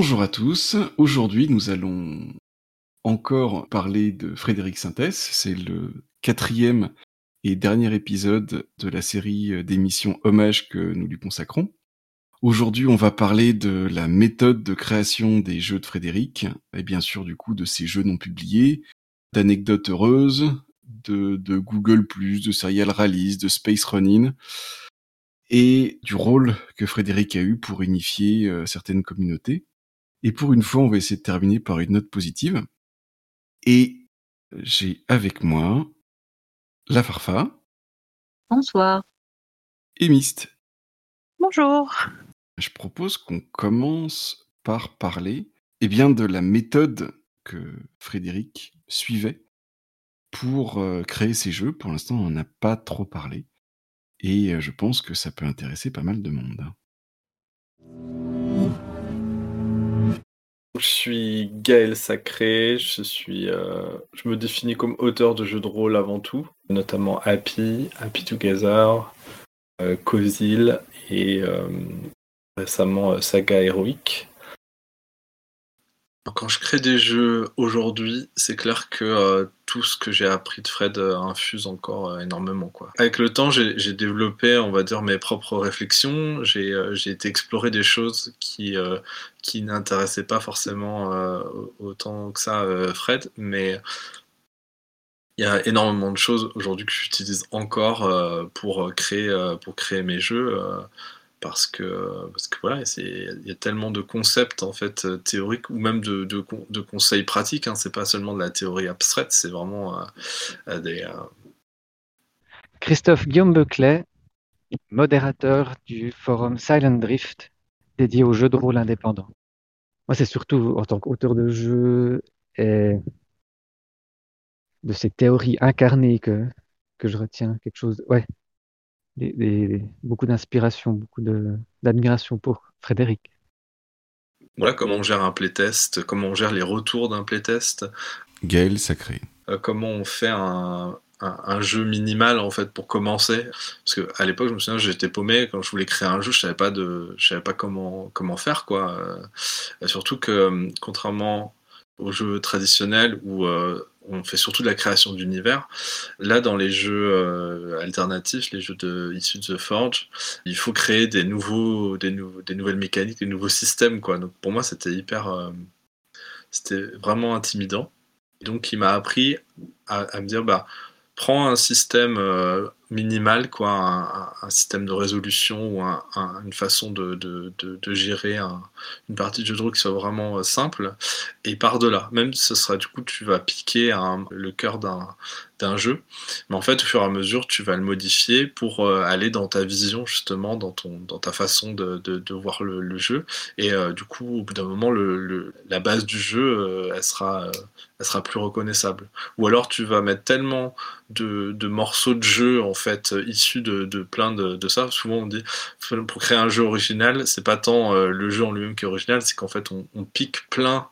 Bonjour à tous. Aujourd'hui, nous allons encore parler de Frédéric Sintès. C'est le quatrième et dernier épisode de la série d'émissions Hommage que nous lui consacrons. Aujourd'hui, on va parler de la méthode de création des jeux de Frédéric, et bien sûr du coup de ces jeux non publiés, d'anecdotes heureuses, de, de Google+, de Serial Rallies, de Space Running, et du rôle que Frédéric a eu pour unifier euh, certaines communautés. Et pour une fois, on va essayer de terminer par une note positive. Et j'ai avec moi la Farfa. Bonsoir. Et Myst. Bonjour. Je propose qu'on commence par parler eh bien, de la méthode que Frédéric suivait pour euh, créer ces jeux. Pour l'instant, on n'a pas trop parlé. Et euh, je pense que ça peut intéresser pas mal de monde. Je suis Gaël Sacré, euh, je me définis comme auteur de jeux de rôle avant tout, notamment Happy, Happy Together, euh, Cozil et euh, récemment Saga Heroic. Quand je crée des jeux aujourd'hui, c'est clair que euh, tout ce que j'ai appris de Fred euh, infuse encore euh, énormément. Quoi. Avec le temps, j'ai développé, on va dire, mes propres réflexions. J'ai été explorer des choses qui, qui n'intéressaient pas forcément autant que ça Fred, mais il y a énormément de choses aujourd'hui que j'utilise encore pour, créer, pour créer mes jeux parce que parce que voilà il y a tellement de concepts en fait euh, théoriques ou même de, conseils pratiques hein, c'est pas seulement de la théorie abstraite c'est vraiment euh, euh, des Christophe Guillaume Beclet modérateur du forum Silent Drift dédié aux jeux de rôle indépendants moi c'est surtout en tant qu'auteur de jeux et de ces théories incarnées que que je retiens quelque chose. Ouais beaucoup d'inspiration, beaucoup d'admiration pour Frédéric. Voilà comment on gère un playtest, comment on gère les retours d'un playtest. Gaël Sacré. Euh, comment on fait un, jeu minimal en fait pour commencer parce que à l'époque je me souviens j'étais paumé quand je voulais créer un jeu je savais pas de je savais pas comment comment faire quoi euh, surtout que contrairement aux jeux traditionnels où euh, on fait surtout de la création d'univers. Là, dans les jeux euh, alternatifs, les jeux de, issus de The Forge, il faut créer des, nouveaux, des, des nouvelles mécaniques, des nouveaux systèmes. Quoi. Donc pour moi, c'était hyper. Euh, c'était vraiment intimidant. donc, il m'a appris à, me dire bah, prends un système minimal, quoi, un, système de résolution ou une façon de, gérer une partie de jeu de rôle qui soit vraiment euh, simple, et par-delà. Même ce sera du coup, tu vas piquer le cœur d'un jeu, mais en fait, au fur et à mesure, tu vas le modifier pour euh, aller dans ta vision, justement, dans, ton, dans ta façon de, de voir le, jeu, et euh, du coup, au bout d'un moment, la base du jeu, elle sera elle sera plus reconnaissable. Ou alors tu vas mettre tellement de, morceaux de jeu en fait issus de, plein de, ça. Souvent on dit pour créer un jeu original, c'est pas tant euh, le jeu en lui-même qui est original, c'est qu'en fait on, pique plein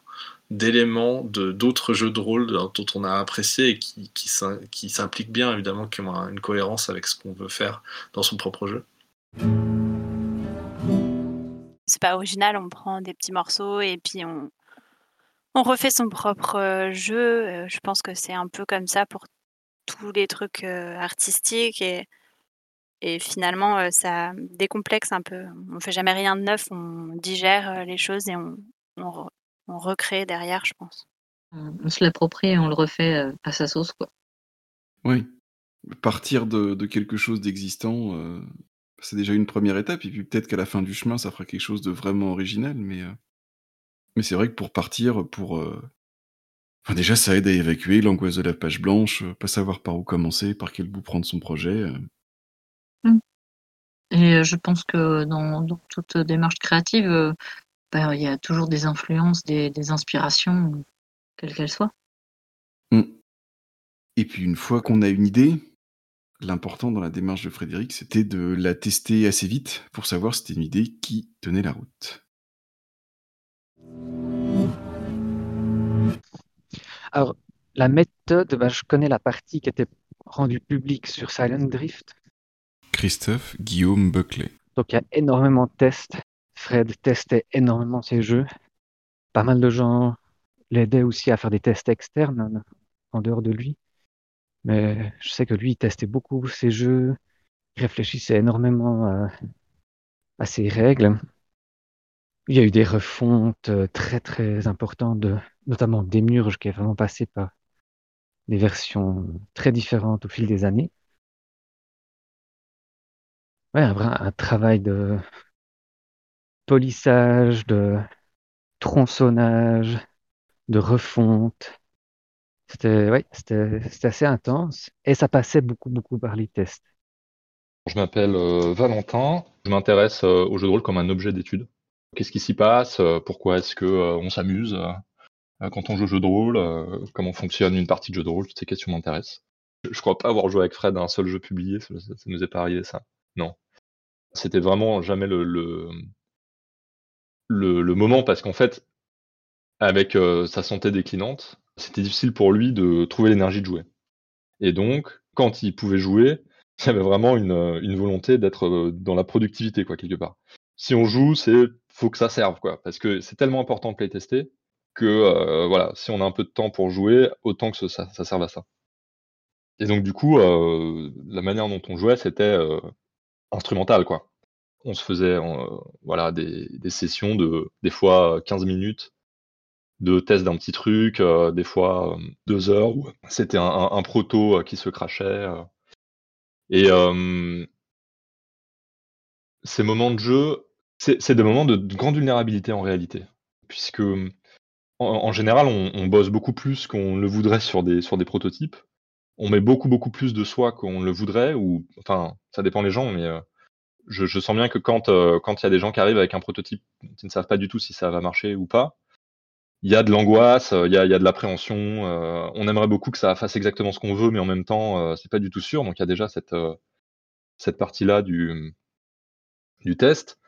d'éléments de d'autres jeux de rôle dont on a apprécié et qui, qui, s'impliquent bien évidemment, qui ont une cohérence avec ce qu'on veut faire dans son propre jeu. C'est pas original, on prend des petits morceaux et puis on, on refait son propre euh, jeu. Euh, je pense que c'est un peu comme ça pour tous les trucs euh, artistiques et, et finalement ça décomplexe un peu. On fait jamais rien de neuf, on digère les choses et on, recrée derrière, je pense. On se l'approprie et on le refait à sa sauce, quoi. Oui. Partir de, quelque chose d'existant, c'est déjà une première étape, et puis peut-être qu'à la fin du chemin, ça fera quelque chose de vraiment original, mais mais c'est vrai que pour partir, pour. Euh, enfin, déjà, ça aide à évacuer l'angoisse de la page blanche, euh, pas savoir par où commencer, par quel bout prendre son projet. Euh. Mmh. Et je pense que dans, toute démarche créative, bah, il y a toujours des influences, des, inspirations, quelles qu'elles soient. Mmh. Et puis une fois qu'on a une idée, l'important dans la démarche de Frédéric, c'était de la tester assez vite pour savoir si c'était une idée qui tenait la route. Alors, la méthode, bah, je connais la partie qui était rendue publique sur Silent Drift. Christophe Guillaume Buckley. Donc, il y a énormément de tests. Fred testait énormément ses jeux. pas mal de gens l'aidaient aussi à faire des tests externes en dehors de lui. Mais je sais que lui, il testait beaucoup ses jeux, il réfléchissait énormément à, ses règles. Il y a eu des refontes euh, très très importantes, notamment Demiurge, qui est vraiment passé par des versions très différentes au fil des années. Ouais, un travail de polissage, de tronçonnage, de refonte. C'était ouais, assez intense et ça passait beaucoup beaucoup par les tests. Je m'appelle euh, Valentin, je m'intéresse euh, au jeu de rôle comme un objet d'étude. Qu'est-ce qui s'y passe? Euh, Pourquoi est-ce que on s'amuse quand on joue au jeu de rôle? Comment fonctionne une partie de jeu de rôle? Toutes ces questions m'intéressent. Je crois pas avoir joué avec Fred à un seul jeu publié, ça, ça, nous est pas arrivé ça. Non. C'était vraiment jamais le, le, moment parce qu'en fait, avec sa santé déclinante, c'était difficile pour lui de trouver l'énergie de jouer. Et donc, quand il pouvait jouer, il y avait vraiment une, une volonté d'être dans la productivité, quoi, quelque part. Si on joue, c'est faut que ça serve, quoi, parce que c'est tellement important de playtester que euh, voilà, si on a un peu de temps pour jouer, autant que ça, ça serve à ça. Et donc du coup, euh, la manière dont on jouait, c'était euh, instrumental, quoi. On se faisait voilà des, sessions de des fois 15 minutes de test d'un petit truc, des fois deux heures c'était un, proto qui se crachait. Et ces moments de jeu, c'est des moments de, grande vulnérabilité en réalité, puisque en, général, on, bosse beaucoup plus qu'on le voudrait sur des, sur des prototypes. On met beaucoup, beaucoup plus de soi qu'on le voudrait, ou enfin, ça dépend des gens, mais je, je, sens bien que quand quand il y a des gens qui arrivent avec un prototype qui ne savent pas du tout si ça va marcher ou pas, il y a de l'angoisse, il y a, y a, de l'appréhension. on aimerait beaucoup que ça fasse exactement ce qu'on veut, mais en même temps, c'est pas du tout sûr. Donc il y a déjà cette cette partie-là du du test.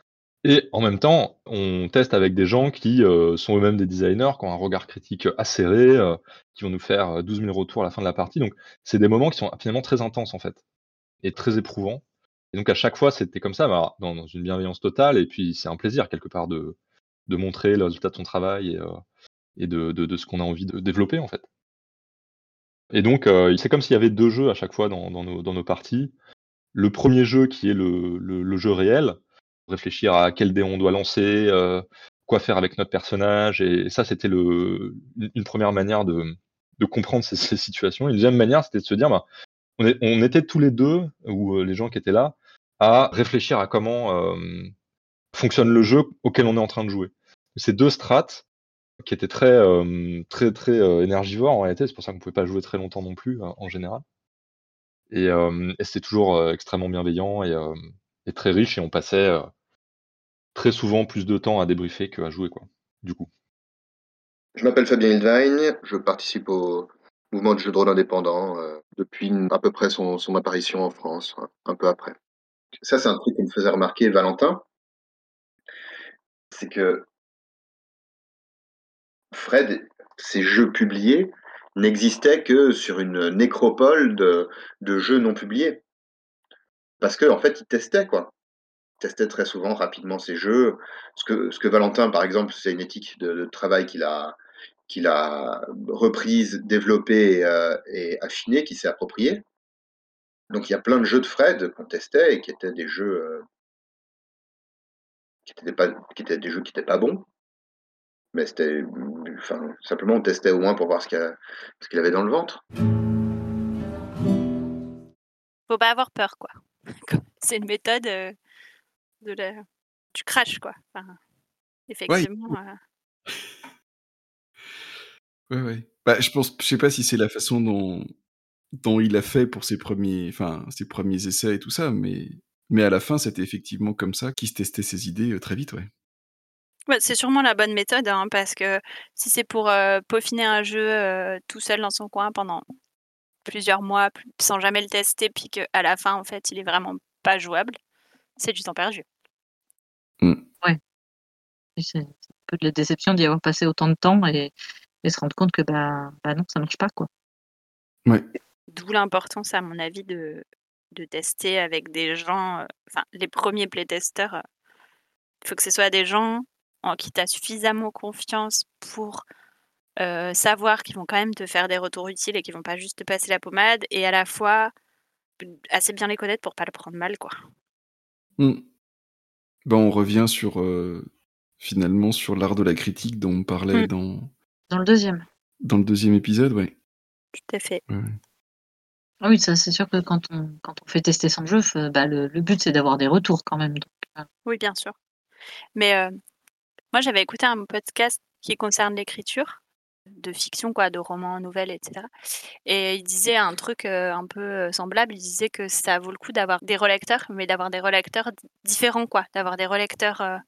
Et en même temps, on teste avec des gens qui euh, sont eux-mêmes des designers, qui ont un regard critique acéré, euh, qui vont nous faire 12 000 retours à la fin de la partie. Donc, c'est des moments qui sont finalement très intenses, en fait, et très éprouvants. Et donc, à chaque fois, c'était comme ça, dans, une bienveillance totale. Et puis, c'est un plaisir, quelque part, de, de montrer le résultat de son travail et, euh, et de, de, de, ce qu'on a envie de développer, en fait. Et donc, c'est comme s'il y avait deux jeux à chaque fois dans, dans, nos, dans nos parties. Le premier jeu qui est le, le, le jeu réel, réfléchir à quel dé on doit lancer, euh, quoi faire avec notre personnage. Et, ça, c'était une première manière de, comprendre ces, ces, situations. Une deuxième manière, c'était de se dire, bah, on, était tous les deux, ou euh, les gens qui étaient là, à réfléchir à comment euh, fonctionne le jeu auquel on est en train de jouer. Ces deux strates qui étaient très, euh, très, très euh, énergivores en réalité, c'est pour ça qu'on pouvait pas jouer très longtemps non plus en général. Et, c'était toujours extrêmement bienveillant et, très riche et on passait très souvent plus de temps à débriefer qu'à jouer, quoi, du coup. Je m'appelle Fabien Hildvagne, je participe au mouvement de jeu de rôle indépendant depuis à peu près son, apparition en France, un peu après. Ça, c'est un truc qui me faisait remarquer Valentin, c'est que Fred, ses jeux publiés n'existaient que sur une nécropole de, jeux non publiés. Parce qu'en en fait, il testait, quoi testait très souvent rapidement ses jeux. Ce que, Valentin, par exemple, c'est une éthique de, travail qu'il a, qu'il a reprise, développée euh, et affinée, qui s'est appropriée. Donc il y a plein de jeux de Fred qu'on testait et qui étaient des jeux euh, qui étaient pas, qui étaient des jeux qui n'étaient pas bons. Mais c'était, enfin, simplement on testait au moins pour voir ce qu'il, ce qu'il avait dans le ventre. Faut pas avoir peur, quoi. C'est une méthode. Euh de la... du crash, quoi. Enfin, effectivement. Ouais. Euh... ouais, ouais. Bah, je pense, je sais pas si c'est la façon dont, dont il a fait pour ses premiers, enfin, ses premiers essais et tout ça, mais, mais à la fin, c'était effectivement comme ça qu'il se testait ses idées euh, très vite, ouais. Ouais, c'est sûrement la bonne méthode, hein, parce que si c'est pour euh, peaufiner un jeu euh, tout seul dans son coin pendant plusieurs mois, sans jamais le tester, puis qu'à la fin, en fait, il est vraiment pas jouable, c'est du temps perdu. Mmh. Ouais. C'est un peu de la déception d'y avoir passé autant de temps et, et se rendre compte que bah, bah non, ça marche pas quoi. Ouais. D'où l'importance, à mon avis, de, de tester avec des gens, euh, enfin, les premiers playtesters, il faut que ce soit des gens en qui tu as suffisamment confiance pour euh, savoir qu'ils vont quand même te faire des retours utiles et qu'ils vont pas juste te passer la pommade, et à la fois assez bien les connaître pour pas le prendre mal, quoi. Mmh. Ben, on revient sur euh, finalement sur l'art de la critique dont on parlait Mmh. dans Dans le deuxième. dans le deuxième épisode, ouais. Tout à fait. Ouais. Ah oui, ça c'est sûr que quand on, fait tester son jeu, f- bah, le, but c'est d'avoir des retours quand même. euh, Oui, bien sûr. Mais euh, moi, j'avais écouté un podcast qui concerne l'écriture de fiction, quoi, de romans, nouvelles, etc. Et il disait un truc euh, un peu euh, semblable. Il disait que ça vaut le coup d'avoir des relecteurs, mais d'avoir des relecteurs différents, quoi. D'avoir des relecteurs euh,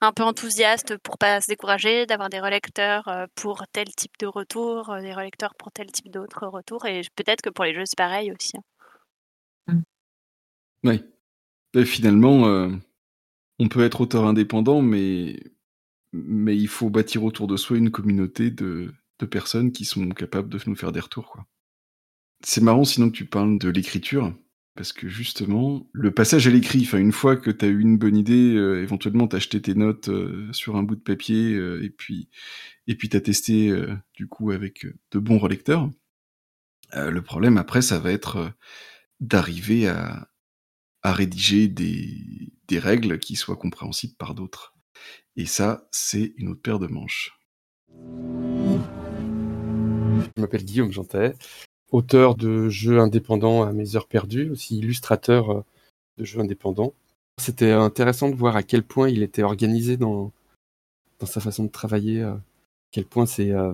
un peu enthousiastes pour pas se décourager, d'avoir des relecteurs euh, pour tel type de retour, euh, des relecteurs pour tel type d'autres retours. Et peut-être que pour les jeux, c'est pareil aussi. hein. Et finalement, euh, on peut être auteur indépendant, mais, mais il faut bâtir autour de soi une communauté de, de personnes qui sont capables de nous faire des retours. C'est marrant sinon que tu parles de l'écriture, parce que justement, le passage à l'écrit, enfin, une fois que tu as eu une bonne idée, euh, éventuellement t'as acheté tes notes euh, sur un bout de papier, euh, et puis et puis t'as testé euh, du coup avec de bons relecteurs. Le problème après, ça va être d'arriver à, à rédiger des, des règles qui soient compréhensibles par d'autres. Et ça, c'est une autre paire de manches. Je m'appelle Guillaume Jantet, auteur de jeux indépendants à mes heures perdues, aussi illustrateur euh, de jeux indépendants. C'était intéressant de voir à quel point il était organisé dans, dans sa façon de travailler, euh, à quel point c'est, euh,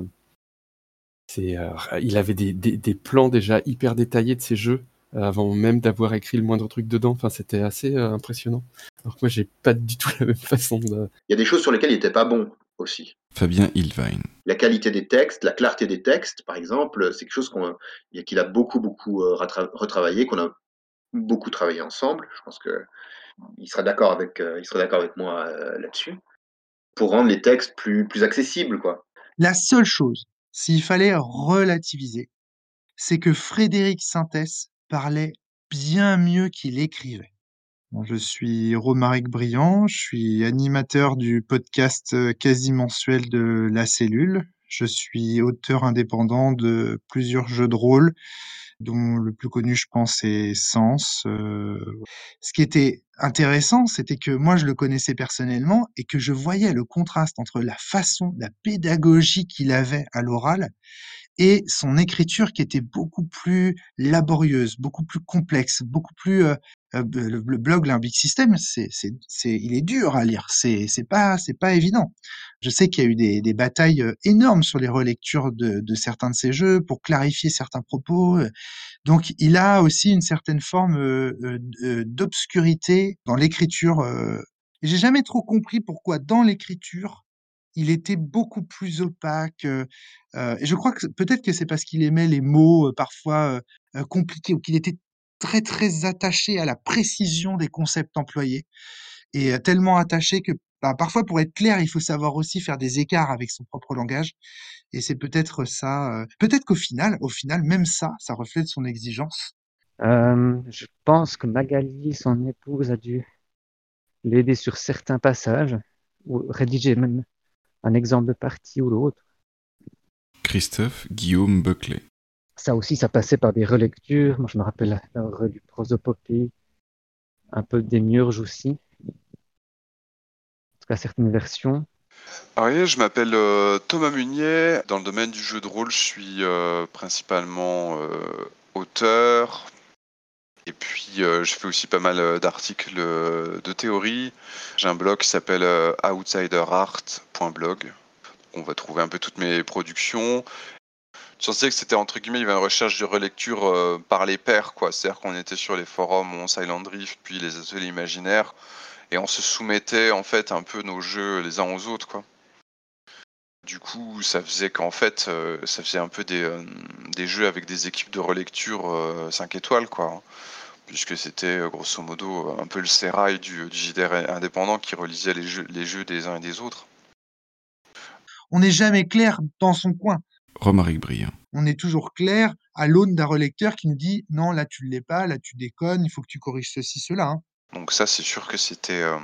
il avait des, des, plans déjà hyper détaillés de ses jeux avant même d'avoir écrit le moindre truc dedans. Enfin, c'était assez impressionnant. Alors que moi, j'ai pas du tout la même façon de. Il y a des choses sur lesquelles il n'était pas bon aussi. Fabien Ilvine. La qualité des textes, la clarté des textes, par exemple, c'est quelque chose qu'on, qu'il a beaucoup, beaucoup euh, retra- retravaillé, qu'on a beaucoup travaillé ensemble. Je pense que il sera d'accord avec, euh, il sera d'accord avec moi euh, là-dessus, pour rendre les textes plus, plus accessibles, quoi. La seule chose, s'il fallait relativiser, c'est que Frédéric Sintès parlait bien mieux qu'il écrivait. Je suis Romaric Briand, je suis animateur du podcast euh, quasi mensuel de La Cellule. Je suis auteur indépendant de plusieurs jeux de rôle, dont le plus connu, je pense, est Sens. Euh, Ce qui était intéressant, c'était que moi, je le connaissais personnellement et que je voyais le contraste entre la façon, la pédagogie qu'il avait à l'oral et son écriture qui était beaucoup plus laborieuse, beaucoup plus complexe, beaucoup plus euh, le, le blog Limbic System, c'est il est dur à lire, c'est c'est pas c'est pas évident. Je sais qu'il y a eu des, batailles euh, énormes sur les relectures de, certains de ces jeux pour clarifier certains propos. euh. Donc il a aussi une certaine forme euh, euh, euh, d'obscurité dans l'écriture. euh. J'ai jamais trop compris pourquoi dans l'écriture il était beaucoup plus opaque. euh, euh, et je crois que peut-être que c'est parce qu'il aimait les mots euh, parfois euh, euh, compliqués ou qu'il était très très attaché à la précision des concepts employés et euh, tellement attaché que bah, parfois pour être clair, il faut savoir aussi faire des écarts avec son propre langage. Et c'est peut-être ça. euh, peut-être qu'au final, au final, même ça, ça reflète son exigence. Euh, je pense que Magali, son épouse, a dû l'aider sur certains passages, ou rédiger même un exemple de partie ou l'autre. Christophe Guillaume Buckley. Ça aussi, ça passait par des relectures. Moi, je me rappelle avoir relu Prosopopée, un peu Démiurge aussi. En tout cas, certaines versions. Ah je m'appelle euh, Thomas Munier. Dans le domaine du jeu de rôle, je suis euh, principalement euh, auteur. Et puis, je fais aussi pas mal d'articles de théorie. J'ai un blog qui s'appelle outsiderart.blog. On va trouver un peu toutes mes productions. Je pensais que c'était entre guillemets, il y avait une recherche de relecture euh, par les pairs, quoi. C'est-à-dire qu'on était sur les forums on Silent Drift, puis les ateliers imaginaires, et on se soumettait en fait un peu nos jeux les uns aux autres, quoi. Du coup, ça faisait qu'en fait, euh, ça faisait un peu des, euh, des jeux avec des équipes de relecture euh, 5 étoiles, quoi. Puisque c'était grosso modo un peu le sérail du, du JDR indépendant qui relisait les jeux, les jeux des uns et des autres. On n'est jamais clair dans son coin. Romaric Briand. On est toujours clair à l'aune d'un relecteur qui nous dit non, là tu ne l'es pas, là tu déconnes, il faut que tu corriges ceci, cela. hein. Donc ça, c'est sûr que c'était euh,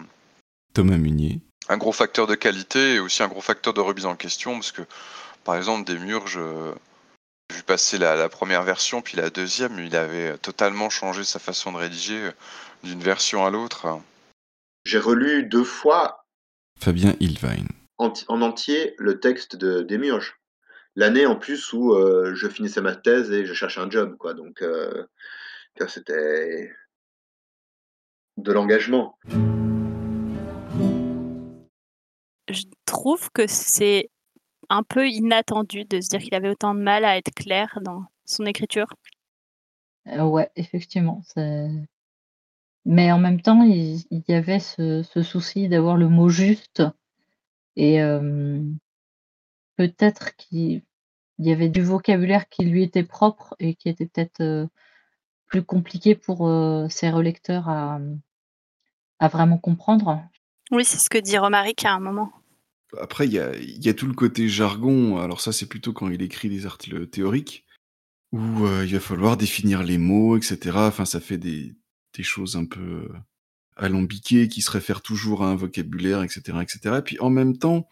Thomas Munier. un gros facteur de qualité et aussi un gros facteur de remise en question parce que par exemple des j'ai vu passer la, la, première version puis la deuxième il avait totalement changé sa façon de rédiger d'une version à l'autre j'ai relu deux fois Fabien Ilvine en, en entier le texte de Demiurge l'année en plus où euh, je finissais ma thèse et je cherchais un job quoi donc euh, c'était de l'engagement je trouve que c'est un peu inattendu de se dire qu'il avait autant de mal à être clair dans son écriture. Euh, ouais, effectivement. Mais en même temps, il, il y avait ce, ce souci d'avoir le mot juste. Et euh, peut-être qu'il y avait du vocabulaire qui lui était propre et qui était peut-être euh, plus compliqué pour euh, ses relecteurs à, à vraiment comprendre. Oui, c'est ce que dit Romaric à un moment. Après, il y a, y a, tout le côté jargon. Alors ça, c'est plutôt quand il écrit des articles théoriques, où euh, il va falloir définir les mots, etc. Enfin, ça fait des, des choses un peu alambiquées qui se réfèrent toujours à un vocabulaire, etc., etc. Et puis en même temps,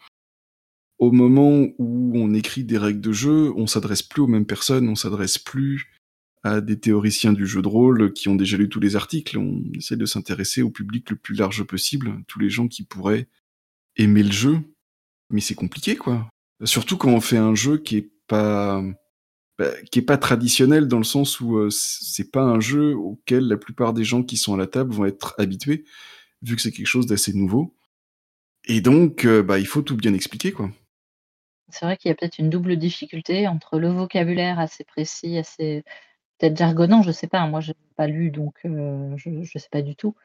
au moment où on écrit des règles de jeu, on s'adresse plus aux mêmes personnes, on s'adresse plus à des théoriciens du jeu de rôle qui ont déjà lu tous les articles. On essaie de s'intéresser au public le plus large possible, tous les gens qui pourraient aimer le jeu mais c'est compliqué quoi. Surtout quand on fait un jeu qui est pas bah, qui est pas traditionnel dans le sens où euh, c'est pas un jeu auquel la plupart des gens qui sont à la table vont être habitués, vu que c'est quelque chose d'assez nouveau. Et donc, euh, bah, il faut tout bien expliquer quoi. C'est vrai qu'il y a peut-être une double difficulté entre le vocabulaire assez précis, assez peut-être jargonnant, je sais pas. Moi, j'ai pas lu, donc euh, je, je sais pas du tout.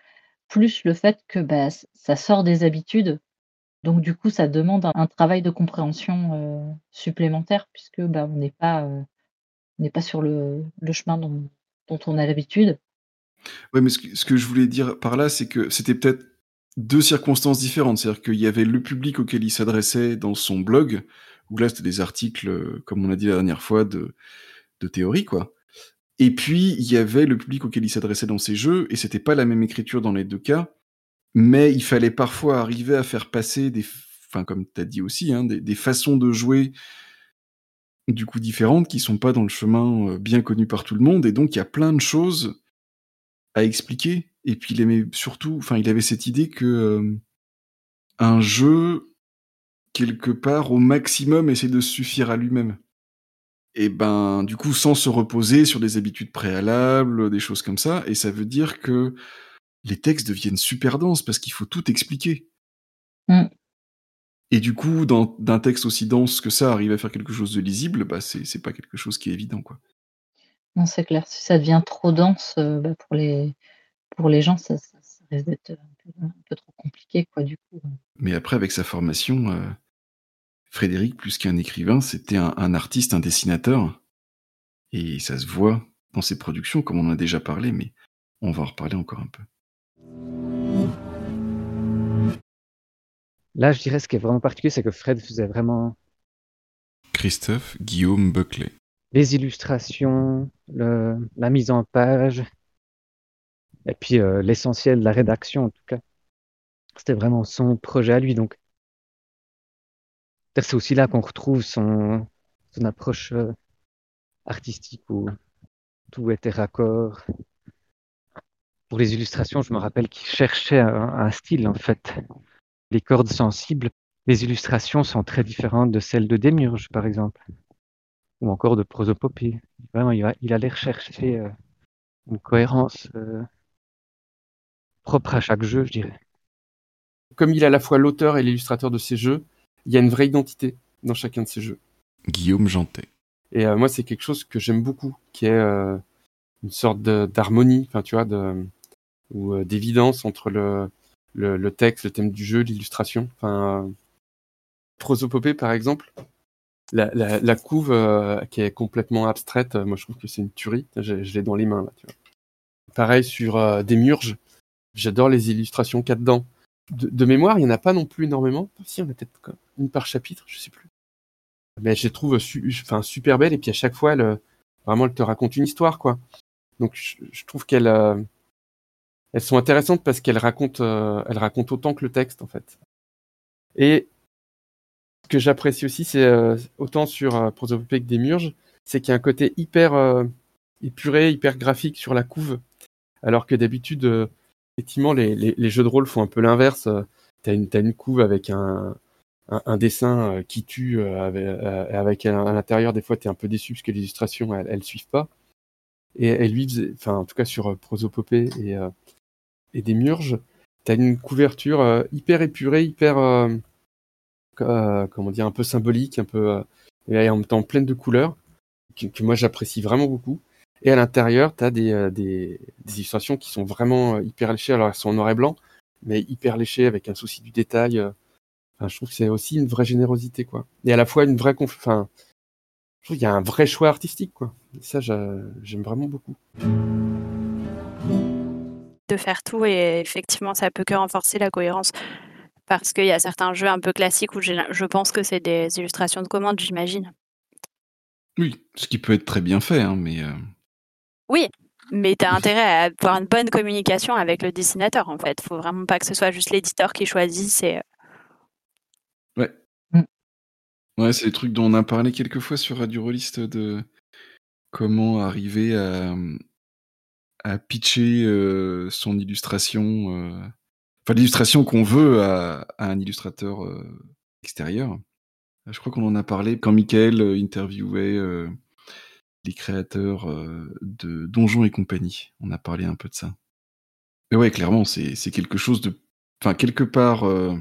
Plus le fait que bah, ça sort des habitudes donc du coup, ça demande un, travail de compréhension euh, supplémentaire puisque bah, on n'est pas, euh, pas sur le, chemin dont, on a l'habitude. Oui, mais ce que, je voulais dire par là, c'est que c'était peut-être deux circonstances différentes. C'est-à-dire qu'il y avait le public auquel il s'adressait dans son blog, où là, c'était des articles, comme on a dit la dernière fois, de, théorie, quoi. Et puis, il y avait le public auquel il s'adressait dans ses jeux, et c'était pas la même écriture dans les deux cas mais il fallait parfois arriver à faire passer des, enfin comme tu as dit aussi, hein, des, des, façons de jouer du coup différentes qui sont pas dans le chemin euh, bien connu par tout le monde, et donc il y a plein de choses à expliquer. Et puis il aimait surtout, enfin il avait cette idée que euh, un jeu quelque part au maximum essaie de se suffire à lui-même. Et ben du coup sans se reposer sur des habitudes préalables, des choses comme ça, et ça veut dire que les textes deviennent super denses parce qu'il faut tout expliquer. Mm. Et du coup, d'un texte aussi dense que ça, arriver à faire quelque chose de lisible, bah c'est pas quelque chose qui est évident, quoi. Non, c'est clair. Si ça devient trop dense euh, bah pour, les, pour les gens, ça, ça, ça risque d'être un, un, peu trop compliqué, quoi, du coup. Mais après, avec sa formation, euh, Frédéric, plus qu'un écrivain, c'était un, un, artiste, un dessinateur. Et ça se voit dans ses productions, comme on en a déjà parlé, mais on va en reparler encore un peu. Là, je dirais ce qui est vraiment particulier, c'est que Fred faisait vraiment. Christophe Guillaume Buckley. Les illustrations, le, la mise en page, et puis euh, l'essentiel de la rédaction en tout cas. C'était vraiment son projet à lui. Donc, c'est aussi là qu'on retrouve son, approche euh, artistique où tout était raccord. Pour les illustrations, je me rappelle qu'il cherchait un, style en fait les cordes sensibles, les illustrations sont très différentes de celles de Démiurge, par exemple, ou encore de prosopopée. Vraiment, il, va, il allait rechercher euh, une cohérence euh, propre à chaque jeu, je dirais. Comme il est à la fois l'auteur et l'illustrateur de ses jeux, il y a une vraie identité dans chacun de ses jeux. Guillaume Jantet. Et euh, moi, c'est quelque chose que j'aime beaucoup, qui est euh, une sorte d'harmonie, enfin, tu vois, de, ou euh, d'évidence entre le, le, le, texte, le thème du jeu, l'illustration. Enfin, prosopopée, par exemple, la, la, la couve qui est complètement abstraite, moi je trouve que c'est une tuerie. Je, je l'ai dans les mains là. Tu vois. Pareil sur des murges, j'adore les illustrations qu'il y a dedans. De, mémoire, il n'y en a pas non plus énormément. Si, on a peut-être une par chapitre, je sais plus. Mais je les trouve enfin, super belles et puis à chaque fois, elle, vraiment, te raconte une histoire, quoi. Donc je, trouve qu'elle euh, sont intéressantes parce qu'elles racontent, euh, elles autant que le texte en fait. Et ce que j'apprécie aussi, c'est euh, autant sur Prosopopée que Démurge, c'est qu'il y a un côté hyper épuré, hyper graphique sur la couve. Alors que d'habitude, effectivement, les, jeux de rôle font un peu l'inverse. T'as une, couve avec un, dessin euh, qui tue euh, avec, euh, avec à, l'intérieur, des fois, t'es un peu déçu parce que les illustrations, elles, elles suivent pas. Et, lui, enfin, en tout cas sur Prosopopée et, euh, et Démurge, t'as une couverture hyper épurée, hyper, comment dire, un peu symbolique, un peu, et en même temps pleine de couleurs, que moi j'apprécie vraiment beaucoup. Et à l'intérieur, tu as des, euh, des, des illustrations qui sont vraiment euh, hyper léchées. Alors elles sont en noir et blanc, mais hyper léchées avec un souci du détail. euh. Enfin, je trouve que c'est aussi une vraie générosité, quoi. Et à la fois une vraie conf... Enfin, je trouve qu'il y a un vrai choix artistique, quoi. Et ça, j'a- j'aime vraiment beaucoup. de faire tout et effectivement ça peut que renforcer la cohérence parce qu'il y a certains jeux un peu classiques où je pense que c'est des illustrations de commande, j'imagine. Oui, ce qui peut être très bien fait, hein, mais euh, Oui, mais tu as intérêt à avoir une bonne communication avec le dessinateur en fait. Faut vraiment pas que ce soit juste l'éditeur qui choisisse et ouais. Mm. Ouais, c'est des trucs dont on a parlé quelques fois sur Radio Rollist de comment arriver à, à pitcher euh, son illustration, euh, enfin l'illustration qu'on veut à, à un illustrateur euh, extérieur. Je crois qu'on en a parlé quand Michael euh, interviewait euh, les créateurs euh, de Donjons et compagnie. On a parlé un peu de ça. Mais ouais, clairement, c'est quelque chose de, enfin quelque part euh,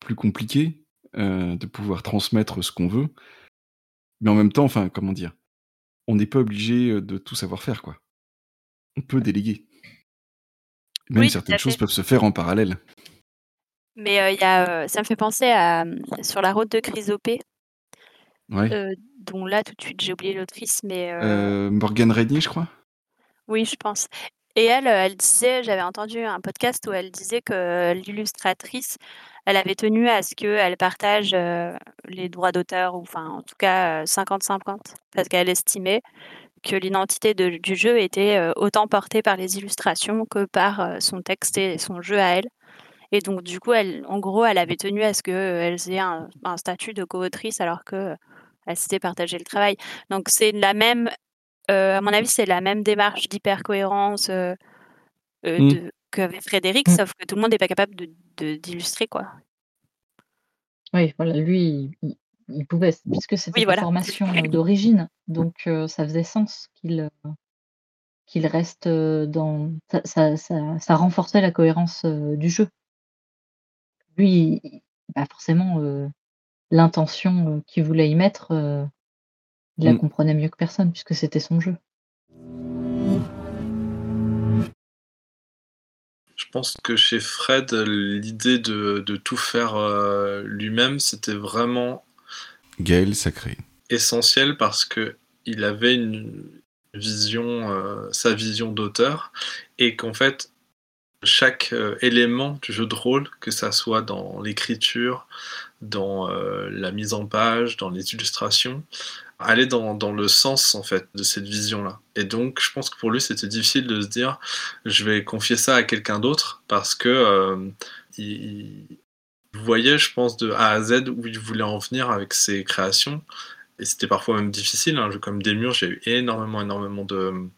plus compliqué euh, de pouvoir transmettre ce qu'on veut, mais en même temps, enfin comment dire, on n'est pas obligé de tout savoir faire, quoi. On peut déléguer. Même Oui, certaines choses peuvent se faire en parallèle. mais euh, il y a, ça me fait penser à sur la route de Chrysopée, Ouais. euh, dont là tout de suite j'ai oublié l'autrice, mais euh, Euh, Morgane Régnier, je crois. oui, je pense. Et elle, elle disait, j'avais entendu un podcast où elle disait que l'illustratrice, elle avait tenu à ce qu'elle partage les droits d'auteur, ou enfin en tout cas euh, 50-50, parce qu'elle estimait que l'identité de- du jeu était autant portée par les illustrations que par son texte et son jeu à elle. Et donc du coup, elle, en gros, elle avait tenu à ce qu'elles aient un, un statut de co-autrice alors que s'était partagé le travail. Donc c'est la même, euh, à mon avis, c'est la même démarche d'hyper-cohérence euh, euh, Mm. de- qu'avait Frédéric, Mm. sauf que tout le monde n'est pas capable de- de- d'illustrer, quoi. Oui, voilà, lui, il, il pouvait, puisque c'était Oui, formation euh, d'origine, donc euh, ça faisait sens qu'il qu'il reste dans. Ça, ça, ça, ça renforçait la cohérence euh, du jeu. Lui, il- bah forcément, euh, l'intention euh, qu'il voulait y mettre, euh, il la Mm. comprenait mieux que personne, puisque c'était son jeu. Je pense que chez Fred, l'idée de, de tout faire euh, lui-même, c'était vraiment Gaël Sacré. essentiel parce que il avait une vision, euh, sa vision d'auteur, et qu'en fait, chaque euh, élément du jeu de rôle, que ça soit dans l'écriture, dans euh, la mise en page, dans les illustrations, allait dans, dans le sens en fait de cette vision-là. Et donc, je pense que pour lui, c'était difficile de se dire, je vais confier ça à quelqu'un d'autre parce que euh, il, voyait, je pense, de A à Z où il voulait en venir avec ses créations. Et c'était parfois même difficile. Jeu comme Démurge, j'ai eu énormément, énormément de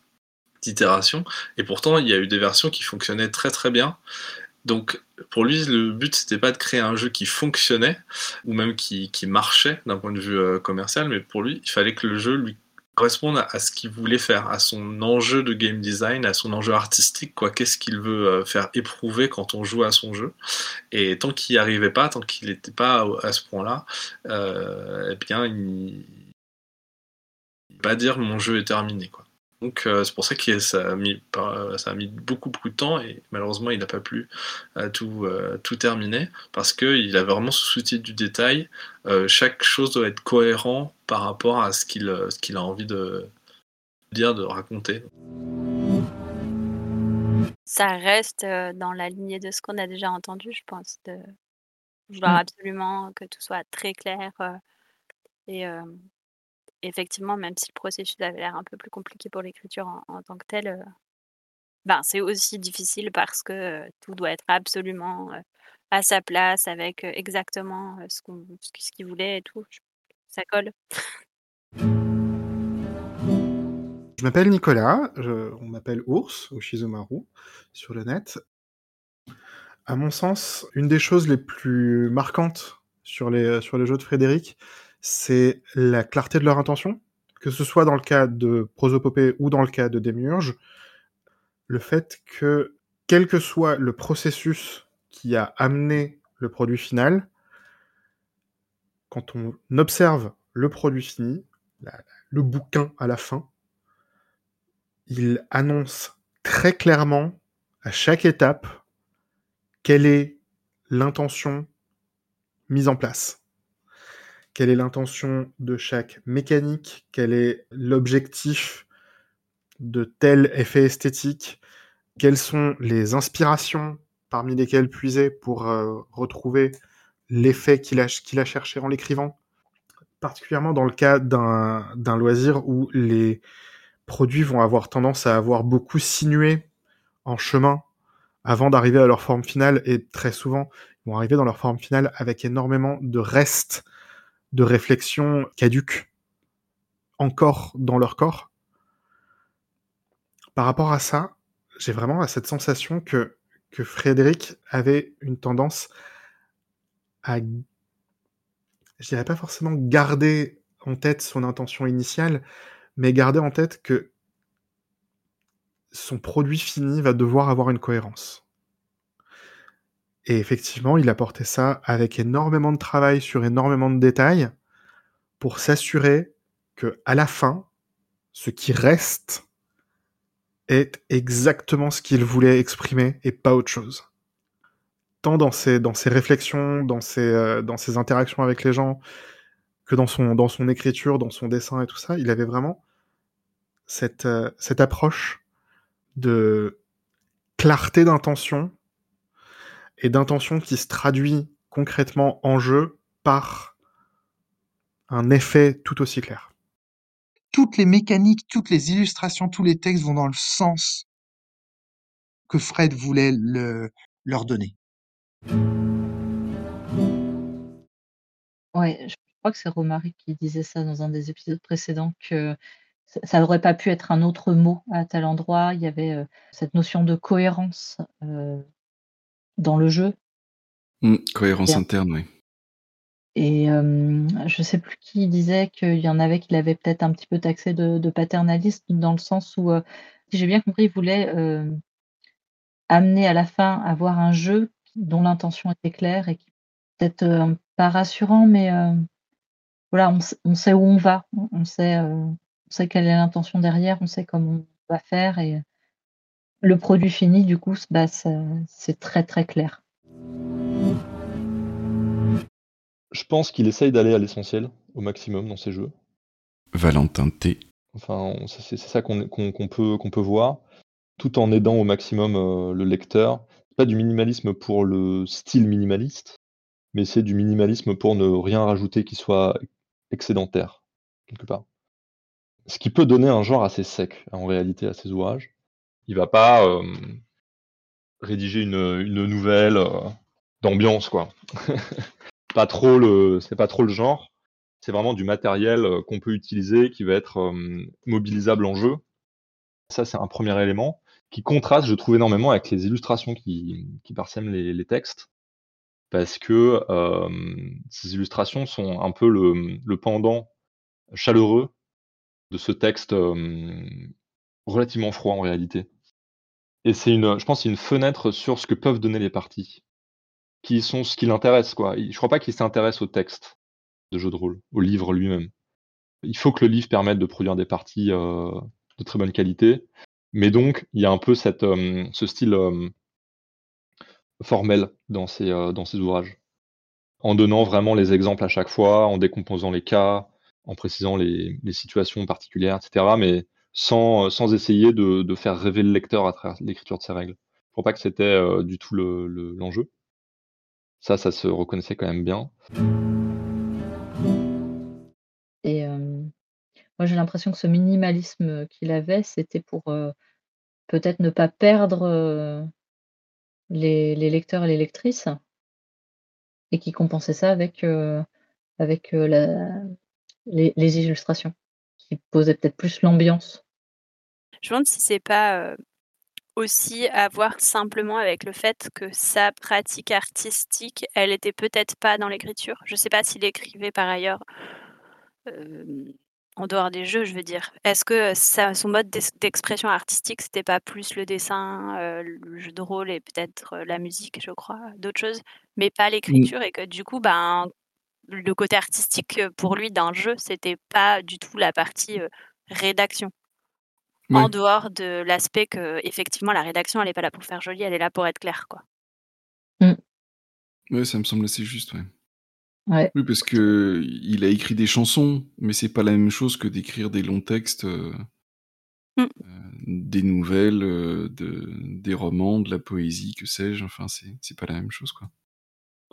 d'itérations. Et pourtant, il y a eu des versions qui fonctionnaient très, très bien. Donc, pour lui, le but, c'était pas de créer un jeu qui fonctionnait, ou même qui, qui marchait d'un point de vue euh, commercial, mais pour lui, il fallait que le jeu lui corresponde à, ce qu'il voulait faire, à son enjeu de game design, à son enjeu artistique, quoi. Qu'est-ce qu'il veut euh, faire éprouver quand on joue à son jeu. Et tant qu'il n'y arrivait pas, tant qu'il n'était pas à ce point-là, euh, eh bien, il il va dire mon jeu est terminé, quoi. Donc euh, c'est pour ça que ça a, mis, par- ça a mis beaucoup beaucoup de temps et malheureusement il n'a pas pu euh, tout, euh, tout terminer parce qu'il avait vraiment ce souci du détail. Euh, chaque chose doit être cohérent par rapport à ce qu'il ce qu'il a envie de dire, de raconter. Ça reste dans la lignée de ce qu'on a déjà entendu, je pense, de vouloir Mm. absolument que tout soit très clair. euh, et euh, effectivement, même si le processus avait l'air un peu plus compliqué pour l'écriture en, tant que tel, euh, ben, c'est aussi difficile parce que euh, tout doit être absolument euh, à sa place avec, exactement, ce qu'on ce qu'il voulait et tout. Ça colle. Je m'appelle Nicolas, on m'appelle Ours ou Shizumaru sur le net. À mon sens, une des choses les plus marquantes sur les, sur les jeux de Frédéric, c'est la clarté de leur intention, que ce soit dans le cas de Prosopopée ou dans le cas de Démiurge, le fait que, quel que soit le processus qui a amené le produit final, quand on observe le produit fini, le bouquin à la fin, il annonce très clairement à chaque étape quelle est l'intention mise en place, quelle est l'intention de chaque mécanique, quel est l'objectif de tel effet esthétique, quelles sont les inspirations parmi lesquelles puiser pour euh, retrouver l'effet qu'il a, a cherché en l'écrivant, particulièrement dans le cas d'un loisir où les produits vont avoir tendance à avoir beaucoup sinué en chemin avant d'arriver à leur forme finale et très souvent ils vont arriver dans leur forme finale avec énormément de restes de réflexion caduques encore dans leur corps. Par rapport à ça, j'ai vraiment cette sensation que, que Frédéric avait une tendance à, je dirais pas forcément garder en tête son intention initiale, mais garder en tête que son produit fini va devoir avoir une cohérence. Et effectivement, il apportait ça avec énormément de travail sur énormément de détails pour s'assurer que à la fin, ce qui reste est exactement ce qu'il voulait exprimer et pas autre chose. Tant dans ses, réflexions, dans ses, euh, dans ses interactions avec les gens, que dans son, dans son écriture, dans son dessin et tout ça, il avait vraiment cette, euh, cette approche de clarté d'intention et d'intention qui se traduit concrètement en jeu par un effet tout aussi clair. Toutes les mécaniques, toutes les illustrations, tous les textes vont dans le sens que Fred voulait le, leur donner. Ouais, je crois que c'est Romaric qui disait ça dans un des épisodes précédents que ça n'aurait pas pu être un autre mot à tel endroit. Il y avait euh, cette notion de cohérence euh, dans le jeu. Mmh, cohérence interne, oui. Et euh, je sais plus qui disait qu'il y en avait qui l'avaient peut-être un petit peu taxé de, paternaliste, dans le sens où, si j'ai bien compris, il voulait amener à la fin à voir un jeu dont l'intention était claire et qui peut-être pas rassurant, mais voilà, on, on, sait où on va, on sait, on sait quelle est l'intention derrière, on sait comment on va faire et le produit fini, du coup, bah, c'est très très clair. Je pense qu'il essaye d'aller à l'essentiel au maximum dans ses jeux. Valentin T. Enfin, c'est ça qu'on peut, qu'on peut voir, tout en aidant au maximum euh, le lecteur. Pas du minimalisme pour le style minimaliste, mais c'est du minimalisme pour ne rien rajouter qui soit excédentaire, quelque part. Ce qui peut donner un genre assez sec, en réalité, à ses ouvrages. Il va pas euh, rédiger une, nouvelle euh, d'ambiance, quoi. pas trop le, c'est pas trop le genre. C'est vraiment du matériel euh, qu'on peut utiliser, qui va être mobilisable en jeu. Ça, c'est un premier élément qui contraste, je trouve énormément avec les illustrations qui, parsèment les, textes, parce que ces illustrations sont un peu le pendant chaleureux de ce texte relativement froid en réalité. Et c'est une, je pense, une fenêtre sur ce que peuvent donner les parties, qui sont ce qui l'intéresse, quoi. Je crois pas qu'il s'intéresse au texte de jeu de rôle, au livre lui-même. Il faut que le livre permette de produire des parties euh, de très bonne qualité, mais donc il y a un peu cette, euh, ce style euh, formel dans ces, dans ces ouvrages, en donnant vraiment les exemples à chaque fois, en décomposant les cas, en précisant les, les situations particulières, etc. Mais sans, sans essayer de, de, faire rêver le lecteur à travers l'écriture de ses règles. Je crois pas que c'était euh, du tout l'enjeu. Le, ça, ça se reconnaissait quand même bien. Et euh, moi, j'ai l'impression que ce minimalisme qu'il avait, c'était pour euh, peut-être ne pas perdre les, les, lecteurs et les lectrices. et qui compensait ça avec, avec, les illustrations, qui posaient peut-être plus l'ambiance. Je me demande si c'est pas, heu, aussi à voir simplement avec le fait que sa pratique artistique, elle était peut-être pas dans l'écriture. Je sais pas s'il écrivait par ailleurs, hem, en dehors des jeux, je veux dire. Est-ce que son mode d'expression artistique, c'était pas plus le dessin, heu, le jeu de rôle et peut-être, la musique, je crois, d'autres choses, mais pas Mmh. l'écriture et que du coup, ben, le côté artistique, pour lui d'un jeu, c'était pas du tout la partie, rédaction? En dehors de l'aspect qu'effectivement la rédaction, elle est pas là pour faire joli, elle est là pour être claire, quoi. Mmh. Ouais, ça me semble assez juste, ouais. Ouais. Oui, parce qu'il a écrit des chansons, mais c'est pas la même chose que d'écrire des longs textes, heu Mmh. heu, des nouvelles, heu, de des romans, de la poésie, que sais-je, enfin, c'est c'est pas la même chose, quoi.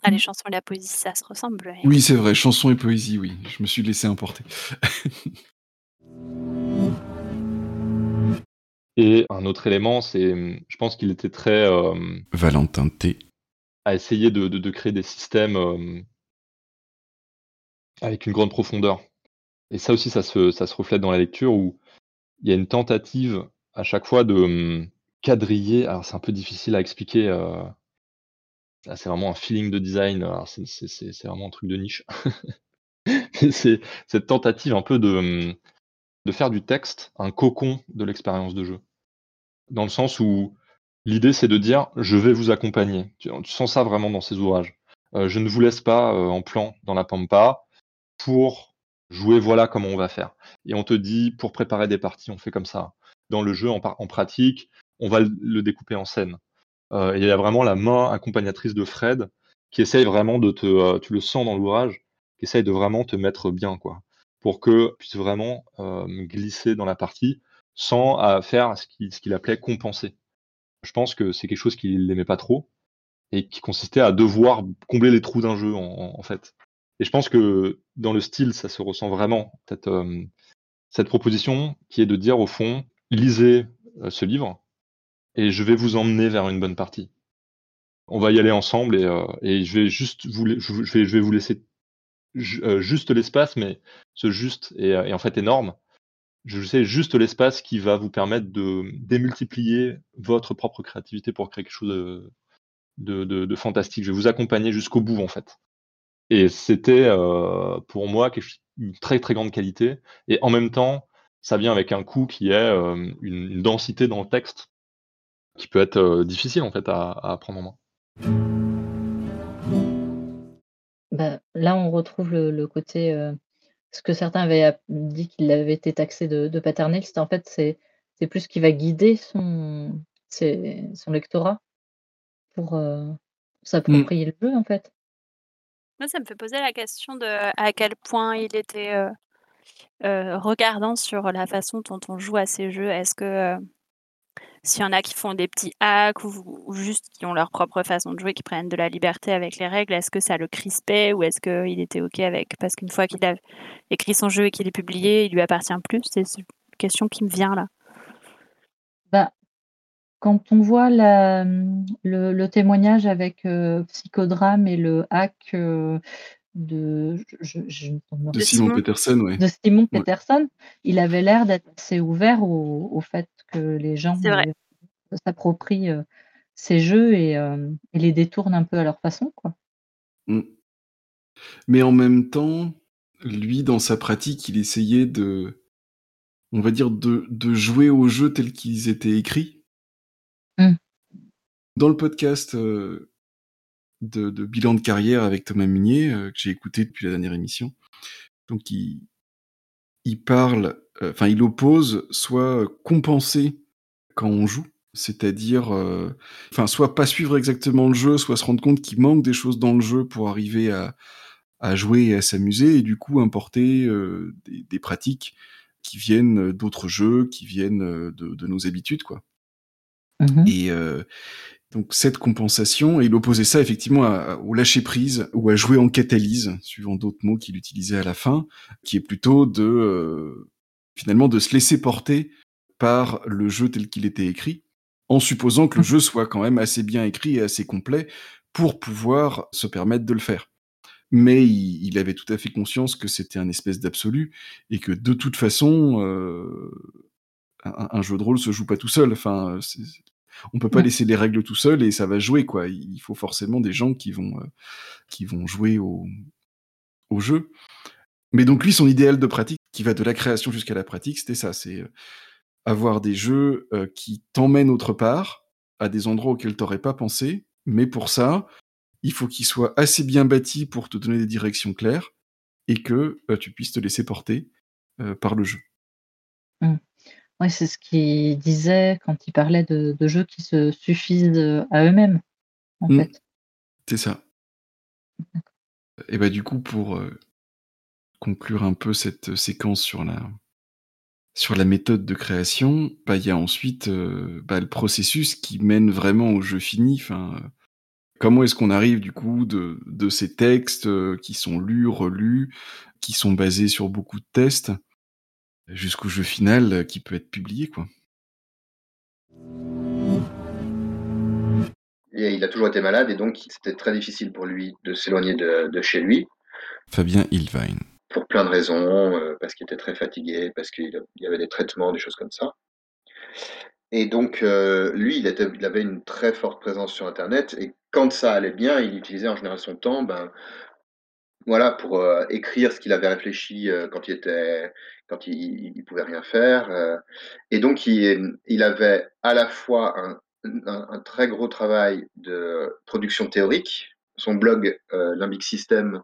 Ah, les Mmh. chansons et la poésie, ça se ressemble, ouais. Oui, c'est vrai, chansons et poésie, oui, je me suis laissé emporter. Et un autre élément, c'est, mmh, je pense qu'il était très, hem Valentin T. à essayer de de de créer des systèmes, hem avec une grande profondeur. Et ça aussi, ça se ça se reflète dans la lecture où il y a une tentative à chaque fois de, quadriller alors c'est un peu difficile à expliquer, là, c'est vraiment un feeling de design, c'est vraiment un truc de niche. C'est cette tentative un peu de, de faire du texte un cocon de l'expérience de jeu. Dans le sens où l'idée, c'est de dire: «Je vais vous accompagner». Tu sens ça vraiment dans ses ouvrages. Heu, je ne vous laisse pas, heu, en plan dans la pampa pour jouer, voilà comment on va faire. Et on te dit: «Pour préparer des parties, on fait comme ça. Dans le jeu, en pratique, on va le découper en scènes». Heu, et il y a vraiment la main accompagnatrice de Fred qui essaye vraiment de te, tu le sens dans l'ouvrage, qui essaye de vraiment te mettre bien, quoi. Pour que tu puisses vraiment, glisser dans la partie sans à faire ce qu'il appelait compenser. Je pense que c'est quelque chose qu'il aimait pas trop et qui consistait à devoir combler les trous d'un jeu, en fait. Et je pense que dans le style, ça se ressent vraiment, cette, hem, cette proposition qui est de dire au fond: «Lisez, heu, ce livre et je vais vous emmener vers une bonne partie. On va y aller ensemble et et je vais juste vous je vais vous laisser juste l'espace, mais ce juste est en fait énorme. Je laisser juste l'espace qui va vous permettre de démultiplier votre propre créativité pour créer quelque chose, de fantastique. Je vais vous accompagner jusqu'au bout, en fait». Et c'était, heu, pour moi une très, très grande qualité et en même temps, ça vient avec un coût qui est, hem, une densité dans le texte qui peut être, heu, difficile, en fait, à prendre en main. Bah, là, on retrouve le côté, ce que certains avaient dit qu'il avait été taxé de de paternel, en fait, c'est c'est plus ce qui va guider son ses son lectorat pour, heu, Mmh. s'approprier le jeu, en fait. Moi, ça me fait poser la question de à quel point il était, heu heu, regardant sur la façon dont on joue à ces jeux. Est-ce que, heu, s'il y en a qui font des petits hacks ou ou juste qui ont leur propre façon de jouer, qui prennent de la liberté avec les règles, est-ce que ça le crispait ou est-ce qu'il était OK avec? Parce qu'une fois qu'il a écrit son jeu et qu'il est publié, il lui appartient plus? C'est une question qui me vient là. Bah, quand on voit la, le le témoignage avec, heu, Psychodrame et le hack, heu, de je je je ne me De De Simon Simon? Petersen, ouais. de Simon Ouais. Peterson, il avait l'air d'être assez ouvert au au fait que les gens, heu, s'approprient, heu, ces jeux et hem, et les détournent un peu à leur façon, quoi. Mmh. Mais en même temps, lui, dans sa pratique, il essayait de on va dire de de jouer aux jeux tels qu'ils étaient écrits. Mmh. Dans le podcast, de de bilan de carrière avec Thomas Munier, que j'ai écouté depuis la dernière émission, donc il il parle, enfin, il oppose soit, compenser quand on joue, c'est-à-dire, enfin, soit pas suivre exactement le jeu, soit se rendre compte qu'il manque des choses dans le jeu pour arriver à à jouer et à s'amuser et du coup importer, heu, des des pratiques qui viennent, d'autres jeux, qui viennent, heu, de de nos habitudes, quoi. Mmh mh. Et donc cette compensation et il opposait ça effectivement à au lâcher prise ou à jouer en catalyse, suivant d'autres mots qu'il utilisait à la fin, qui est plutôt de, finalement de se laisser porter par le jeu tel qu'il était écrit, en supposant que le jeu soit quand même assez bien écrit et assez complet pour pouvoir se permettre de le faire. mais il, il avait tout à fait conscience que c'était un espèce d'absolu et que de toute façon, euh, un, un jeu de rôle se joue pas tout seul. Enfin, on peut pas Ouais. laisser les règles tout seul et ça va jouer quoi. Il faut forcément des gens qui vont euh, qui vont jouer au, au jeu. Mais donc lui, son idéal de pratique, qui va de la création jusqu'à la pratique, c'était ça, c'est euh, avoir des jeux euh, qui t'emmènent autre part, à des endroits auxquels t'aurais pas pensé, mais pour ça, il faut qu'ils soient assez bien bâtis pour te donner des directions claires et que euh, tu puisses te laisser porter euh, par le jeu. Ouais, c'est ce qu'il disait quand il parlait de, de jeux qui se suffisent à eux-mêmes, en Mm. fait. C'est ça. Et bah du coup, pour conclure un peu cette séquence sur la sur la méthode de création, bah il y a ensuite euh, bah, le processus qui mène vraiment au jeu fini. Enfin, euh, comment est-ce qu'on arrive du coup de, de ces textes euh, qui sont lus, relus, qui sont basés sur beaucoup de tests, jusqu'au jeu final euh, qui peut être publié quoi. Et il a toujours été malade et donc c'était très difficile pour lui de s'éloigner de, de chez lui Fabien Ilvine. Pour plein de raisons, euh, parce qu'il était très fatigué, parce qu'il y avait des traitements, des choses comme ça. Et donc, euh, lui, il, avait une très forte présence sur Internet, et quand ça allait bien, il utilisait en général son temps ben, voilà, pour euh, écrire ce qu'il avait réfléchi quand il était quand il, pouvait rien faire. et donc, il, avait à la fois un très gros travail de production théorique. Son blog euh, Limbic System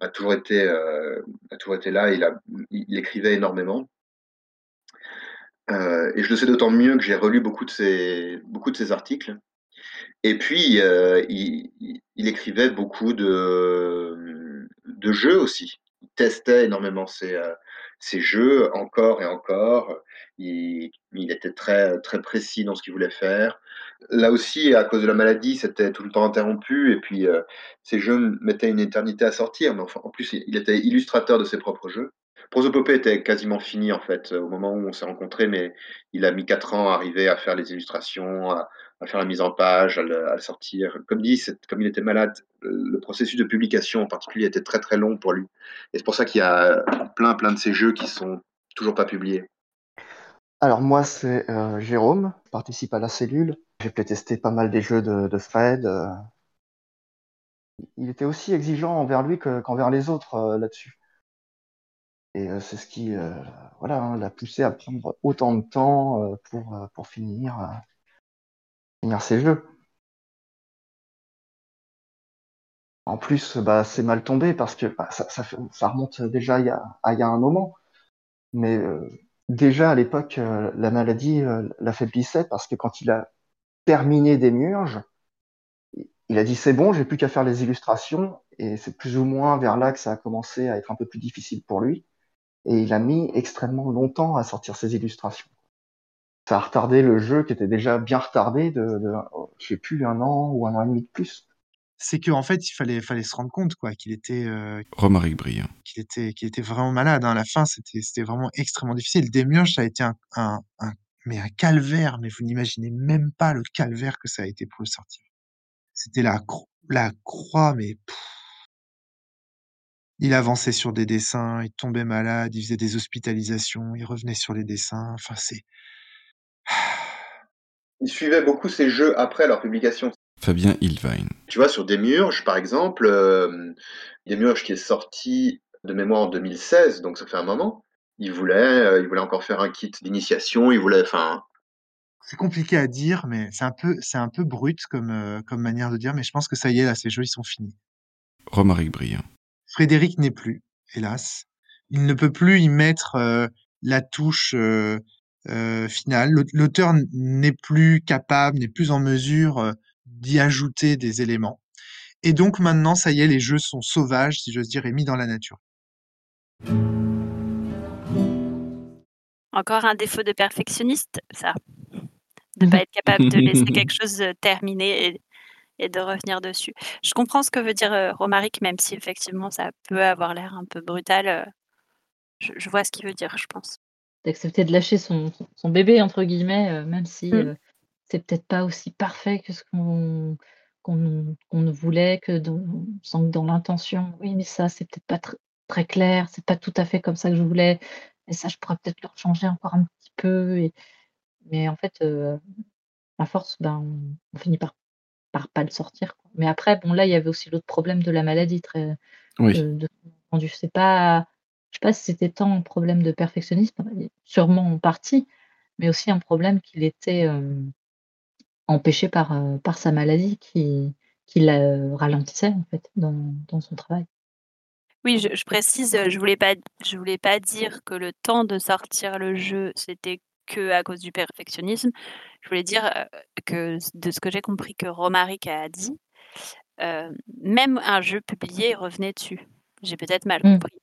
a toujours été euh, a toujours été là. Il, a, il écrivait énormément. Euh, et je le sais d'autant mieux que j'ai relu beaucoup de ses, beaucoup de ses articles. Et puis, euh, il, il- écrivait beaucoup de, de jeux aussi. Il testait énormément ses, ses jeux, encore et encore. Il, il était très, très précis dans ce qu'il voulait faire. Là aussi, à cause de la maladie, c'était tout le temps interrompu. Et puis, euh, ces jeux mettaient une éternité à sortir. Mais enfin, en plus, il était illustrateur de ses propres jeux. Prosopopée était quasiment fini, en fait, au moment où on s'est rencontrés, mais il a mis quatre ans à arriver à faire les illustrations, à, faire la mise en page, à le, sortir. Comme dit, comme il était malade, le processus de publication en particulier était très très long pour lui. Et c'est pour ça qu'il y a plein plein de ces jeux qui sont toujours pas publiés. Alors moi, c'est euh, Jérôme, participe à la cellule. J'ai playtesté pas mal des jeux de, Fred. euh. Il était aussi exigeant envers lui que- qu'envers les autres euh, là-dessus. Et euh, c'est ce qui voilà, hein, l'a poussé à prendre autant de temps pour, pour finir, finir ses jeux. En plus, bah, c'est mal tombé parce que bah, ça, remonte déjà il y a, à il y a un moment. Mais déjà à l'époque, la maladie l'affaiblissait parce que quand il a terminé des murges, il a dit c'est bon, j'ai plus qu'à faire les illustrations. Et c'est plus ou moins vers là que ça a commencé à être un peu plus difficile pour lui. Et il a mis extrêmement longtemps à sortir ses illustrations. Ça a retardé le jeu qui était déjà bien retardé de, de je sais plus, un an ou un an et demi de plus. C'est qu'en fait, il fallait, fallait se rendre compte quoi, qu'il était, euh, Romaric Briand. qu'il était, qu'il était vraiment malade. hein. À la fin, c'était, c'était vraiment extrêmement difficile. Démiurge, ça a été un, un, un- mais un calvaire. Mais vous n'imaginez même pas le calvaire que ça a été pour le sortir. C'était la, cro- la croix, mais pff, il avançait sur des dessins, il tombait malade, il faisait des hospitalisations, il revenait sur les dessins. Enfin, c'est Il suivait beaucoup ces jeux après leur publication. Fabien Ilvine. Tu vois, sur Démiurge, par exemple, euh, Démiurge qui est sorti de mémoire en 2016, donc ça fait un moment. Il voulait, euh, il voulait encore faire un kit d'initiation. Il voulait, enfin, c'est compliqué à dire, mais c'est un peu, c'est un peu brut comme, euh, comme manière de dire. Mais je pense que ça y est, là, ces jeux, ils sont finis. Romaric Briand. Frédéric n'est plus, hélas. Il ne peut plus y mettre euh, la touche euh, euh, finale. L'aut- L'auteur n'est plus capable, n'est plus en mesure euh, d'y ajouter des éléments. Et donc maintenant, ça y est, les jeux sont sauvages, si j'ose dire, et mis dans la nature. Encore un défaut de perfectionniste, ça. De ne pas être capable de laisser quelque chose euh, terminer et, et de revenir dessus. Je comprends ce que veut dire euh, Romaric, même si effectivement ça peut avoir l'air un peu brutal. euh, je, je vois ce qu'il veut dire, je pense. D'accepter de lâcher son, son- son bébé, entre guillemets, euh, même si Mm. euh, c'est peut-être pas aussi parfait que ce qu'on qu'on qu'on voulait, que dans sent que dans l'intention: «Oui, mais ça, c'est peut-être pas tr très clair, c'est pas tout à fait comme ça que je voulais et ça, je pourrais peut-être le changer encore un petit peu» et mais en fait, heu, à force, ben, on on finit par par pas le sortir, quoi. Mais après, bon, là, il y avait aussi l'autre problème de la maladie très Oui. de de. C'est pas je sais pas si c'était tant un problème de perfectionnisme, sûrement en partie, mais aussi un problème qu'il était, hem, empêché par, heu, par sa maladie qui qui le ralentissait, en fait, dans dans son travail. Oui, je je précise, heu, je voulais pas je voulais pas dire que le temps de sortir le jeu, c'était qu'à cause du perfectionnisme. Je voulais dire, heu, que de ce que j'ai compris que Romaric a dit, heu, même un jeu publié revenait dessus. J'ai peut-être mal Mmh. compris.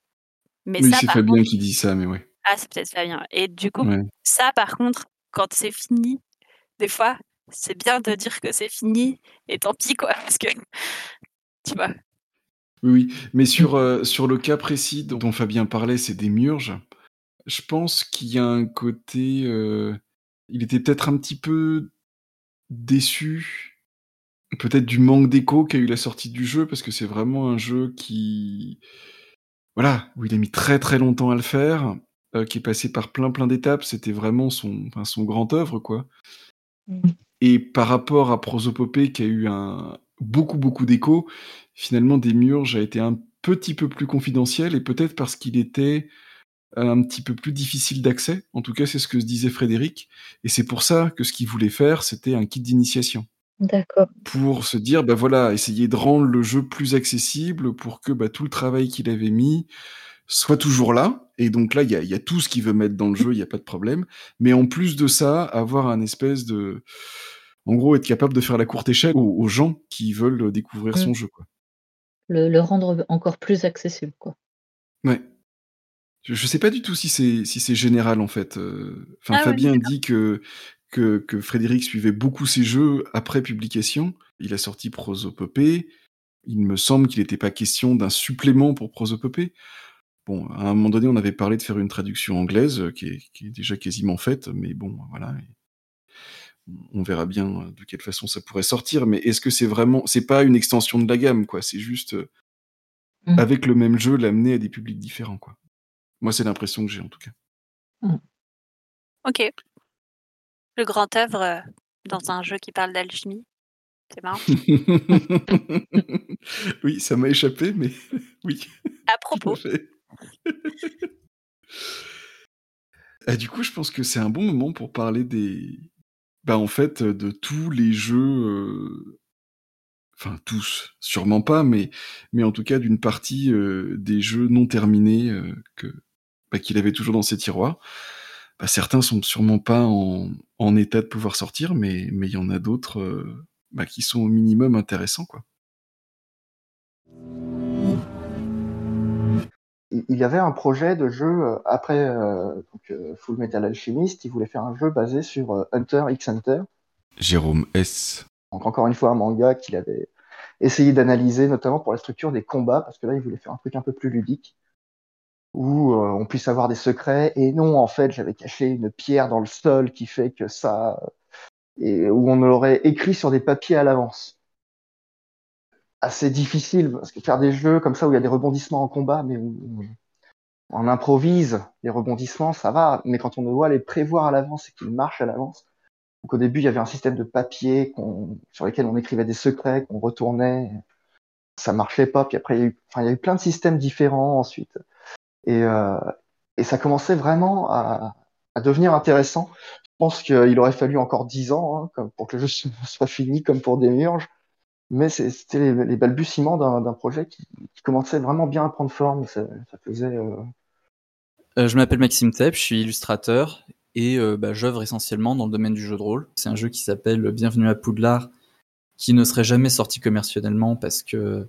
Mais Oui, ça, c'est Fabien contre qui dit ça, mais ouais. ah, c'est peut-être Fabien et du coup, Ouais. ça, par contre, quand c'est fini, des fois, c'est bien de dire que c'est fini et tant pis, quoi, parce que tu vois? Oui, oui, mais sur, heu, sur le cas précis dont Fabien parlait, c'est des murges. Je pense qu'il y a un côté, heu, il était peut-être un petit peu déçu, peut-être du manque d'écho qu'a eu la sortie du jeu, parce que c'est vraiment un jeu qui voilà, où il a mis très, très longtemps à le faire, heu, qui est passé par plein, plein d'étapes. C'était vraiment son enfin, son grand œuvre, quoi. Mmh. Et par rapport à Prosopopée qui a eu un beaucoup, beaucoup d'écho, finalement Démiurge a été un petit peu plus confidentiel et peut-être parce qu'il était un petit peu plus difficile d'accès. En tout cas, c'est ce que se disait Frédéric et c'est pour ça que ce qu'il voulait faire, c'était un kit d'initiation. D'accord. Pour se dire, bah, voilà, essayer de rendre le jeu plus accessible pour que, bah, tout le travail qu'il avait mis soit toujours là et donc là, il y a il y a tout ce qu'il veut mettre dans le jeu, il y a pas de problème. Mais en plus de ça, avoir un espèce de en gros, être capable de faire la courte échelle aux aux gens qui veulent découvrir Mmh. son jeu, quoi. Le le rendre encore plus accessible, quoi. Ouais. Je je sais pas du tout si c'est si c'est général, en fait, heu, enfin, Ah Fabien dit que que que Frédéric suivait beaucoup ses jeux après publication. Il a sorti Prosopopée. Il me semble qu'il était pas question d'un supplément pour Prosopopée. Bon, à un moment donné, on avait parlé de faire une traduction anglaise, heu, qui est qui est déjà quasiment faite, mais bon, voilà on verra bien, heu, de quelle façon ça pourrait sortir, mais est-ce que c'est vraiment c'est pas une extension de la gamme, quoi, c'est juste, heu, Mmh. avec le même jeu, l'amener à des publics différents, quoi. Moi, c'est l'impression que j'ai, en tout cas. Mmh. OK. Le grand œuvre, heu, dans un jeu qui parle d'alchimie. C'est marrant. Oui, ça m'a échappé, mais oui, À propos. Et du coup, je pense que c'est un bon moment pour parler des bah, en fait, de tous les jeux, enfin tous, sûrement pas, mais en tout cas d'une partie, des jeux non terminés, bah, qu'il avait toujours dans ses tiroirs. Bah, certains sont sûrement pas en état de pouvoir sortir, mais il y en a d'autres, bah, qui sont au minimum intéressants, quoi. Il y avait un projet de jeu, heu, après, heu, donc heu, Fullmetal Alchemist, il voulait faire un jeu basé sur, heu, Hunter x Hunter. Jérôme S. Donc encore une fois, un manga qu'il avait essayé d'analyser, notamment pour la structure des combats, parce que là, il voulait faire un truc un peu plus ludique, où, on puisse avoir des secrets et non, en fait, j'avais caché une pierre dans le sol qui fait que ça et où on aurait écrit sur des papiers à l'avance. Assez difficile, parce que faire des jeux comme ça où il y a des rebondissements en combat, mais où on improvise les rebondissements, ça va, mais quand on doit les prévoir à l'avance et qu'ils marchent à l'avance. Donc au début, il y avait un système de papier sur lesquels on écrivait des secrets, qu'on retournait, ça marchait pas, puis après il y a eu enfin il y a eu plein de systèmes différents ensuite et et ça commençait vraiment à devenir intéressant. Je pense qu'il aurait fallu encore 10 ans, hein, pour que le jeu soit fini comme pour Démiurge, mais c'était les balbutiements d'un projet qui commençait vraiment bien à prendre forme. Ça faisait, heu Heu, je m'appelle Maxime Tepp, je suis illustrateur et heu, bah, j'œuvre essentiellement dans le domaine du jeu de rôle. C'est un jeu qui s'appelle Bienvenue à Poudlard, qui ne serait jamais sorti commercialement parce que,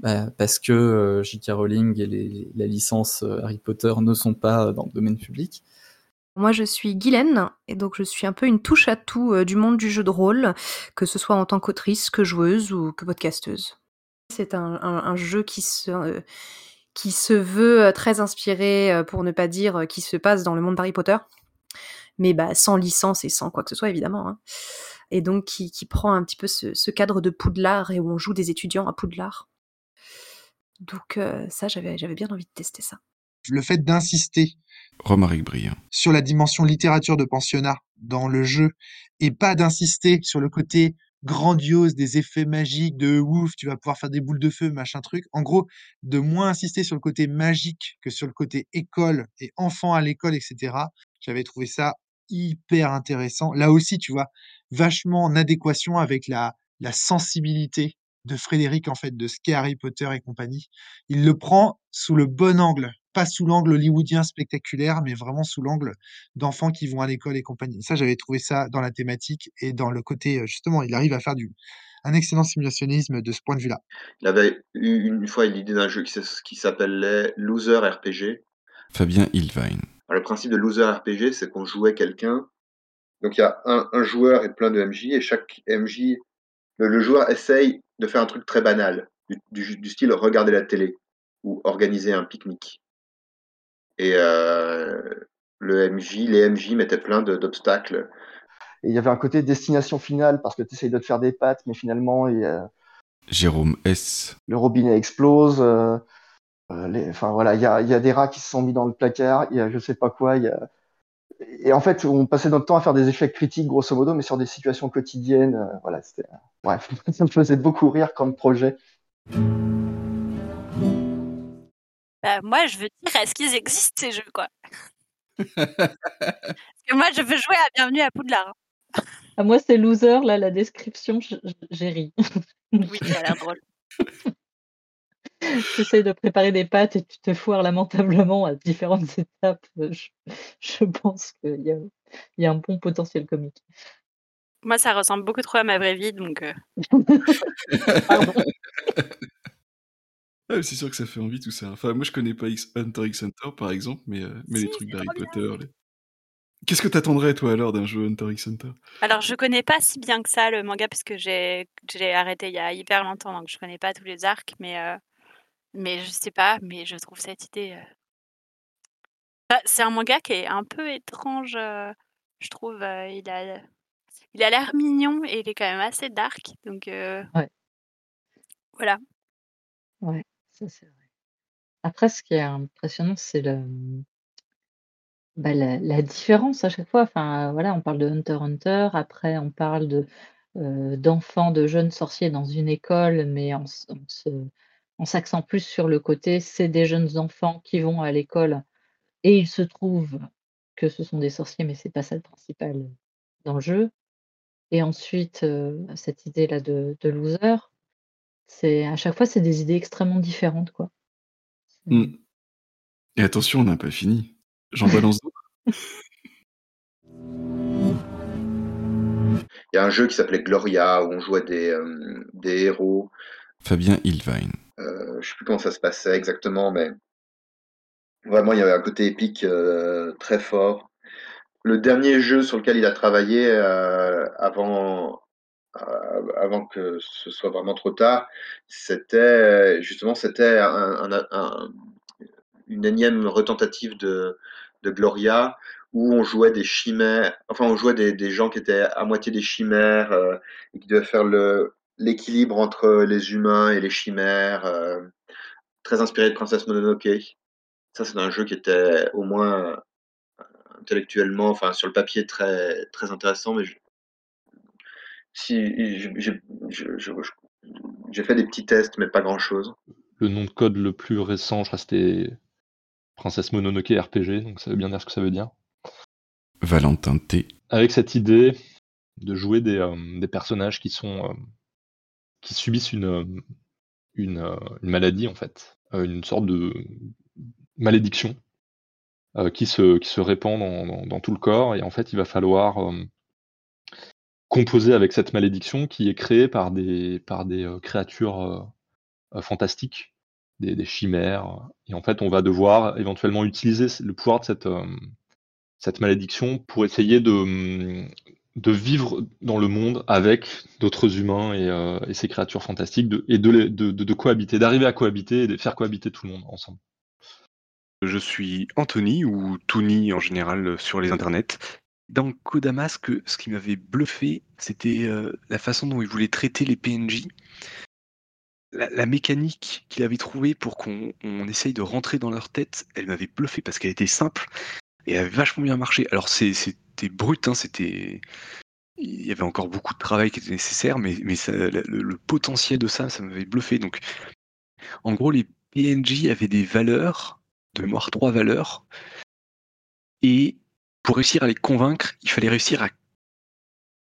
bah, parce que, J.K. Rowling et la licence, Harry Potter ne sont pas dans le domaine public. Moi, je suis Guylaine et donc je suis un peu une touche à tout, heu, du monde du jeu de rôle, que ce soit en tant qu'autrice, que joueuse ou que podcasteuse. C'est un jeu qui se, heu, qui se veut, heu, très inspiré, pour ne pas dire, qui se passe dans le monde d'Harry Potter. mais bah, sans licence et sans quoi que ce soit évidemment. Hein. Et donc qui, prend un petit peu ce, cadre de Poudlard et où on joue des étudiants à Poudlard. Donc euh, ça, j'avais bien envie de tester ça. Le fait d'insister Romaric Briand. sur la dimension littérature de pensionnat dans le jeu et pas d'insister sur le côté grandiose des effets magiques de ouf, tu vas pouvoir faire des boules de feu, machin truc. En gros, de moins insister sur le côté magique que sur le côté école et enfant à l'école, etc. J'avais trouvé ça hyper intéressant. Là aussi, tu vois, vachement en adéquation avec la, la sensibilité de Frédéric, en fait, de ce qu'est Harry Potter et compagnie. Il le prend sous le bon angle, pas sous l'angle hollywoodien spectaculaire, mais vraiment sous l'angle d'enfants qui vont à l'école et compagnie. Ça, j'avais trouvé ça dans la thématique et dans le côté, euh, justement, il arrive à faire du, un excellent simulationnisme de ce point de vue-là. Il avait eu une fois l'idée d'un jeu qui s'appelait Loser RPG. Fabien Ilvine. le principe de Loser RPG, c'est qu'on jouait quelqu'un. Donc il y a un, un, joueur et plein de MJ, et chaque MJ, le, joueur essaye de faire un truc très banal, du, du style regarder la télé ou organiser un pique-nique. Et euh, le MJ, les MJ mettaient plein d'obstacles. Et il y avait un côté destination finale parce que tu essayes de te faire des pattes, mais finalement, il y a... Jérôme S. Le robinet explose. Euh, euh les... Enfin voilà, il y a, y a, des rats qui se sont mis dans le placard. Il y a je sais pas quoi. Y a... Et en fait, on passait notre temps à faire des échecs critiques, grosso modo, mais sur des situations quotidiennes. Euh, voilà, c'était. Bref, ça me faisait beaucoup rire comme projet. Bah, moi, je veux dire, est-ce qu'ils existent ces jeux, quoi? Parce que moi, je veux jouer à Bienvenue à Poudlard. À ah, moi, c'est loser, là, la description, j'ai ri. oui, ça a l'air drôle. tu essaies de préparer des pâtes et tu te foires lamentablement à différentes étapes. Je, je pense qu'il y a, il y a un bon potentiel comique. Moi, ça ressemble beaucoup trop à ma vraie vie, donc. Euh... Ah, c'est sûr que ça fait envie tout ça. Enfin, moi je connais pas X Hunter x Hunter par exemple, mais, euh, mais les trucs d'Harry Potter. Qu'est-ce que t'attendrais toi alors d'un jeu Hunter x Hunter? Alors je connais pas si bien que ça le manga parce que j'ai arrêté il y a hyper longtemps donc je connais pas tous les arcs, mais euh, mais je sais pas, mais je trouve cette idée. Euh bah, c'est un manga qui est un peu étrange, je trouve. il a il a l'air mignon et il est quand même assez dark donc. Ouais. Voilà. Ouais. Ça, c'est vrai. Après, ce qui est impressionnant, c'est le, bah, la la différence à chaque fois. Enfin, voilà, on parle de Hunter Hunter, après on parle de, d'enfants, de jeunes sorciers dans une école, mais en s'accent plus sur le côté, c'est des jeunes enfants qui vont à l'école et il se trouve que ce sont des sorciers, mais c'est pas ça le principal, dans le jeu et ensuite, cette idée-là de de loser. C'est à chaque fois, c'est des idées extrêmement différentes, quoi. Mmh. Et attention, on n'a pas fini. J'en balance d'autres. Il y a un jeu qui s'appelait Gloria où on jouait des, euh, des héros. Fabien Ilvine. Euh, je sais plus comment ça se passait exactement, mais vraiment il y avait un côté épique euh, très fort. Le dernier jeu sur lequel il a travaillé euh, avant euh, avant que ce soit vraiment trop tard, c'était justement c'était une énième retentative de, Gloria où on jouait des chimères, enfin on jouait des, gens qui étaient à moitié des chimères et qui devaient faire le l'équilibre entre les humains et les chimères, euh, très inspiré de Princesse Mononoke. Ça c'est un jeu qui était au moins intellectuellement, enfin sur le papier très très intéressant, mais je, si j'ai fait des petits tests, mais pas grand chose. Le nom de code le plus récent, je restais Princesse Mononoke RPG, donc ça veut bien dire ce que ça veut dire. Valentin T. Avec cette idée de jouer des, euh, des personnages qui sont euh, qui subissent une, euh, une, maladie en fait, une sorte de malédiction qui, se, qui se répand dans, tout le corps et en fait il va falloir composé avec cette malédiction qui est créée par des, par des euh, créatures euh, euh, fantastiques, des, chimères. Et en fait, on va devoir éventuellement utiliser le pouvoir de cette, cette malédiction pour essayer de, de vivre dans le monde avec d'autres humains et, ces créatures fantastiques et de, cohabiter, d'arriver à cohabiter et de faire cohabiter tout le monde ensemble. Je suis Anthony ou Tony en général sur les internets Dans Kodama, ce, qui m'avait bluffé, c'était euh, la façon dont il voulait traiter les PNJ. La, la mécanique qu'il avait trouvée pour qu'on on essaye de rentrer dans leur tête, elle m'avait bluffé parce qu'elle était simple et avait vachement bien marché. Alors c'est- c'était brut, hein, c'était il y avait encore beaucoup de travail qui était nécessaire, mais, mais le, potentiel de ça, ça m'avait bluffé. Donc, en gros, les PNJ avaient des valeurs, de mémoire trois valeurs, et pour réussir à les convaincre, il fallait réussir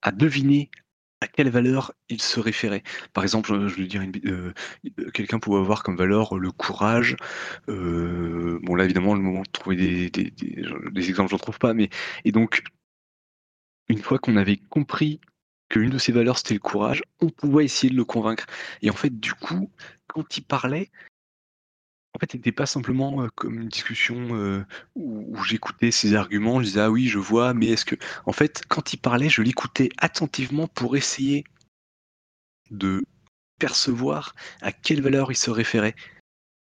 à deviner à quelle valeur ils se référaient. Par exemple, je vais dire, euh, quelqu'un pouvait avoir comme valeur le courage. euh, bon, là, évidemment, le moment de trouver des exemples, je n'en trouve pas, mais et donc une fois qu'on avait compris qu'une de ses valeurs c'était le courage, on pouvait essayer de le convaincre. Et en fait, du coup, quand il parlait, en fait, c'était pas simplement comme une discussion où j'écoutais ses arguments, je disais ah oui, je vois, mais est-ce que, en fait, quand il parlait, je l'écoutais attentivement pour essayer de percevoir à quelle valeur il se référait.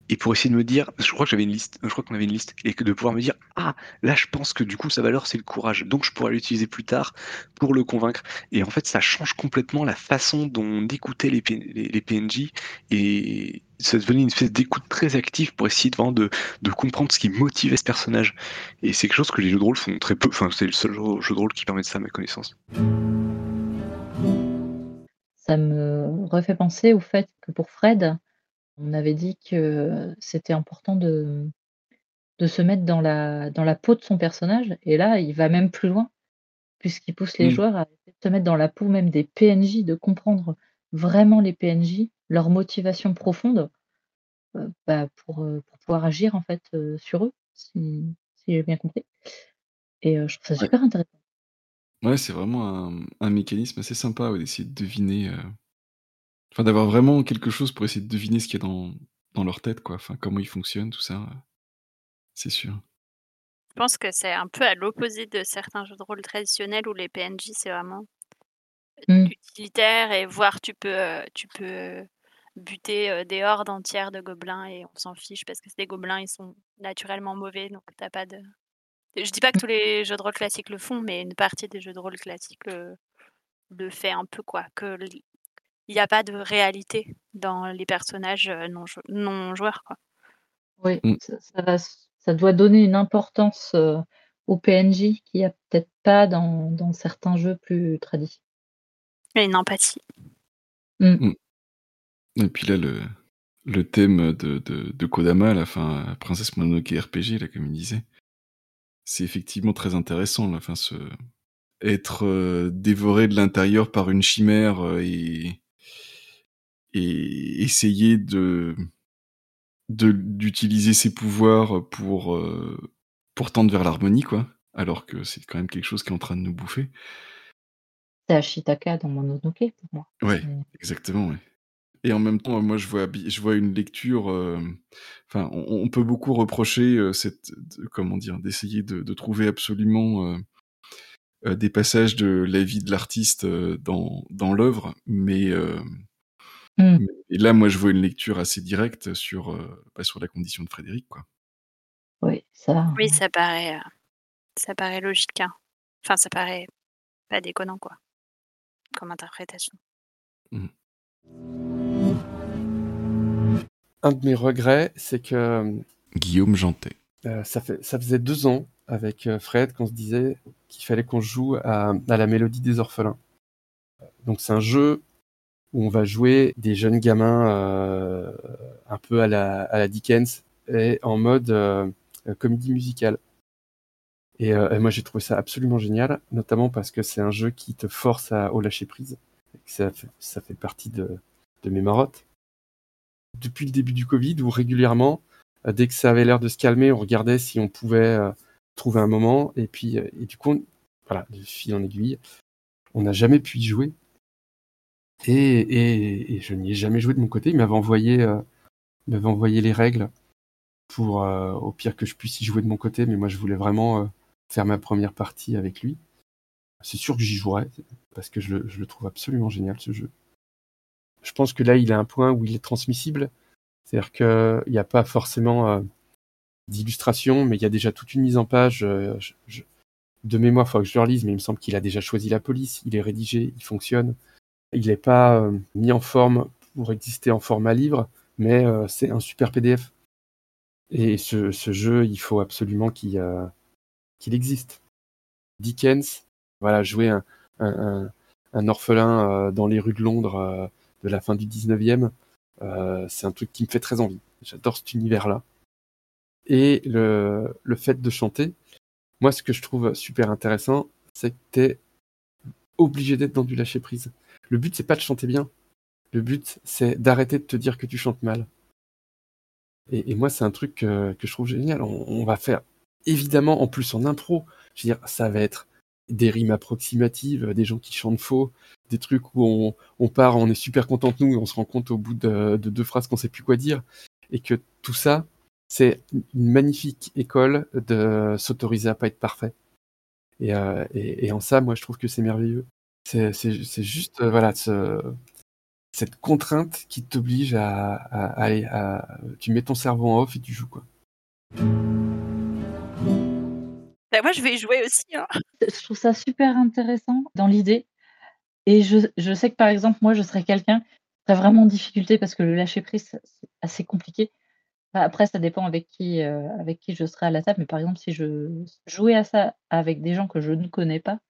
Et pour essayer de me dire, je crois que j'avais une liste, je crois qu'on avait une liste, et que de pouvoir me dire, ah, là je pense que du coup sa valeur c'est le courage, donc je pourrais l'utiliser plus tard pour le convaincre. Et en fait ça change complètement la façon dont on écoutait les, PNJ, et ça devenait une espèce d'écoute très active pour essayer de, de, de comprendre ce qui motivait ce personnage. Et c'est quelque chose que les jeux de rôle font très peu, enfin c'est le seul jeu de rôle qui permet de ça à ma connaissance. Ça me refait penser au fait que pour Fred, on avait dit que c'était important de de se mettre dans la dans la peau de son personnage et là, il va même plus loin puisqu'il pousse les Mmh. joueurs à se mettre dans la peau même des PNJ, de comprendre vraiment les PNJ, leur motivation profonde, heu, bah, pour, heu, pour pouvoir agir en fait, heu, sur eux, si si j'ai bien compris et je trouve ça Ouais. super intéressant. Ouais, c'est vraiment un un mécanisme assez sympa, ouais, d'essayer de deviner, enfin d'avoir vraiment quelque chose pour essayer de deviner ce qu'il y a dans dans leur tête, quoi. Enfin, comment ils fonctionnent, tout ça, heu, c'est sûr. Je pense que c'est un peu à l'opposé de certains jeux de rôle traditionnels où les PNJ, c'est vraiment Mmh. utilitaire et voire tu peux, heu, tu peux, buter, heu, des hordes entières de gobelins et on s'en fiche parce que c'est des gobelins, ils sont naturellement mauvais, donc tu as pas de je dis pas que tous les jeux de rôle classiques le font, mais une partie des jeux de rôle classiques, le fait un peu, quoi. Que il y a pas de réalité dans les personnages, heu, non jou non joueurs, quoi. Oui, Mmh. ça ça va s ça doit donner une importance, heu, aux PNJ qu'il y a peut-être pas dans dans certains jeux plus tradi. Et une empathie. Mmh. Mmh. Et puis là, le le thème de de de Kodama, là, enfin, Princesse Mononoke RPG, là, comme il disait, c'est effectivement très intéressant, là, enfin, se être, heu, dévoré de l'intérieur par une chimère, et et essayer de d'utiliser ses pouvoirs pour, heu, pour tendre vers l'harmonie, quoi, alors que c'est quand même quelque chose qui est en train de nous bouffer. C'est Ashitaka dans Mononoke pour moi. Ouais, exactement, ouais. Et en même temps, moi, je vois je vois une lecture, hem, enfin, on on peut beaucoup reprocher, heu, cette de comment dire? D'essayer de de trouver absolument, des passages de la vie de l'artiste, dans dans l'œuvre, mais Mmh. et là, moi, je vois une lecture assez directe sur, heu, bah, sur la condition de Frédéric, quoi. Oui, ça Oui, ça paraît, heu, ça paraît logique, hein. Enfin, ça paraît pas déconnant, quoi, comme interprétation. Mmh. Un de mes regrets, c'est que, Guillaume Jantet. heu, ça fait ça faisait 2 ans avec, heu, Fred qu'on se disait qu'il fallait qu'on joue à à La Mélodie des orphelins. Donc c'est un jeu où on va jouer des jeunes gamins, heu, un peu à la Dickens et en mode, heu, comédie musicale. Et heu, et moi j'ai trouvé ça absolument génial, notamment parce que c'est un jeu qui te force à au lâcher prise ça fait partie de mes marottes. Depuis le début du covid où régulièrement, dès que ça avait l'air de se calmer, on regardait si on pouvait, trouver un moment et puis, et du coup, voilà, de fil en aiguille, on n'a jamais pu y jouer. Et je n'y ai jamais joué de mon côté. Il m'avait envoyé, m'avait envoyé les règles pour, heu, au pire que je puisse y jouer de mon côté, mais moi je voulais vraiment, heu, faire ma première partie avec lui. C'est sûr que j'y jouerai parce que je le trouve absolument génial ce jeu. Je pense que là, il à un point où il est transmissible. C'est-à-dire qu'il y a pas forcément, d'illustration, mais il y a déjà toute une mise en page, de mémoire, il faut que je le relise, mais il me semble qu'il a déjà choisi la police, il est rédigé, il fonctionne. Il n'est pas euh, mis en forme pour exister en format livre, mais euh, c'est un super PDF. Et ce, jeu, il faut absolument qu'il euh, existe. Dickens, voilà, jouer un, orphelin dans les rues de Londres de la fin du 19e, c'est un truc qui me fait très envie. J'adore cet univers-là. Et le, le fait de chanter, moi, ce que je trouve super intéressant, c'est que tu es obligé d'être dans du lâcher prise. Le but, c'est pas de chanter bien. Le but, c'est d'arrêter de te dire que tu chantes mal. Et, moi, c'est un truc que, que, je trouve génial. On, va faire, évidemment, en plus en impro, je veux dire, ça va être des rimes approximatives, des gens qui chantent faux, des trucs où on, part, on est super content de nous et on se rend compte au bout de, de deux phrases qu'on sait plus quoi dire. Et que tout ça, c'est une magnifique école de s'autoriser à pas être parfait. Et, euh, en ça, moi, je trouve que c'est merveilleux. C'est juste, euh, voilà, ce, cette contrainte qui t'oblige à, à, à, à, Tu mets ton cerveau en off et tu joues, quoi. Bah moi, je vais jouer aussi. Hein. Je trouve ça super intéressant dans l'idée. Et je, je, sais que, par exemple, moi, je serais quelqu'un qui serait vraiment en difficulté parce que le lâcher prise, c'est assez compliqué. Après, ça dépend avec qui, euh, avec qui je serai à la table, mais par exemple, si je jouais à ça avec des gens que je ne connais pas,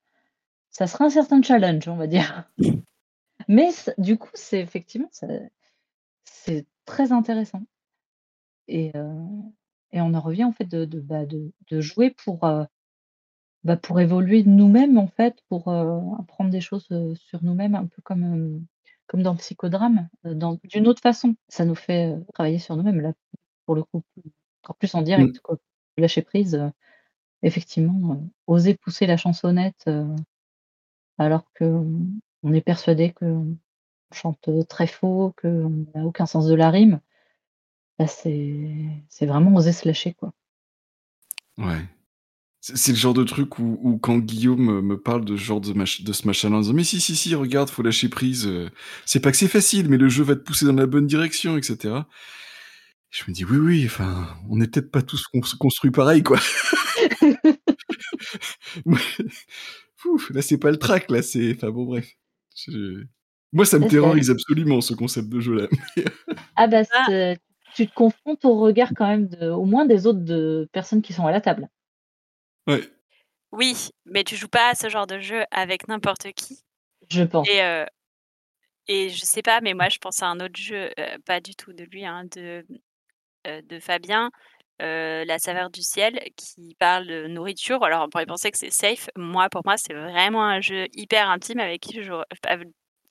ça serait un certain challenge, on va dire. Mais du coup, c'est effectivement, c'est très intéressant. Et, euh, et, on en revient en fait de, de, bah, de, de jouer pour, euh, bah, pour évoluer nous-mêmes, en fait, pour apprendre des choses sur nous-mêmes, un peu comme, comme dans le psychodrame, d'une autre façon. Ça nous fait travailler sur nous-mêmes. Là, pour le coup, encore plus en direct, mmh. quoi. Lâcher prise, euh, effectivement, euh, oser pousser la chansonnette euh, alors qu'on est persuadé qu'on chante très faux, qu'on n'a aucun sens de la rime, bah c'est vraiment oser se lâcher, quoi. Ouais. C'est le genre de truc où, où, quand Guillaume me parle de ce genre de, de ce machin-là, en disant Mais si, si, si, regarde, faut lâcher prise. C'est pas que c'est facile, mais le jeu va te pousser dans la bonne direction, etc. Je me dis: «Oui, oui, enfin, on n'est peut-être pas tous construits pareil, quoi». Ouf, là, c'est pas le track, là, c'est enfin bon, bref. Je... Moi, ça me terrorise absolument, ce concept de jeu-là. ah bah, ah. tu te confrontes au regard quand même de, au moins des autres de personnes qui sont à la table. Ouais. Oui, mais tu joues pas à ce genre de jeu avec n'importe qui. Je pense. Et, euh, et je sais pas, mais moi, je pense à un autre jeu, euh, pas du tout de lui, hein, de euh, de Fabien, euh, La saveur du ciel, qui parle de nourriture. Alors, on pourrait penser que c'est safe. Moi, pour moi, c'est vraiment un jeu hyper intime avec qui je,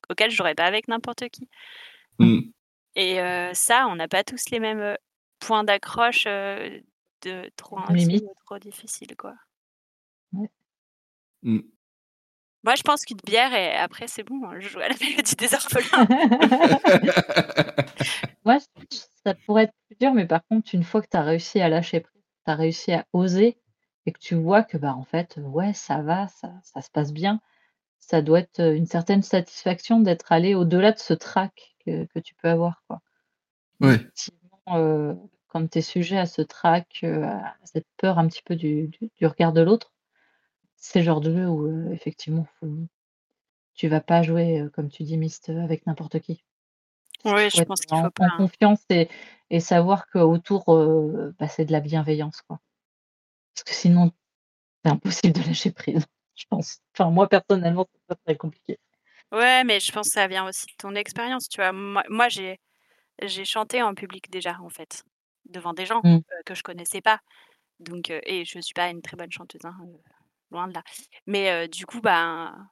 auquel je jouerais pas avec n'importe qui. Mmh. Et euh, ça, on n'a pas tous les mêmes points d'accroche de trop intime trop difficile, quoi. Ouais. Mmh. Moi, je pense qu'une bière et après, c'est bon, hein, je joue à la mélodie des orphelins. Moi, ça pourrait être plus dur, mais par contre, une fois que tu as réussi à lâcher prise, tu as réussi à oser et que tu vois que, bah, en fait, ouais, ça va, ça, ça se passe bien, ça doit être une certaine satisfaction d'être allé au-delà de ce trac que, que, tu peux avoir, quoi. Ouais. Euh, quand tu es sujet à ce trac, à cette peur un petit peu du, du, du regard de l'autre, c'est le genre de jeu où, heu, effectivement, faut tu vas pas jouer, heu, comme tu dis, Myst, avec n'importe qui. Oui, je pense qu'il faut en pas. en confiance et et savoir qu'autour, heu, bah, c'est de la bienveillance, quoi. Parce que sinon, c'est impossible de lâcher prise, je pense. Enfin, moi, personnellement, c'est pas très compliqué. Ouais, mais je pense que ça vient aussi de ton expérience, tu vois? Moi moi, j'ai j'ai chanté en public déjà, en fait, devant des gens, Mmh. heu, que je connaissais pas. Donc heu et je suis pas une très bonne chanteuse, hein, heu loin de là. Mais du coup, ben,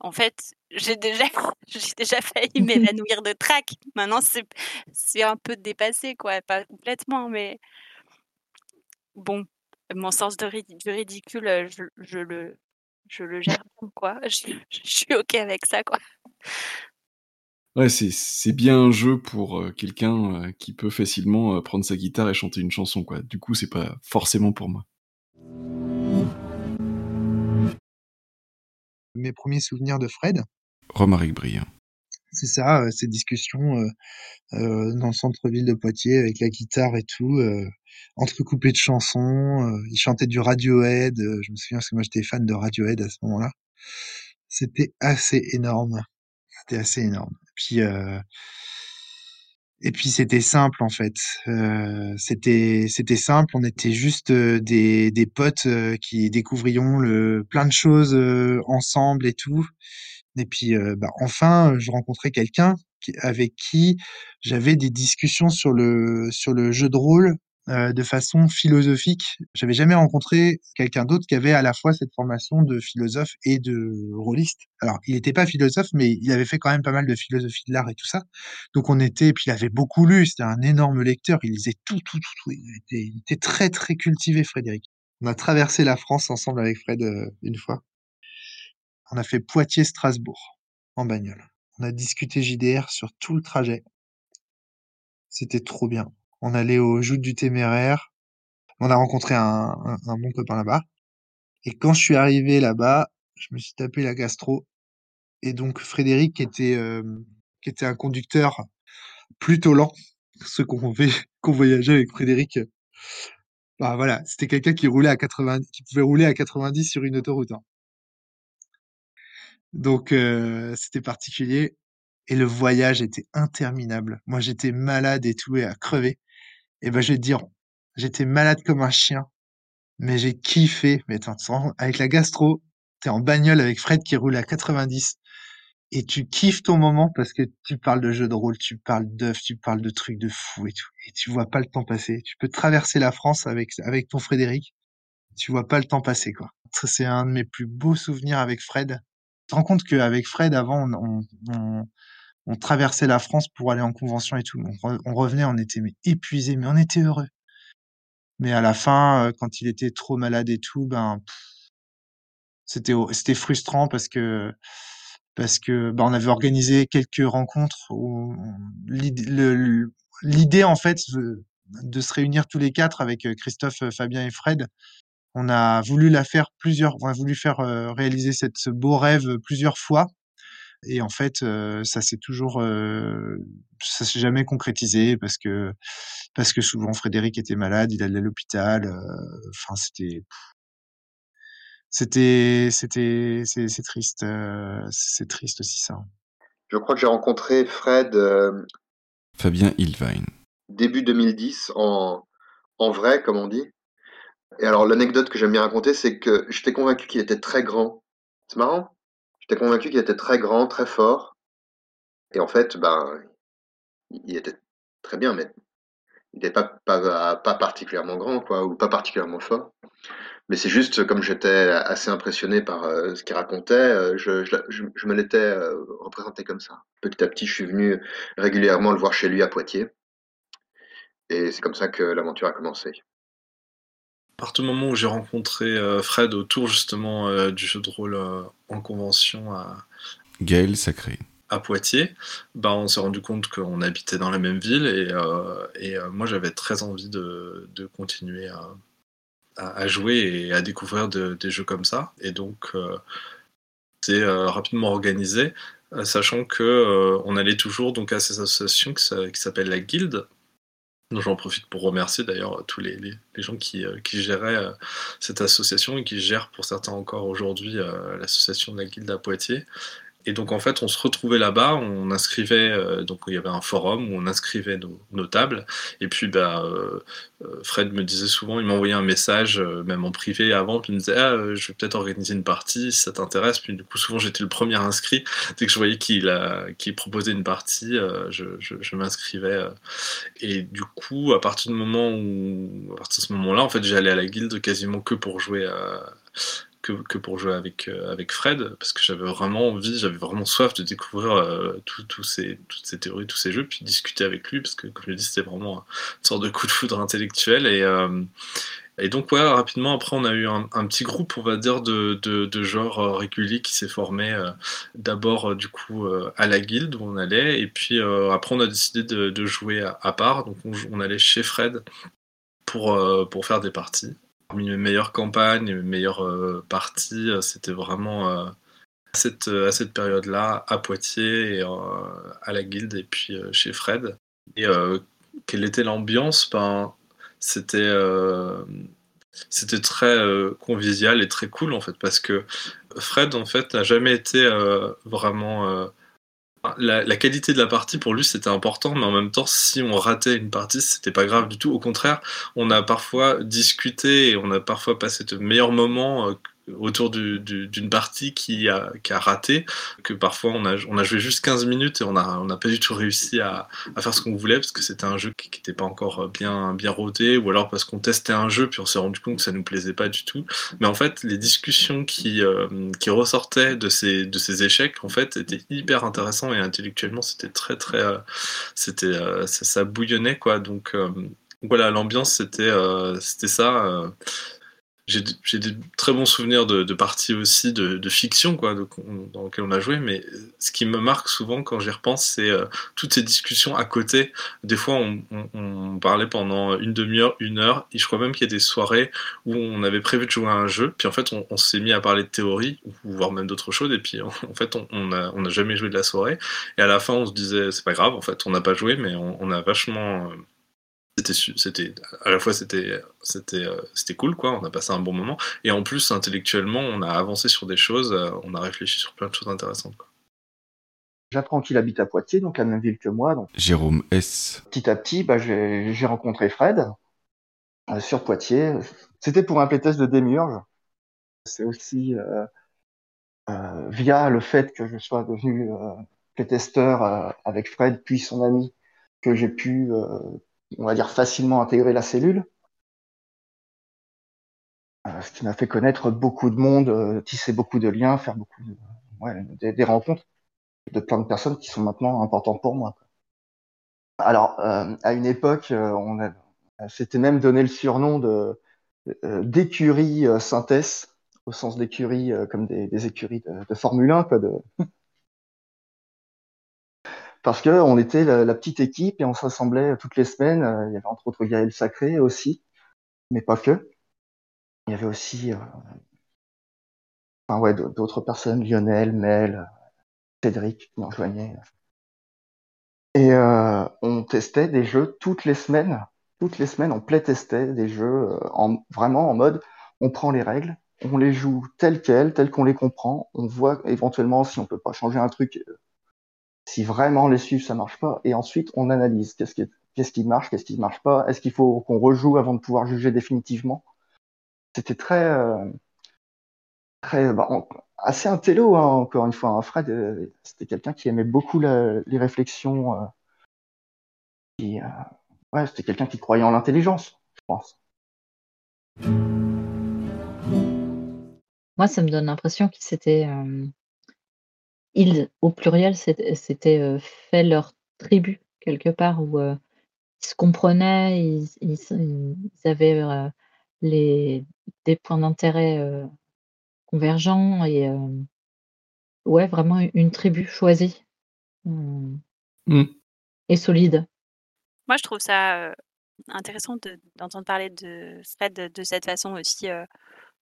en fait, j'ai déjà j'ai déjà failli m'évanouir de trac. Maintenant, c'est c'est un peu dépassé, quoi, pas complètement, mais bon, mon sens de du ridicule, je je le je le gère quoi. Je je suis OK avec ça, quoi. Ouais, c'est c'est bien un jeu pour, quelqu'un, qui peut facilement, prendre sa guitare et chanter une chanson, quoi. Du coup, c'est pas forcément pour moi. Mes premiers souvenirs de Fred? Romaric Briand. C'est ça, euh, ces discussions euh, euh, dans le centre-ville de Poitiers avec la guitare et tout, entrecoupées de chansons. ils chantaient du Radiohead. je me souviens parce que moi j'étais fan de Radiohead à ce moment-là. C'était assez énorme. C'était assez énorme. Puis et puis c'était simple en fait. Euh, c'était c'était simple. On était juste euh, des des potes euh, qui découvrions le plein de choses euh, ensemble et tout. Et puis bah, enfin, je rencontrais quelqu'un avec qui j'avais des discussions sur le sur le jeu de rôle de façon philosophique. J'avais jamais rencontré quelqu'un d'autre qui avait à la fois cette formation de philosophe et de rôliste. Alors, il n'était pas philosophe, mais il avait fait quand même pas mal de philosophie de l'art et tout ça. Donc on était, puis il avait beaucoup lu, c'était un énorme lecteur, il lisait tout, tout, tout, tout. Il était, il était très, très cultivé, Frédéric. On a traversé la France ensemble avec Fred euh, une fois. On a fait Poitiers-Strasbourg en bagnole. On a discuté JDR sur tout le trajet. C'était trop bien. On allait au Joutes du Téméraire. On a rencontré un, bon copain là-bas. Et quand je suis arrivé là-bas, je me suis tapé la gastro. Et donc Frédéric, qui était, euh, qui était un conducteur plutôt lent, ceux qu'on qu'on voyageait avec Frédéric, bah voilà, c'était quelqu'un qui roulait à 80, qui pouvait rouler à 90 sur une autoroute. hein. Donc euh, c'était particulier. Et le voyage était interminable. Moi, j'étais malade et tout, et à crever. Et ben, je vais te dire, j'étais malade comme un chien, mais j'ai kiffé. Mais attends, avec la gastro, t'es en bagnole avec Fred qui roule à 90, et tu kiffes ton moment parce que tu parles de jeux de rôle, tu parles d'œufs, tu parles de trucs de fou et tout. Et tu vois pas le temps passer. Tu peux traverser la France avec, avec ton Frédéric. Tu vois pas le temps passer, quoi. C'est un de mes plus beaux souvenirs avec Fred. Tu te rends compte qu'avec Fred, avant, on, on- on traversait la France pour aller en convention et tout. On, on revenait, on était mais épuisés, mais on était heureux. Mais à la fin, euh, quand il était trop malade et tout, ben c'était frustrant parce que parce que ben, on avait organisé quelques rencontres où l'idée en fait de se réunir tous les quatre avec euh, Christophe, euh, Fabien et Fred. On a voulu la faire plusieurs, on a voulu faire réaliser cette, ce beau rêve plusieurs fois. Et en fait, euh, ça s'est toujours, euh, ça s'est jamais concrétisé parce que parce que souvent Frédéric était malade, il allait à l'hôpital. euh, Enfin, c'était c'était c'était c'est c'est triste, euh, c'est triste aussi ça. Je crois que j'ai rencontré Fred euh, Fabien Ilvine. début 2010 en, en vrai, comme on dit. Et alors, l'anecdote que j'aime bien raconter, c'est que j'étais convaincu qu'il était très grand. C'est marrant? J'étais convaincu qu'il était très grand, très fort? Et en fait, ben, il était très bien, mais il n'était pas, particulièrement grand, quoi, ou pas particulièrement fort. Mais c'est juste, comme j'étais assez impressionné par euh, ce qu'il racontait, euh, je me l'étais euh, représenté comme ça. Petit à petit, je suis venu régulièrement le voir chez lui à Poitiers. Et c'est comme ça que l'aventure a commencé. À partir du moment où j'ai rencontré euh, Fred autour justement euh, du jeu de rôle euh, en convention à, Gaël Sacré. à Poitiers, bah, on s'est rendu compte qu'on habitait dans la même ville et, euh, et euh, moi j'avais très envie de, de continuer à, à- à jouer et à découvrir de- des jeux comme ça. Et donc euh, c'est euh, rapidement organisé, sachant que on allait toujours donc à ces associations qui, qui s'appellent la Guilde. J'en profite pour remercier d'ailleurs tous les, les- les gens qui, euh, qui géraient euh, cette association et qui gèrent pour certains encore aujourd'hui euh, l'association de la Guilde à Poitiers. Et donc en fait, on se retrouvait là-bas, on inscrivait, euh, donc il y avait un forum où on inscrivait nos, nos tables. Et puis bah, euh, euh, Fred me disait souvent, il m'envoyait un message, même en privé avant, puis il me disait ah, je vais peut-être organiser une partie si ça t'intéresse. Puis du coup, souvent j'étais le premier inscrit. Dès que je voyais qu'il qu'il proposait une partie, je, m'inscrivais. Et du coup, à partir du moment où, à partir de ce moment-là, en fait, j'allais à la guilde quasiment que pour jouer à que, pour jouer avec, euh, avec Fred, parce que j'avais vraiment envie, j'avais vraiment soif de découvrir euh, tout- tout ces, toutes ces théories, tous ces jeux, puis discuter avec lui, parce que, comme je l'ai dit, c'était vraiment une sorte de coup de foudre intellectuel. Et, euh, et donc, ouais, rapidement, après, on a eu un, petit groupe, on va dire, de, de, de genres euh, réguliers qui s'est formé d'abord, du coup, à la guilde où on allait, et puis après, on a décidé de, jouer à, part, donc on, on allait chez Fred pour, pour faire des parties. Parmi mes meilleures campagnes, mes meilleures euh, parties, euh, c'était vraiment euh, à cette, à cette période-là, à Poitiers, et, à la Guilde, et puis chez Fred. Et quelle était l'ambiance? Ben, C'était c'était très convivial et très cool en fait, parce que Fred en fait n'a jamais été vraiment. La, qualité de la partie pour lui c'était important, mais en même temps, si on ratait une partie, c'était pas grave du tout. Au contraire, on a parfois discuté et on a parfois passé de meilleurs moments autour du- du- d'une partie qui a, raté, que parfois on a, joué juste 15 minutes et on n'a pas du tout réussi à, faire ce qu'on voulait parce que c'était un jeu qui n'était pas encore bien, bien ou alors parce qu'on testait un jeu puis on s'est rendu compte que ça nous plaisait pas du tout. Mais en fait, les discussions qui, euh, ressortaient de ces, échecs, en fait, étaient hyper intéressants et intellectuellement, c'était très, très. euh, euh, ça, bouillonnait, quoi. Donc, voilà, l'ambiance, c'était ça. J'ai des très bons souvenirs de, de parties aussi de, de fiction, quoi, de- dans lesquelles on a joué, mais ce qui me marque souvent quand j'y repense, c'est euh, toutes ces discussions à côté. Des fois, on, on- on parlait pendant une demi-heure, une heure, et je crois même qu'il y a des soirées où on avait prévu de jouer à un jeu, puis en fait, on, on s'est mis à parler de théorie, ou voire même d'autres choses, et puis en, fait, on on a, on n'a jamais joué de la soirée, et à la fin, on se disait, c'est pas grave, en fait, on n'a pas joué, mais on, on a vachement. euh, c'était à la fois c'était c'était euh, c'était cool quoi on a passé un bon moment et en plus intellectuellement on a avancé sur des choses euh, on a réfléchi sur plein de choses intéressantes quoi. J'apprends qu'il habite à Poitiers, donc la même ville que moi. Donc Jérôme S. petit à petit, bah, j'ai rencontré Fred euh, sur Poitiers. C'était pour un playtest de Demiurge. C'est aussi euh, euh, via le fait que je sois devenu euh, playtesteur euh, avec Fred puis son ami que j'ai pu, euh, on va dire, facilement intégrer la cellule. Euh, ce qui m'a fait connaître beaucoup de monde, euh, tisser beaucoup de liens, faire beaucoup des, rencontres de plein de personnes qui sont maintenant importantes pour moi. Alors, euh, à une époque, on s'était même donné le surnom de d'écurie synthèse, au sens d'écurie comme des, écuries de, Formule 1, quoi, de... parce que on était la, petite équipe et on s'assemblait toutes les semaines. Euh, Il y avait entre autres Gaël Sacré aussi, mais pas que. Il y avait aussi, euh, enfin ouais, d'autres personnes, Lionel, Mel, Cédric qui nous rejoignaient. Et euh, on testait des jeux toutes les semaines. Toutes les semaines, on playtestait des jeux en, vraiment en mode on prend les règles, on les joue telles quelles, telles qu'on les comprend, on voit éventuellement si on peut pas changer un truc, si vraiment les suivre ça marche pas, et ensuite on analyse qu'est-ce qui, marche, qu'est-ce qui marche pas, est-ce qu'il faut qu'on rejoue avant de pouvoir juger définitivement? C'était très, euh, très bah, assez intello, hein, encore une fois. hein. Fred, euh, c'était quelqu'un qui aimait beaucoup les réflexions. euh, ouais, c'était quelqu'un qui croyait en l'intelligence, je pense. Moi, ça me donne l'impression qu'ils s'étaient, hem, ils, au pluriel, s'étaient s'étaient, heu, fait leur tribu quelque part où, heu, ils se comprenaient, ils ils se ils avaient, heu, les des points d'intérêt, convergents et ouais, vraiment une tribu choisie, Mmh. et solide. Moi, je trouve ça, intéressant de d'entendre parler de Fred de de cette façon aussi,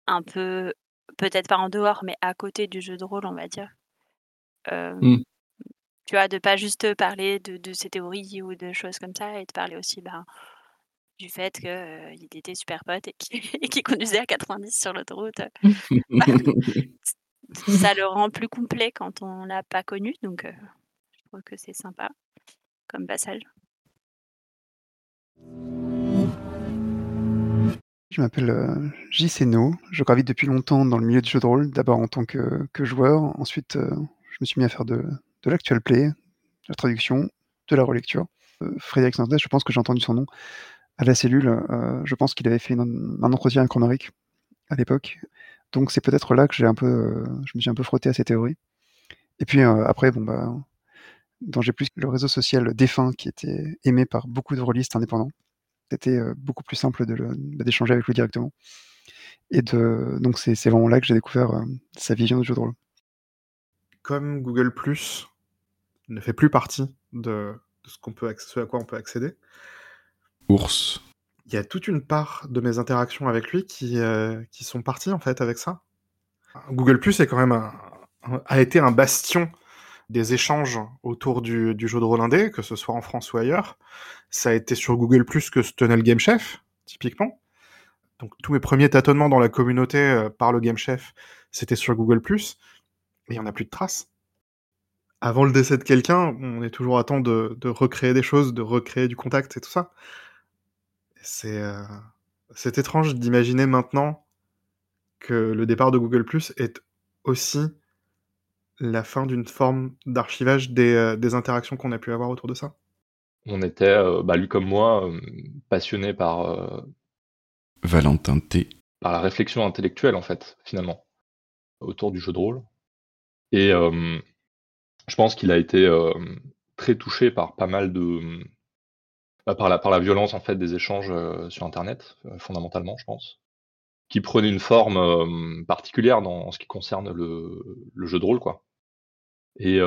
un peu, peut-être pas en dehors, mais à côté du jeu de rôle, on va dire. Hem, Mmh. tu vois, de pas juste parler de de ses théories ou de choses comme ça et de parler aussi, ben, du fait que, heu, il était super pote et qu'il qu'il conduisait à 90 sur l'autoroute, ça le rend plus complet quand on l'a pas connu, donc heu, je trouve que c'est sympa comme passage. Je m'appelle euh, J. Seno, je gravite depuis longtemps dans le milieu du jeu de rôle, d'abord en tant que, que joueur, ensuite euh, je me suis mis à faire de, de play, de la traduction, de la relecture. Euh, Frédéric Santos, je pense que j'ai entendu son nom à la cellule, euh, je pense qu'il avait fait un entretien avec à l'époque, donc c'est peut-être là que j'ai un peu, euh, je me suis un peu frotté à ces théories. Et puis après, bon bah, dans plus le réseau social défunt qui était aimé par beaucoup de rôlistes indépendants c'était beaucoup plus simple bah, d'échanger avec lui directement. Et de, donc c'est vraiment là que j'ai découvert sa vision du jeu de rôle. Comme Google Plus ne fait plus partie de, de ce, qu'on peut, ce à quoi on peut accéder, Ours. il y a toute une part de mes interactions avec lui qui, euh, qui sont parties en fait avec ça. Google Plus est quand même un, a été un bastion des échanges autour du, du jeu de rôle indé, que ce soit en France ou ailleurs. Ça a été sur Google Plus que se tenait le Game Chef, typiquement. Donc tous mes premiers tâtonnements dans la communauté euh, par le Game Chef, c'était sur Google Plus. Mais il n'y en a plus de traces. Avant le décès de quelqu'un, on est toujours à temps de, de recréer des choses, de recréer du contact et tout ça. C'est euh, c'est étrange d'imaginer maintenant que le départ de Google Plus est aussi la fin d'une forme d'archivage des, euh, des interactions qu'on a pu avoir autour de ça. On était, euh, bah, lui comme moi, euh, passionné par, euh, Valentin T. par la réflexion intellectuelle, en fait, finalement, autour du jeu de rôle. Et je pense qu'il a été très touché par pas mal de. bah, par, la, par la violence, en fait, des échanges sur Internet, fondamentalement, je pense. Qui prenait une forme particulière dans, en ce qui concerne le, le jeu de rôle, quoi. Et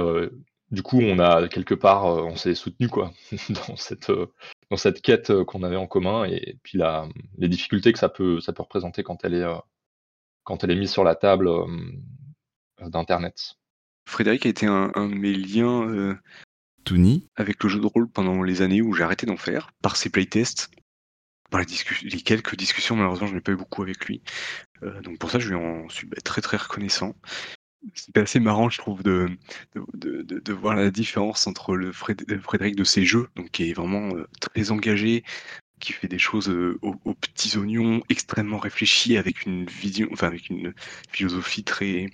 du coup, on a quelque part, on s'est soutenu quoi dans cette dans cette quête qu'on avait en commun et puis la, les difficultés que ça peut ça peut représenter quand elle est quand elle est mise sur la table d'internet. Frédéric a été un, un de mes liens euh, avec le jeu de rôle pendant les années où j'ai arrêté d'en faire, par ses playtests, par les, discu- les quelques discussions, malheureusement, je n'ai pas eu beaucoup avec lui. Euh, donc pour ça, je lui en suis bah, très très reconnaissant. C'était assez marrant, je trouve, de, de, de, de voir la différence entre le le Frédéric de ses jeux, donc qui est vraiment euh, très engagé, qui fait des choses euh, aux, aux petits oignons, extrêmement réfléchies, avec une vision, enfin avec une philosophie très,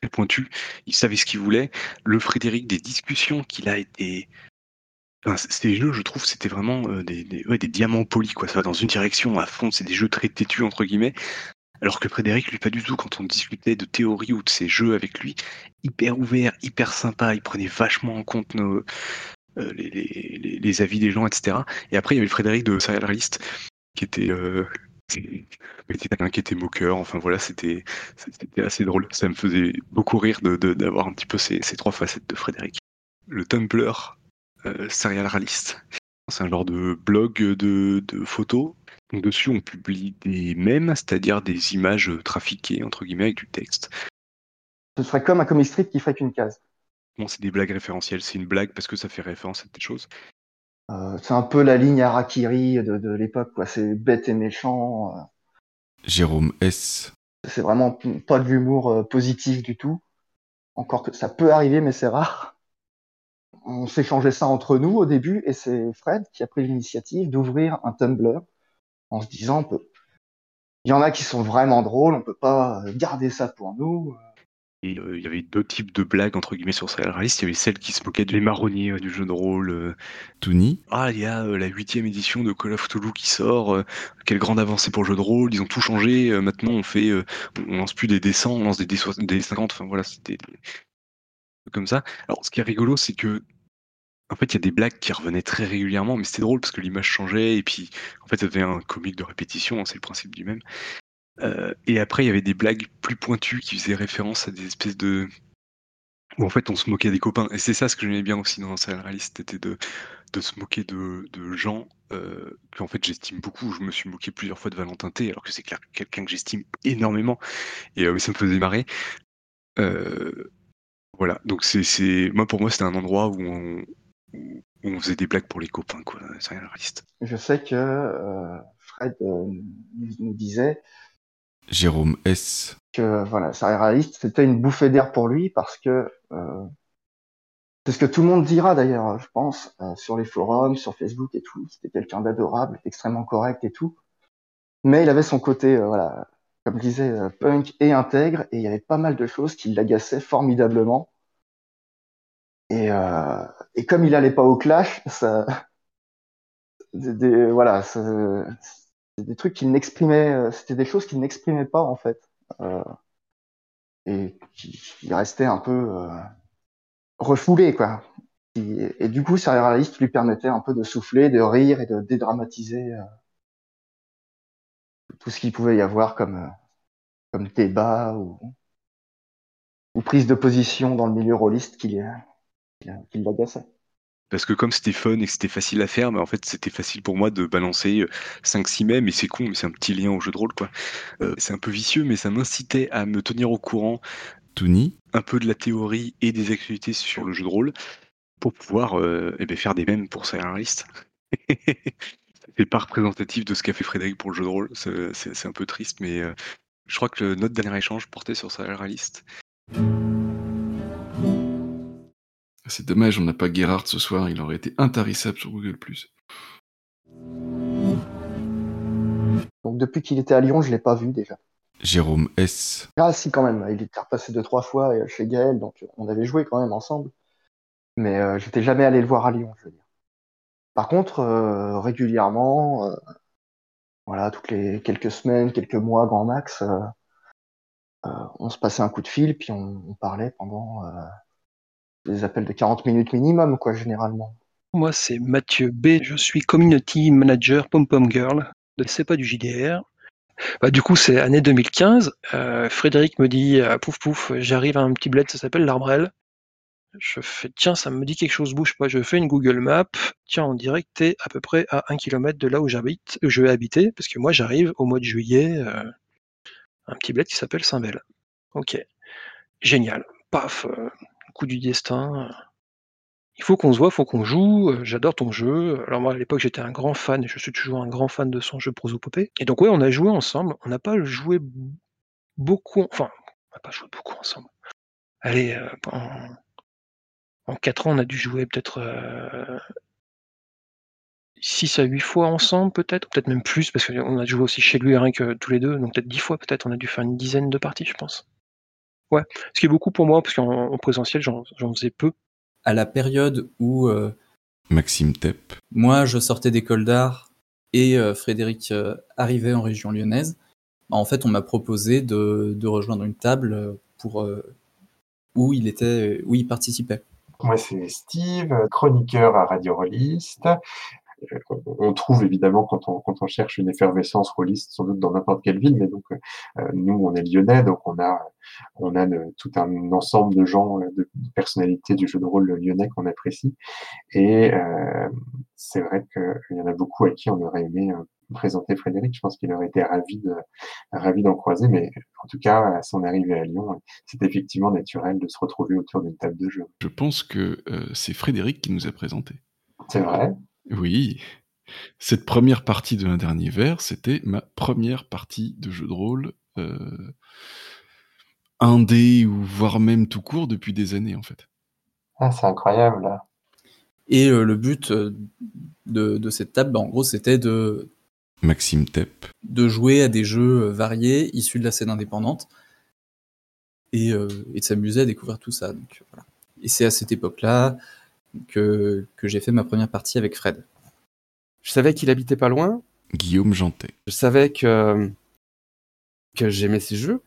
très pointue. Il savait ce qu'il voulait. Le Frédéric des discussions qu'il a été Enfin, ces jeux, je trouve, c'était vraiment euh, des, diamants polis, quoi. Ça va dans une direction à fond, c'est des jeux très têtus, entre guillemets. Alors que Frédéric, lui, pas du tout. Quand on discutait de théorie ou de ses jeux avec lui, hyper ouvert, hyper sympa, il prenait vachement en compte nos, euh, les, avis des gens, etc. Et après, il y avait le Frédéric de Serial qui était, euh, qui était quelqu'un qui était moqueur. Enfin voilà, c'était c'était assez drôle. Ça me faisait beaucoup rire de- d'avoir un petit peu ces, ces trois facettes de Frédéric. Le Tumblr euh, Serial Realist. C'est un genre de blog de, de photos. Donc dessus, on publie des mèmes, c'est-à-dire des images trafiquées, entre guillemets, avec du texte. Ce serait comme un comic strip qui ferait qu'une case. Bon, c'est des blagues référentielles. C'est une blague parce que ça fait référence à des choses. Euh, c'est un peu la ligne Harakiri de, de l'époque, quoi. C'est bête et méchant. euh, Jérôme S. C'est vraiment pas de l'humour euh, positif du tout. Encore que ça peut arriver, mais c'est rare. On s'échangeait ça entre nous au début, et c'est Fred qui a pris l'initiative d'ouvrir un Tumblr en se disant, peut... il y en a qui sont vraiment drôles, on peut pas garder ça pour nous. Et euh, il y avait deux types de blagues, entre guillemets, sur Serial Realist. Il y avait celle qui se moquait des marronniers euh, du jeu de rôle. euh, Ah, il y a euh, la huitième édition de Call of Cthulhu qui sort. quelle grande avancée pour le jeu de rôle. Ils ont tout changé. maintenant, on fait, on lance plus des dessins, on lance des dés, des 50. Enfin voilà, c'était comme ça. Alors, ce qui est rigolo, c'est que en fait, il y a des blagues qui revenaient très régulièrement, mais c'était drôle parce que l'image changeait et puis en fait, ça devient un comique de répétition. hein, c'est le principe du même. Euh, et après, il y avait des blagues plus pointues qui faisaient référence à des espèces de où en fait on se moquait des copains. Et c'est ça ce que j'aimais bien aussi dans Serial Realist, c'était de, de se moquer de, de gens euh, que en fait j'estime beaucoup. Je me suis moqué plusieurs fois de Valentin T, alors que c'est quelqu'un que j'estime énormément. Et euh, ça me faisait marrer. Voilà, donc c'est, moi pour moi c'était un endroit où on, où on faisait des blagues pour les copains, quoi, Serial. Je sais que Fred nous disait Jérôme S. que voilà, Serial Realist, c'était une bouffée d'air pour lui parce que euh, c'est ce que tout le monde dira d'ailleurs, je pense, euh, sur les forums, sur Facebook et tout. C'était quelqu'un d'adorable, extrêmement correct et tout. Mais il avait son côté, euh, voilà, comme je disais, punk et intègre, et il y avait pas mal de choses qui l'agaçaient formidablement. Et, comme il allait pas au clash, ça, voilà, ça- des trucs qu'il n'exprimait, euh, c'était des choses qu'il n'exprimait pas en fait, euh, et qui, restaient un peu euh, refoulées quoi. Et, du coup, Serial Realist lui permettait un peu de souffler, de rire et de dédramatiser tout ce qu'il pouvait y avoir comme débat ou, prise de position dans le milieu rôliste qui, qui, qui. Parce que comme c'était fun et que c'était facile à faire, mais en fait c'était facile pour moi de balancer 5-6 mèmes, et c'est con, mais c'est un petit lien au jeu de rôle quoi. Euh, c'est un peu vicieux, mais ça m'incitait à me tenir au courant Tony un peu de la théorie et des actualités sur le jeu de rôle pour pouvoir euh, eh ben, faire des mèmes pour Serialist. c'est pas représentatif de ce qu'a fait Frédéric pour le jeu de rôle, c'est un peu triste, mais euh, je crois que notre dernier échange portait sur Serialist. C'est dommage, on n'a pas Gerhard ce soir, il aurait été intarissable sur Google+. Donc depuis qu'il était à Lyon, je l'ai pas vu déjà. Jérôme S. Ah si quand même, il était repassé deux trois fois euh, chez Gaël, donc on avait joué quand même ensemble. Mais euh, j'étais jamais allé le voir à Lyon, je veux dire. Par contre, euh, régulièrement, euh, voilà, toutes les quelques semaines, quelques mois, grand max, euh, euh, on se passait un coup de fil, puis on, on parlait pendant euh, des appels de 40 minutes minimum, quoi, généralement. Moi, c'est Mathieu B. Je suis Community Manager Pom Pom Girl. C'est pas du JDR. Bah, du coup, c'est année 2015. Euh, Frédéric me dit euh, Pouf pouf, j'arrive à un petit bled, ça s'appelle l'Arbrel. Je fais Tiens, ça me dit quelque chose, bouge pas. Je fais une Google Map. Tiens, dirait que t'es à peu près à un kilomètre de là où j'habite, où je vais habiter, parce que moi, j'arrive au mois de juillet, euh, un petit bled qui s'appelle Saint-Bel. Ok. Génial. Paf, du destin. euh, il faut qu'on se voit, faut qu'on joue. euh, J'adore ton jeu. Alors moi à l'époque j'étais un grand fan, et je suis toujours un grand fan de son jeu Prosopopée. Et donc ouais, on a joué ensemble. On n'a pas joué beaucoup, enfin, on n'a pas joué beaucoup ensemble. Allez, euh, en, en 4 ans, on a dû jouer peut-être euh, 6 à 8 fois ensemble, peut-être, peut-être même plus, parce qu'on a joué aussi chez lui rien que tous les deux, donc peut-être 10 fois, peut-être. On a dû faire une dizaine de parties, je pense. Ouais, ce qui est beaucoup pour moi, parce qu'en en présentiel, j'en faisais peu. À la période où euh, Maxime Tepp. moi je sortais d'école d'art et euh, Frédéric euh, arrivait en région lyonnaise, en fait on m'a proposé de, de rejoindre une table pour euh, où il était, où il participait. Moi, c'est Steve, chroniqueur à Radio Rollist. On trouve évidemment quand on, quand on cherche une effervescence rôliste sans doute dans n'importe quelle ville, mais donc euh, nous on est lyonnais, donc on a on a le- tout un ensemble de gens, euh, de, de personnalités du jeu de rôle lyonnais qu'on apprécie, et euh, c'est vrai qu'il y en a beaucoup à qui on aurait aimé présenter Frédéric. Je pense qu'il aurait été ravi de ravi d'en croiser, mais en tout cas à son arrivée à Lyon, c'est effectivement naturel de se retrouver autour d'une table de jeu. Je pense que euh, c'est Frédéric qui nous a présenté. C'est vrai. Oui. Cette première partie de Un Dernier Verre, c'était ma première partie de jeu de rôle, euh, indé ou voire même tout court depuis des années en fait. Ah, c'est incroyable. là. Et euh, le but euh, de, de cette table, bah, en gros, c'était de, Maxime Tepp. de jouer à des jeux euh, variés issus de la scène indépendante et, euh, et de s'amuser à découvrir tout ça. Donc, voilà. Et c'est à cette époque-là que, que j'ai fait ma première partie avec Fred. Je savais qu'il habitait pas loin. Guillaume Jantet. Je savais que, que j'aimais ces jeux.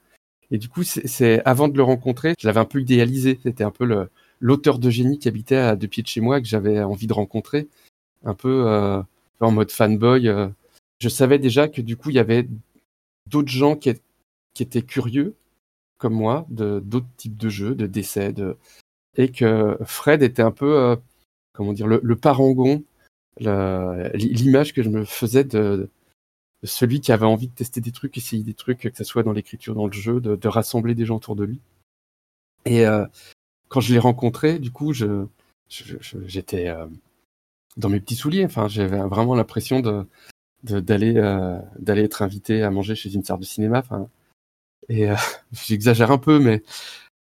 Et du coup, c'est avant de le rencontrer, je l'avais un peu idéalisé. C'était un peu le- l'auteur de génie qui habitait à deux pieds de chez moi que j'avais envie de rencontrer. Un peu euh, en mode fanboy. euh. Je savais déjà que du coup, il y avait d'autres gens qui, qui étaient curieux, comme moi, de d'autres types de jeux, de décès, de... et que Fred était un peu, euh, comment dire, le, le parangon, l'image que je me faisais de, de celui qui avait envie de tester des trucs, essayer des trucs, que ce soit dans l'écriture, dans le jeu, de, de rassembler des gens autour de lui. Et euh, quand je l'ai rencontré, du coup, je, j'étais euh, dans mes petits souliers. Enfin, j'avais vraiment l'impression de d'aller euh, d'aller être invité à manger chez une salle de cinéma. Enfin, et euh, j'exagère un peu, mais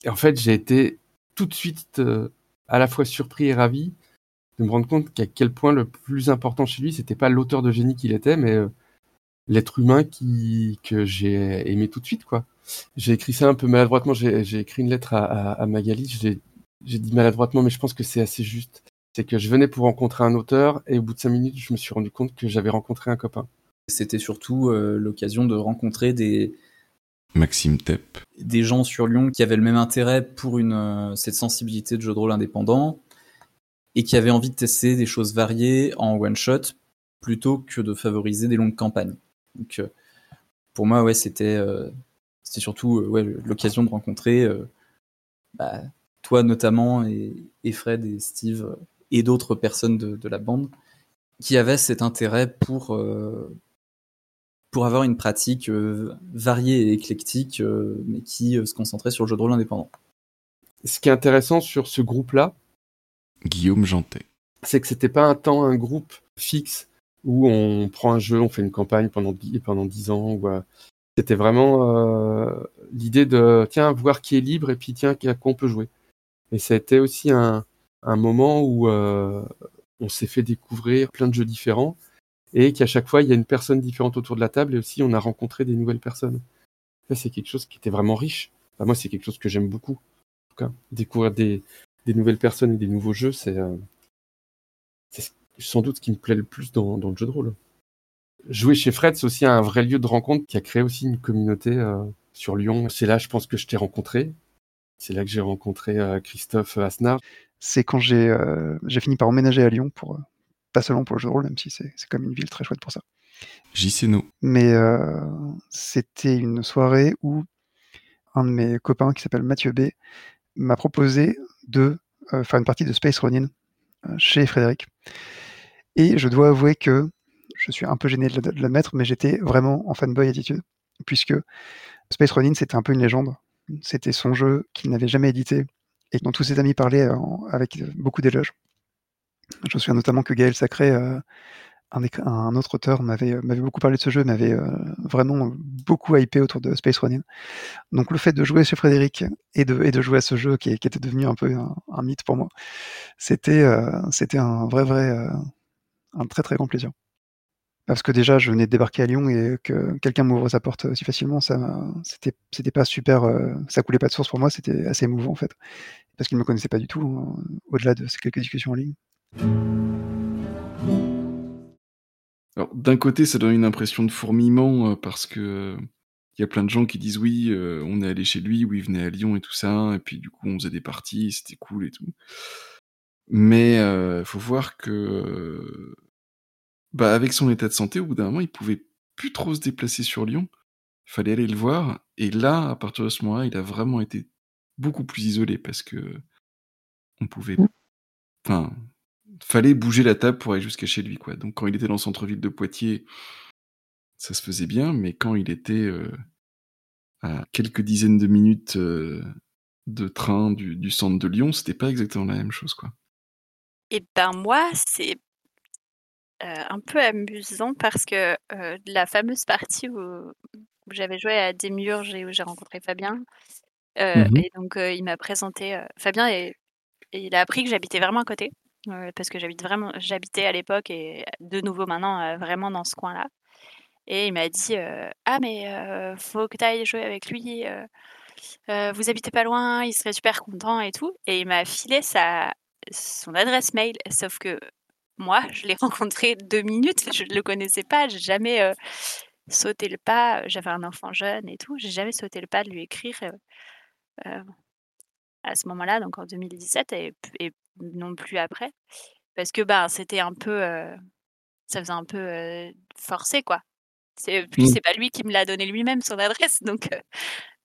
en fait, j'ai été tout de suite euh, à la fois surpris et ravi de me rendre compte qu'à quel point le plus important chez lui, c'était pas l'auteur de génie qu'il était, mais euh, l'être humain qui que j'ai aimé tout de suite, quoi. J'ai écrit ça un peu maladroitement. J'ai écrit une lettre à, à, Magali. J'ai j'ai dit maladroitement, mais je pense que c'est assez juste. C'est que je venais pour rencontrer un auteur et au bout de cinq minutes, je me suis rendu compte que j'avais rencontré un copain. C'était surtout euh, l'occasion de rencontrer des, Maxime Tepp. des gens sur Lyon qui avaient le même intérêt pour une, euh, cette sensibilité de jeu de rôle indépendant et qui avaient envie de tester des choses variées en one shot plutôt que de favoriser des longues campagnes. Donc, euh, pour moi, ouais, c'était euh, surtout ouais, l'occasion de rencontrer bah, toi notamment et, Fred et Steve et d'autres personnes de, la bande qui avaient cet intérêt pour, pour avoir une pratique euh, variée et éclectique, euh, mais qui euh, se concentrait sur le jeu de rôle indépendant. Ce qui est intéressant sur ce groupe-là, Guillaume Jantet. c'est que c'était pas un temps, un groupe fixe où on prend un jeu, on fait une campagne pendant dix, pendant 10 ans. Ou, euh, c'était vraiment euh, l'idée de tiens voir qui est libre et puis tiens à quoi on peut jouer. Et ça a été aussi un, un moment où euh, on s'est fait découvrir plein de jeux différents et qu'à chaque fois il y a une personne différente autour de la table et aussi on a rencontré des nouvelles personnes. C'est quelque chose qui était vraiment riche. Moi c'est quelque chose que j'aime beaucoup. En tout cas, découvrir des, nouvelles personnes et des nouveaux jeux, c'est euh, sans doute ce qui me plaît le plus dans, le jeu de rôle. Jouer chez Fred, c'est aussi un vrai lieu de rencontre qui a créé aussi une communauté euh, sur Lyon. C'est là, je pense, que je t'ai rencontré. C'est là que j'ai rencontré euh, Christophe Asnard. C'est quand j'ai fini par emménager à Lyon pour pas seulement pour le jeu de rôle, même si c'est comme une ville très chouette pour ça. JCNO. Mais euh, c'était une soirée où un de mes copains qui s'appelle Mathieu B m'a proposé de euh, faire une partie de Space Ronin euh, chez Frédéric. Et je dois avouer que je suis un peu gêné de l'ad- de l'admettre, mais j'étais vraiment en fanboy attitude, puisque Space Ronin c'était un peu une légende. C'était son jeu qu'il n'avait jamais édité et dont tous ses amis parlaient en- avec beaucoup d'éloges. Je me souviens notamment que Gaël Sacré, euh, un, autre auteur, m'avait euh, m'avait beaucoup parlé de ce jeu, m'avait euh, vraiment beaucoup hypé autour de Space Ronin. Donc le fait de jouer chez Frédéric et de, jouer à ce jeu qui, était devenu un peu un, mythe pour moi, c'était un vrai vrai un très très grand plaisir. Parce que déjà je venais de débarquer à Lyon et que quelqu'un m'ouvre sa porte aussi facilement, ça c'était pas super, ça coulait pas de source pour moi, c'était assez émouvant en fait, parce qu'il me connaissait pas du tout, hein, au-delà de ces quelques discussions en ligne. Alors, d'un côté, ça donne une impression de fourmillement euh, parce que euh, il y a plein de gens qui disent oui, euh, on est allé chez lui, ou il venait à Lyon et tout ça, et puis du coup, on faisait des parties, c'était cool et tout. Mais euh, faut voir que, euh, bah, avec son état de santé, au bout d'un moment, il pouvait plus trop se déplacer sur Lyon. Il fallait aller le voir, et là, à partir de ce moment-là, il a vraiment été beaucoup plus isolé parce que on pouvait, enfin, fallait bouger la table pour aller jusqu'à chez lui, quoi. Donc quand il était dans le centre-ville de Poitiers, ça se faisait bien, mais quand il était euh, à quelques dizaines de minutes euh, de train du, du centre de Lyon, c'était pas exactement la même chose, quoi. Et ben moi, c'est euh, un peu amusant parce que euh, la fameuse partie où, où j'avais joué à Démiurge et où j'ai rencontré Fabien, euh, Mhm. et donc euh, il m'a présenté euh, Fabien et, et il a appris que j'habitais vraiment à côté parce que j'habite vraiment, j'habitais à l'époque et de nouveau maintenant euh, vraiment dans ce coin-là. Et il m'a dit euh, ah mais euh, faut que tu ailles jouer avec lui. euh, vous habitez pas loin, il serait super content et tout. Et il m'a filé sa, son adresse mail, sauf que moi, je l'ai rencontré deux minutes, je ne le connaissais pas, j'ai jamais sauté le pas. J'avais un enfant jeune et tout, j'ai jamais sauté le pas de lui écrire à ce moment-là, donc en 2017, et, et non plus après, parce que bah, c'était un peu, euh, ça faisait un peu euh, forcé quoi. C'est puis Mm. c'est pas lui qui me l'a donné lui-même son adresse, donc euh,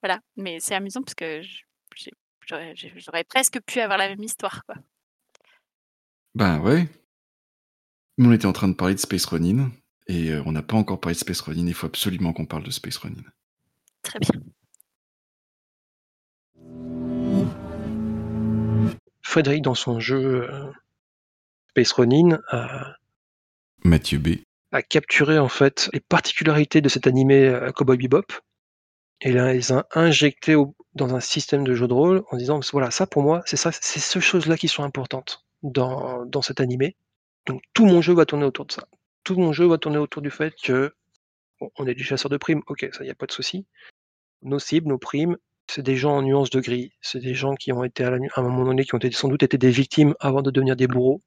voilà. Mais c'est amusant parce que je- j'ai- j'aurais j'ai- j'aurais presque pu avoir la même histoire quoi. Ben ouais. On était en train de parler de Space Ronin, et euh, on n'a pas encore parlé de Space Ronin, il faut absolument qu'on parle de Space Ronin. Très bien. Frédéric, dans son jeu euh, Space Ronin, a, Mathieu B. a capturé en fait les particularités de cet animé euh, Cowboy Bebop et là, les a injectés au- dans un système de jeu de rôle en disant voilà, ça pour moi, c'est ça, c'est ces choses-là qui sont importantes dans, dans cet animé. Donc tout mon jeu va tourner autour de ça. Tout mon jeu va tourner autour du fait que bon, on est du chasseur de primes, ok, ça y a pas de souci. Nos cibles, nos primes, c'est des gens en nuances de gris. C'est des gens qui ont été à, un moment donné, qui ont sans doute été des victimes avant de devenir des bourreaux.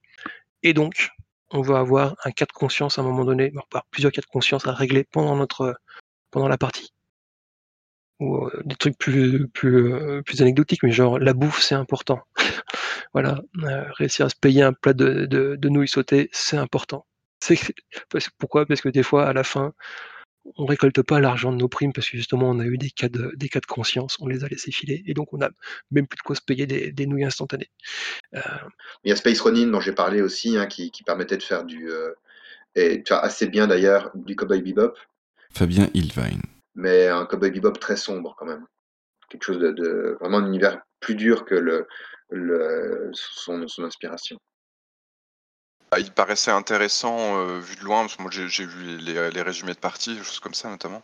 Et donc, on va avoir un cas de conscience à un moment donné, plusieurs cas de conscience à régler pendant notre pendant la partie. Ou euh, des trucs plus plus euh, plus anecdotiques, mais genre la bouffe c'est important. voilà, euh, réussir à se payer un plat de, nouilles sautées, c'est important. C'est pourquoi? Parce que des fois, à la fin, on récolte pas l'argent de nos primes parce que justement on a eu des cas de des cas de conscience, on les a laissés filer et donc on a même plus de quoi se payer des, des nouilles instantanées. Euh, Il y a Space Ronin dont j'ai parlé aussi, hein, qui, qui permettait de faire du, euh, et tu vois, assez bien d'ailleurs, du Cowboy Bebop. Fabien Ilvine. Mais un Cowboy Bebop très sombre quand même. Quelque chose de, de vraiment un univers plus dur que le, le son, son inspiration. Ah, il paraissait intéressant euh, vu de loin, parce que moi j'ai vu les, les résumés de parties, des choses comme ça notamment.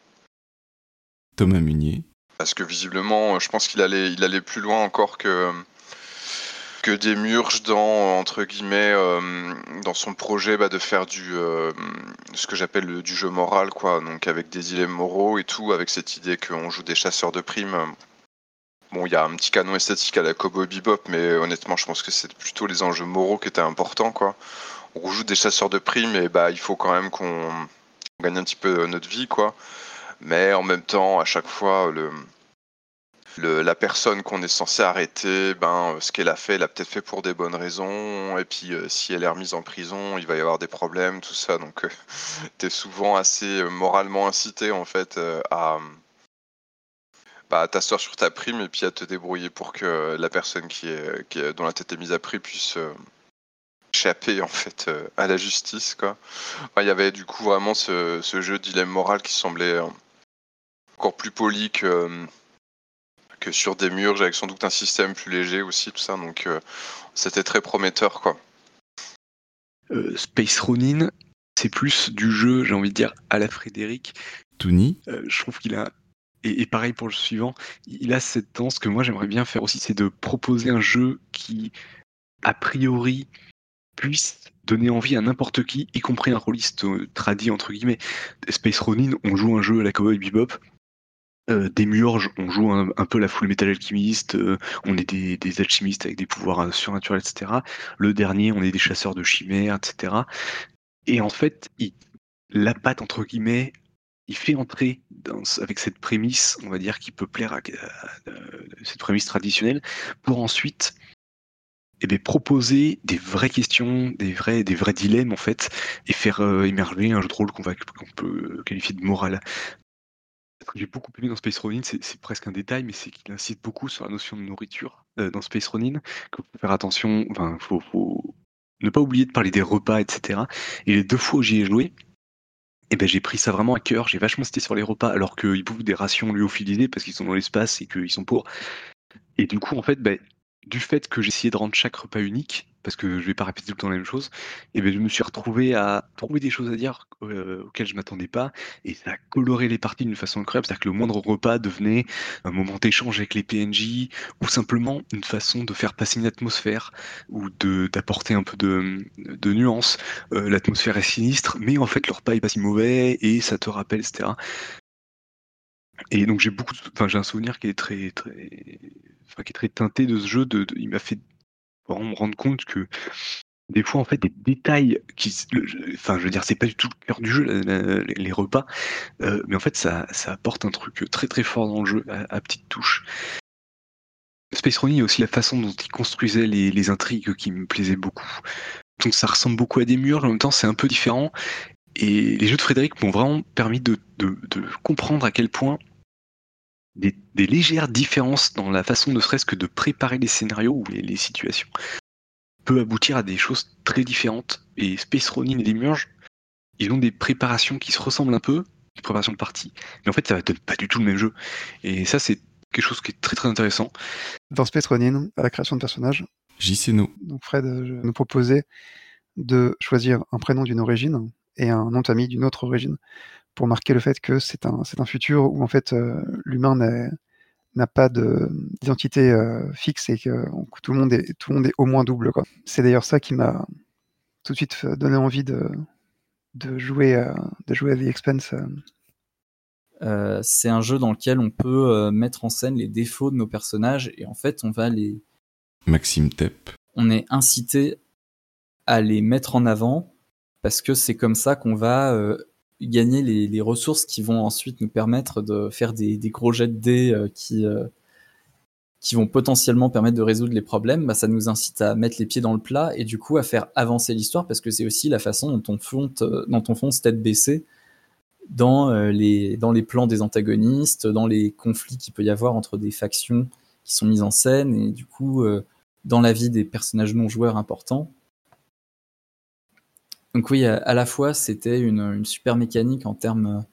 Thomas Munier. Parce que visiblement, euh, je pense qu'il allait, il allait plus loin encore que que des murges dans entre guillemets euh, dans son projet bah, de faire du euh, ce que j'appelle le- du jeu moral quoi, donc avec des dilemmes moraux et tout, avec cette idée qu'on joue des chasseurs de primes. Bon, il y a un petit canon esthétique à la Cowboy Bebop, mais honnêtement, je pense que c'est plutôt les enjeux moraux qui étaient importants quoi. On joue des chasseurs de primes et bah il faut quand même qu'on gagne un petit peu notre vie quoi. Mais en même temps, à chaque fois, le, la personne qu'on est censé arrêter, ben, euh, ce qu'elle a fait, elle a peut-être fait pour des bonnes raisons. Et puis, euh, si elle est remise en prison, il va y avoir des problèmes, tout ça. Donc, tu es souvent assez euh, moralement incité, en fait, euh, à, bah, t'asseoir sur ta prime et puis à te débrouiller pour que la personne qui est, qui dont la tête est mise à prix puisse euh, échapper, en fait, euh, à la justice, quoi. Enfin, Il y avait, du coup, vraiment ce, ce jeu de dilemme moral qui semblait encore plus poli que, euh, que sur des murs, avec sans doute un système plus léger aussi, tout ça. Donc euh, c'était très prometteur, quoi. Euh, Space Ronin, c'est plus du jeu, j'ai envie de dire, à la Frédéric. Toony. Euh, je trouve qu'il a. Et, et pareil pour le suivant, il a cette tendance que moi j'aimerais bien faire aussi, c'est de proposer un jeu qui, a priori, puisse donner envie à n'importe qui, y compris un rôliste euh, tradit entre guillemets. Space Ronin, on joue un jeu à la Cowboy Bebop. Euh, des Murges, on joue un, peu la Full Metal Alchemist, euh, on est des, alchimistes avec des pouvoirs euh, surnaturels, etc. Le dernier, on est des chasseurs de chimères, etc. Et en fait, la patte, entre guillemets, il fait entrer dans, avec cette prémisse, on va dire, qui peut plaire à- cette prémisse traditionnelle, pour ensuite eh bien, proposer des vraies questions, des vrais, dilemmes, en fait, et faire euh, émerger un jeu de rôle qu'on peut qualifier de moral. Ce que j'ai beaucoup aimé dans Space Ronin, c'est presque un détail, mais c'est qu'il incite beaucoup sur la notion de nourriture euh, dans Space Ronin, qu'il faut faire attention, enfin, faut, faut ne pas oublier de parler des repas, etc. Et les deux fois où j'y ai joué, eh ben, j'ai pris ça vraiment à cœur, j'ai vachement cité sur les repas, alors qu'ils bouffent des rations lyophilisées parce qu'ils sont dans l'espace et qu'ils sont pauvres. Et du coup, en fait, ben, du fait que essayé de rendre chaque repas unique, parce que je vais pas répéter tout le temps la même chose, et ben, je me suis retrouvé à trouver des choses à dire euh, auxquelles je m'attendais pas, et ça a les parties d'une façon incroyable, c'est-à-dire que le moindre repas devenait un moment d'échange avec les PNJ, ou simplement une façon de faire passer une atmosphère, ou d'apporter un peu de, de nuance. Euh, L'atmosphère est sinistre, mais en fait le repas est pas si mauvais, et ça te rappelle, etc. Et donc j'ai beaucoup, enfin j'ai un souvenir qui est très, très, qui est très teinté de ce jeu. Il m'a fait vraiment me rendre compte que des fois en fait des détails qui, enfin je veux dire c'est pas du tout le cœur du jeu les, repas, euh, mais en fait ça, ça apporte un truc très très fort dans le jeu à, à petite touche. Space Running, il y a aussi la façon dont il construisait les, intrigues qui me plaisaient beaucoup. Donc ça ressemble beaucoup à des murs, en même temps c'est un peu différent. Et les jeux de Frédéric m'ont vraiment permis de, de- de comprendre à quel point des, des légères différences dans la façon ne serait-ce que de préparer les scénarios ou les, les situations peut aboutir à des choses très différentes. Et Space Ronin et Demiurge, ils ont des préparations qui se ressemblent un peu, des préparations de partie, mais en fait ça donne pas du tout le même jeu. Et ça c'est quelque chose qui est très très intéressant. Dans Space Ronin, à la création de personnages, JCNO. donc Fred euh, nous proposait de choisir un prénom d'une origine et un nom de famille d'une autre origine pour marquer le fait que c'est un, c'est un futur où en fait euh, l'humain n'a pas de- d'identité euh, fixe et que, tout, le monde est, tout le monde est au moins double. quoi. C'est d'ailleurs ça qui m'a tout de suite euh, donné envie de, de, jouer, à, de jouer à The euh. Euh, c'est un jeu dans lequel on peut euh, mettre en scène les défauts de nos personnages et en fait on va les Maxime Tepp. on est incité à les mettre en avant parce que c'est comme ça qu'on va euh, gagner les, ressources qui vont ensuite nous permettre de faire des, gros jets de dés euh, qui, euh, qui vont potentiellement permettre de résoudre les problèmes. Bah, ça nous incite à mettre les pieds dans le plat et du coup à faire avancer l'histoire parce que c'est aussi la façon dont on fonte, dont on fonce tête baissée dans, les, dans les plans des antagonistes, dans les conflits qu'il peut y avoir entre des factions qui sont mises en scène et du coup dans la vie des personnages non joueurs importants. Donc oui, à, la fois c'était une, super mécanique en termes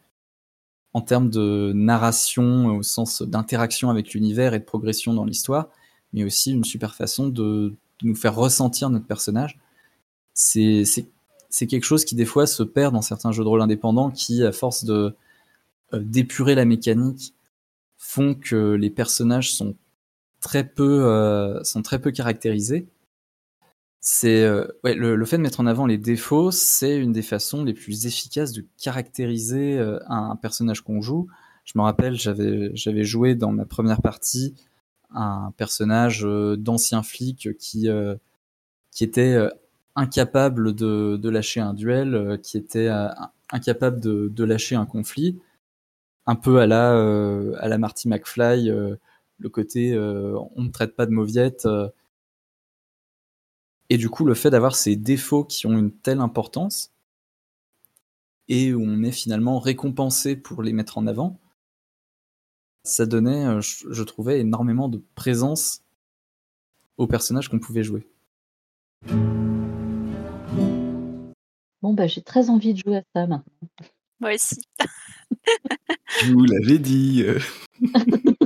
en termes de narration au sens d'interaction avec l'univers et de progression dans l'histoire, mais aussi une super façon de nous faire ressentir notre personnage. C'est quelque chose qui des fois se perd dans certains jeux de rôle indépendants qui, à force de euh, d'épurer la mécanique, font que les personnages sont très peu, euh, sont très peu caractérisés. C'est euh, ouais, le, fait de mettre en avant les défauts, c'est une des façons les plus efficaces de caractériser un, personnage qu'on joue. Je me rappelle, j'avais j'avais joué dans ma première partie un personnage d'ancien flic qui qui était incapable de, de, lâcher un duel, qui était incapable de, de, lâcher un conflit, un peu à la à la Marty McFly le côté euh, on ne traite pas de mauviette. Euh. et du coup, le fait d'avoir ces défauts qui ont une telle importance et où on est finalement récompensé pour les mettre en avant, ça donnait, euh, je, trouvais, énormément de présence au personnage qu'on pouvait jouer. Bon, bah, j'ai très envie de jouer à ça maintenant. Moi aussi. Je vous l'avais dit.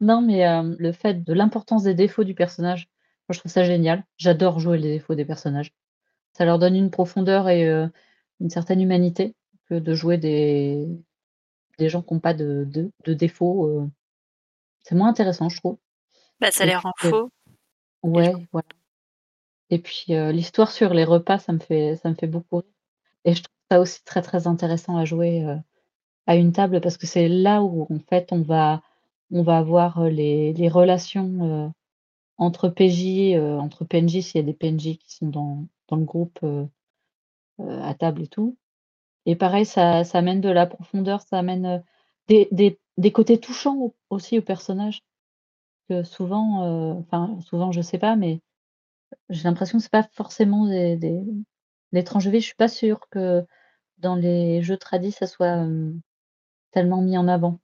Non, mais le fait de l'importance des défauts du personnage, moi je trouve ça génial. J'adore jouer les défauts des personnages. Ça leur donne une profondeur et une certaine humanité que de jouer des des gens qui n'ont pas de de de défauts, c'est moins intéressant, je trouve Bah, ça les rend faux. ouais, voilà et puis, l'histoire sur les repas, ça me fait ça me fait beaucoup rire et je trouve ça aussi très, très intéressant à jouer, à une table parce que c'est là où, en fait, on va on va avoir les, les relations entre PJ, entre PNJ, s'il y a des PNJ qui sont dans, le groupe à table et tout. Et pareil, ça, ça amène de la profondeur, ça amène des, des, des côtés touchants aussi aux personnages. Que souvent, enfin, souvent, je sais pas, mais j'ai l'impression que c'est pas forcément des, des l'étranger je suis pas sûre que dans les jeux tradis, ça soit tellement mis en avant.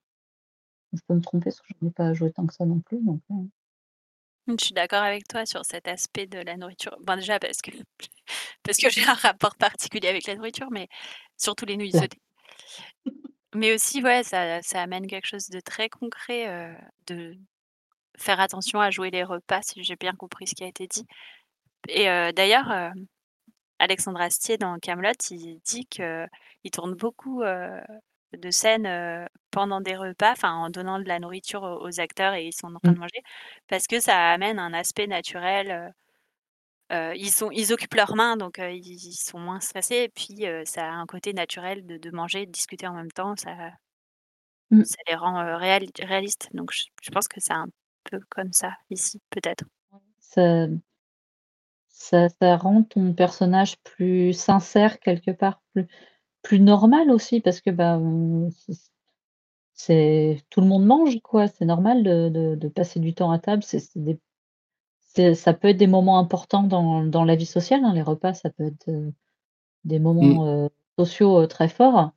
Je peux me tromper parce que je n'ai pas joué tant que ça non plus, donc Je suis d'accord avec toi sur cet aspect de la nourriture. Bon, déjà parce que parce que j'ai un rapport particulier avec la nourriture, mais surtout les nouilles sautées. Mais aussi, ouais, ça ça amène quelque chose de très concret, euh, de faire attention à jouer les repas, si j'ai bien compris ce qui a été dit. Et euh, d'ailleurs, euh, Alexandre Astier dans Camelot, il dit qu'il tourne beaucoup, de scènes pendant des repas, enfin en donnant de la nourriture aux, acteurs et ils sont en train de mmh. manger, parce que ça amène un aspect naturel. ils, sont, ils occupent leurs mains, donc ils, sont moins stressés, et puis ça a un côté naturel de, de, manger, de discuter en même temps, ça, mmh. ça les rend réalistes. Donc je, pense que c'est un peu comme ça ici, peut-être. Ça, ça, ça, rend ton personnage plus sincère quelque part, plus, plus normal aussi parce que, bah, c'est tout le monde mange quoi, c'est normal de de passer du temps à table, c'est des ça peut être des moments importants dans dans la vie sociale, hein, les repas, ça peut être, des moments, mmh. sociaux, très forts,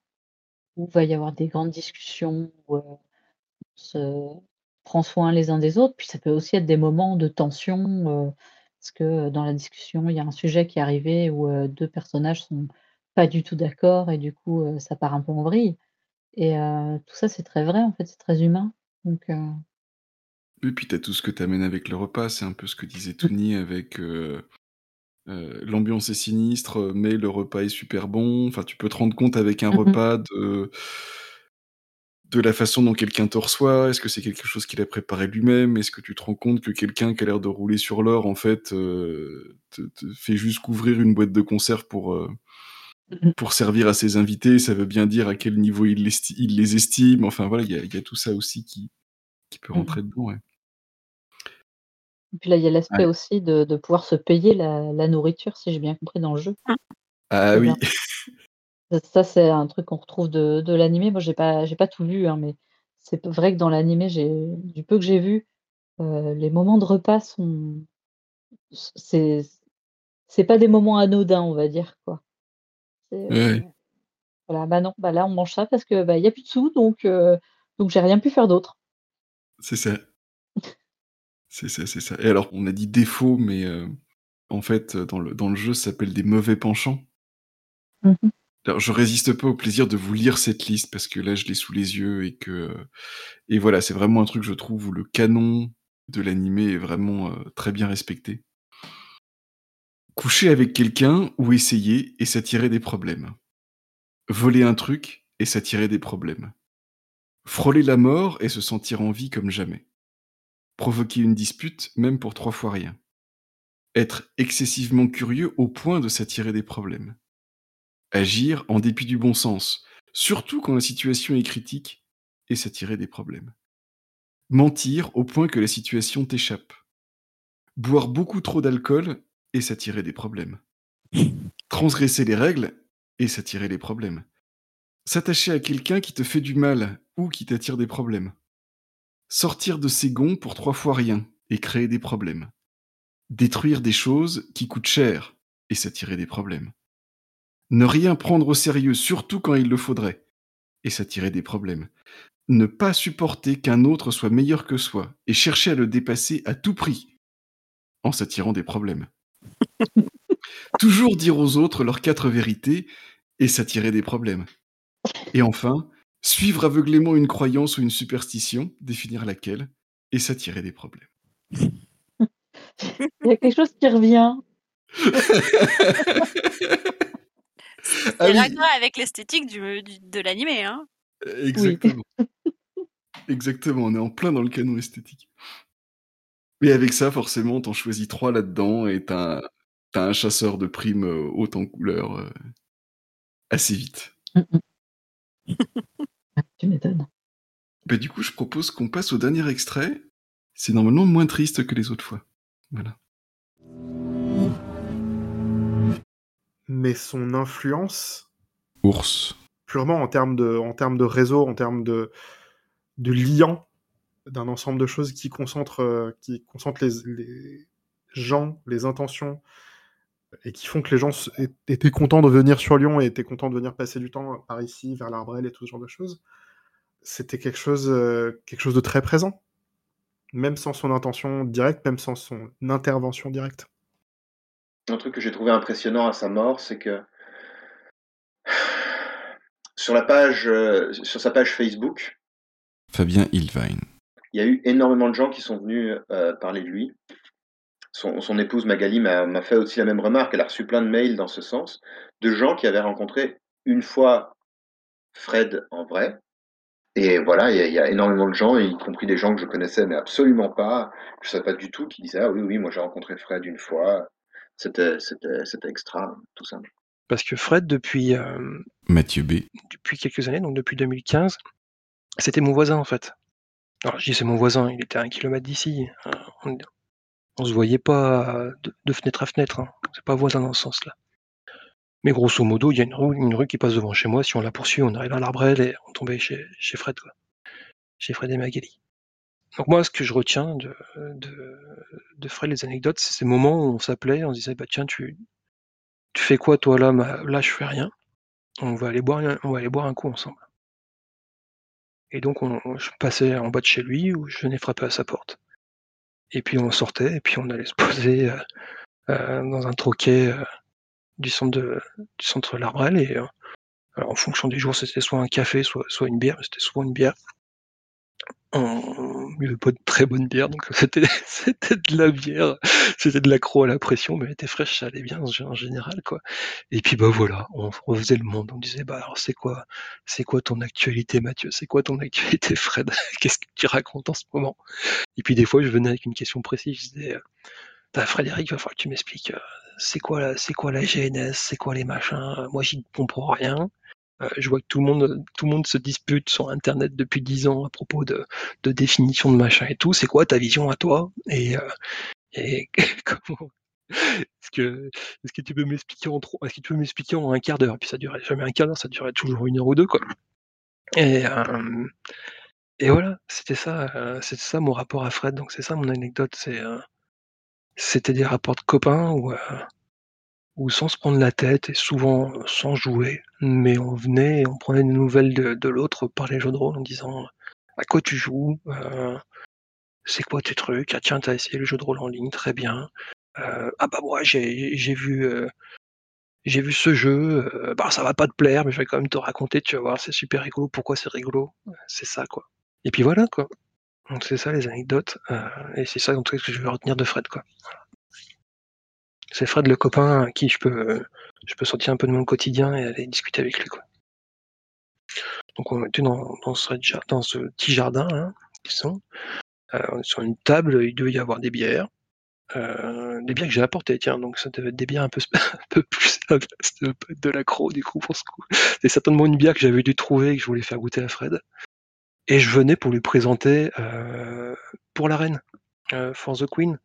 où il va y avoir des grandes discussions, où, on se prend soin les uns des autres, puis ça peut aussi être des moments de tension, parce que, dans la discussion, il y a un sujet qui est arrivé où, 2 personnages sont pas du tout d'accord et du coup, ça part un peu en vrille et tout ça, c'est très vrai, en fait, c'est très humain donc Et puis tu as tout ce que tu amènes avec le repas, c'est un peu ce que disait mmh. Tony avec, l'ambiance est sinistre, mais le repas est super bon. Enfin, tu peux te rendre compte avec un mmh repas de de la façon dont quelqu'un te reçoit. Est-ce que c'est quelque chose qu'il a préparé lui-même? Est-ce que tu te rends compte que quelqu'un qui a l'air de rouler sur l'or, en fait, te te fait juste couvrir une boîte de conserve pour, pour servir à ses invités, ça veut bien dire à quel niveau il, les estime. Enfin voilà, il y a, tout ça aussi qui, qui peut mmh rentrer dedans. Ouais. Et puis là, il y a l'aspect aussi de, de, pouvoir se payer la, la nourriture, si j'ai bien compris, dans le jeu. Ah oui. Ça, c'est un truc qu'on retrouve de, de l'animé. Moi, j'ai pas, j'ai pas tout vu, hein, mais c'est vrai que dans l'animé, j'ai du peu que j'ai vu, euh, les moments de repas sont, c'est, c'est pas des moments anodins, on va dire quoi. Ouais. voilà, bah non, bah là on mange ça parce que, bah, il y a plus de sous donc heu, donc j'ai rien pu faire d'autre. C'est ça. C'est ça, c'est ça. Et alors on a dit défaut, mais heu, en fait, dans le dans le jeu, ça s'appelle des mauvais penchants. Mmh Alors, je résiste pas au plaisir de vous lire cette liste parce que là, je l'ai sous les yeux et que et voilà, c'est vraiment un truc, je trouve, où le canon de l'animé est vraiment euh, très bien respecté. Coucher avec quelqu'un ou essayer et s'attirer des problèmes. Voler un truc et s'attirer des problèmes. Frôler la mort et se sentir en vie comme jamais. Provoquer une dispute même pour trois fois rien. Être excessivement curieux au point de s'attirer des problèmes. Agir en dépit du bon sens, surtout quand la situation est critique, et s'attirer des problèmes. Mentir au point que la situation t'échappe. Boire beaucoup trop d'alcool et s'attirer des problèmes. Transgresser les règles et s'attirer des problèmes. S'attacher à quelqu'un qui te fait du mal ou qui t'attire des problèmes. Sortir de ses gonds pour trois fois rien et créer des problèmes. Détruire des choses qui coûtent cher et s'attirer des problèmes. Ne rien prendre au sérieux, surtout quand il le faudrait, et s'attirer des problèmes. Ne pas supporter qu'un autre soit meilleur que soi, et chercher à le dépasser à tout prix, en s'attirant des problèmes. Toujours dire aux autres leurs quatre vérités, et s'attirer des problèmes. Et enfin, suivre aveuglément une croyance ou une superstition, définir laquelle, et s'attirer des problèmes. Il y a quelque chose qui revient. C'est Ah oui. avec l'esthétique du, du- de l'animé. Hein. Exactement. Exactement, on est en plein dans le canon esthétique. Mais avec ça, forcément, t'en choisis trois là-dedans et t'as t'as un chasseur de primes euh, haute en couleur euh, assez vite. Tu m'étonnes. Bah, du coup, je propose qu'on passe au dernier extrait. C'est normalement moins triste que les autres fois. Voilà. Mais son influence, Ours. purement en termes de, en termes de réseau, en termes de, de liant, d'un ensemble de choses qui concentrent, euh, qui concentrent les, les gens, les intentions, et qui font que les gens étaient contents de venir sur Lyon et étaient contents de venir passer du temps par ici, vers l'Arbrel et tout ce genre de choses. C'était quelque chose, euh, quelque chose de très présent, même sans son intention directe, même sans son intervention directe. Un truc que j'ai trouvé impressionnant à sa mort, c'est que sur la page, euh, sur sa page Facebook, Fabien Ilvine. Il y a eu énormément de gens qui sont venus euh, parler de lui. Son, son épouse Magali m'a fait aussi la même remarque. Elle a reçu plein de mails dans ce sens de gens qui avaient rencontré une fois Fred en vrai. Et voilà, il y, a- il y a énormément de gens, y compris des gens que je connaissais mais absolument pas, je savais pas du tout, qui disaient ah oui oui moi j'ai rencontré Fred une fois. C'était c'était c'était extra tout ça. Parce que Fred, depuis, euh, Mathieu B. depuis quelques années, donc depuis 2015, c'était mon voisin en fait. Alors je dis c'est mon voisin, il était à un kilomètre d'ici. Euh, On, on se voyait pas de, fenêtre à fenêtre, hein. c'est pas voisin dans ce sens-là. Mais grosso modo, il y a une rue, qui passe devant chez moi. Si on la poursuit, on arrive à l'Arbrel et on tombait chez, chez Fred. Chez Fred et Magali. Donc moi, ce que je retiens de, Fred, les anecdotes, c'est ces moments où on s'appelait, on se disait, bah tiens, tu, fais quoi toi là Là, je fais rien. On va aller boire un coup ensemble. Et donc, on, on- je passais en bas de chez lui ou je venais frapper à sa porte. Et puis on sortait et puis on allait se poser euh, euh, dans un troquet euh, du centre de, du centre l'Arbrel et alors, en fonction des jours, c'était soit un café, soit, soit une bière, c'était souvent une bière. Il avait pas de très bonne bière, donc c'était c'était de la bière, c'était de l'accro à la pression, mais elle était fraîche, ça allait bien en gé- en général, quoi. Et puis bah voilà, on refaisait le monde, on disait bah alors c'est quoi, c'est quoi ton actualité, Mathieu, c'est quoi ton actualité, Fred, qu'est-ce que tu racontes en ce moment? Et puis des fois, je venais avec une question précise, je disais, euh, bah, Frédéric, va falloir que tu m'expliques, euh, c'est quoi, la- c'est quoi la GNS, c'est quoi les machins, moi j'y comprends rien. Euh, je vois que tout le monde, tout le monde se dispute sur Internet depuis dix ans à propos de, de définition de machin et tout. C'est quoi ta vision à toi? Et, euh, et Est-ce que, est-ce que tu peux m'expliquer en trop Est-ce que tu peux m'expliquer en un quart d'heure? Puis ça durait jamais un quart d'heure, ça durait toujours une heure ou deux, quoi. Et, euh, et voilà, c'était ça, euh, c'était ça mon rapport à Fred. Donc c'est ça mon anecdote. C'est, euh, c'était des rapports de copains où, euh, où sans se prendre la tête et souvent sans jouer, mais on venait et on prenait des nouvelles de, l'autre par les jeux de rôle en disant à quoi tu joues, euh, c'est quoi tes trucs, ah tiens t'as essayé le jeu de rôle en ligne, très bien, Euh, ah bah moi j'ai vu euh, j'ai vu ce jeu, bah ça va pas te plaire, mais je vais quand même te raconter, tu vas voir, c'est super rigolo. Pourquoi c'est rigolo? C'est ça, quoi. Et puis voilà, quoi. Donc c'est ça les anecdotes, et c'est ça en tout cas que je vais retenir de Fred, quoi. C'est Fred le copain à qui je peux, je peux sortir un peu de mon quotidien et aller discuter avec lui, quoi. Donc on était dans, ce, petit jardin, hein, qui sont, euh, sur une table, il devait y avoir des bières. Euh, des bières que j'ai apportées, tiens, donc ça devait être des bières un peu, un peu plus de, de l'accro du coup pour ce coup. C'est certainement une bière que j'avais dû trouver et que je voulais faire goûter à Fred. Et je venais pour lui présenter euh, pour la reine, For the Queen.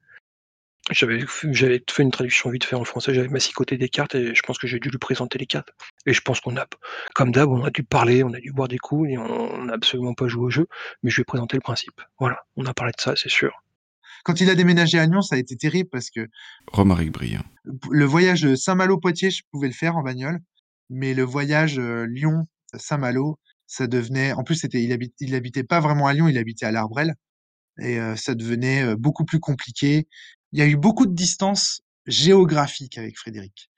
J'avais j'avais fait une traduction vite fait en français, j'avais massicoté des cartes et je pense que j'ai dû lui présenter les cartes. Et je pense qu'on a, comme d'hab, on a dû parler, on a dû boire des coups et on n'a absolument pas joué au jeu, mais je lui ai présenté le principe. Voilà, on a parlé de ça, c'est sûr. Quand il a déménagé à Lyon, ça a été terrible parce que Romaric Briand. le voyage de Saint-Malo-Poitiers, je pouvais le faire en bagnole, mais le voyage euh, Lyon-Saint-Malo, ça devenait. En plus, c'était, il, habite, il habitait pas vraiment à Lyon, il habitait à l'Arbrel, et euh, ça devenait euh, beaucoup plus compliqué. Il y a eu beaucoup de distances géographiques avec Frédéric,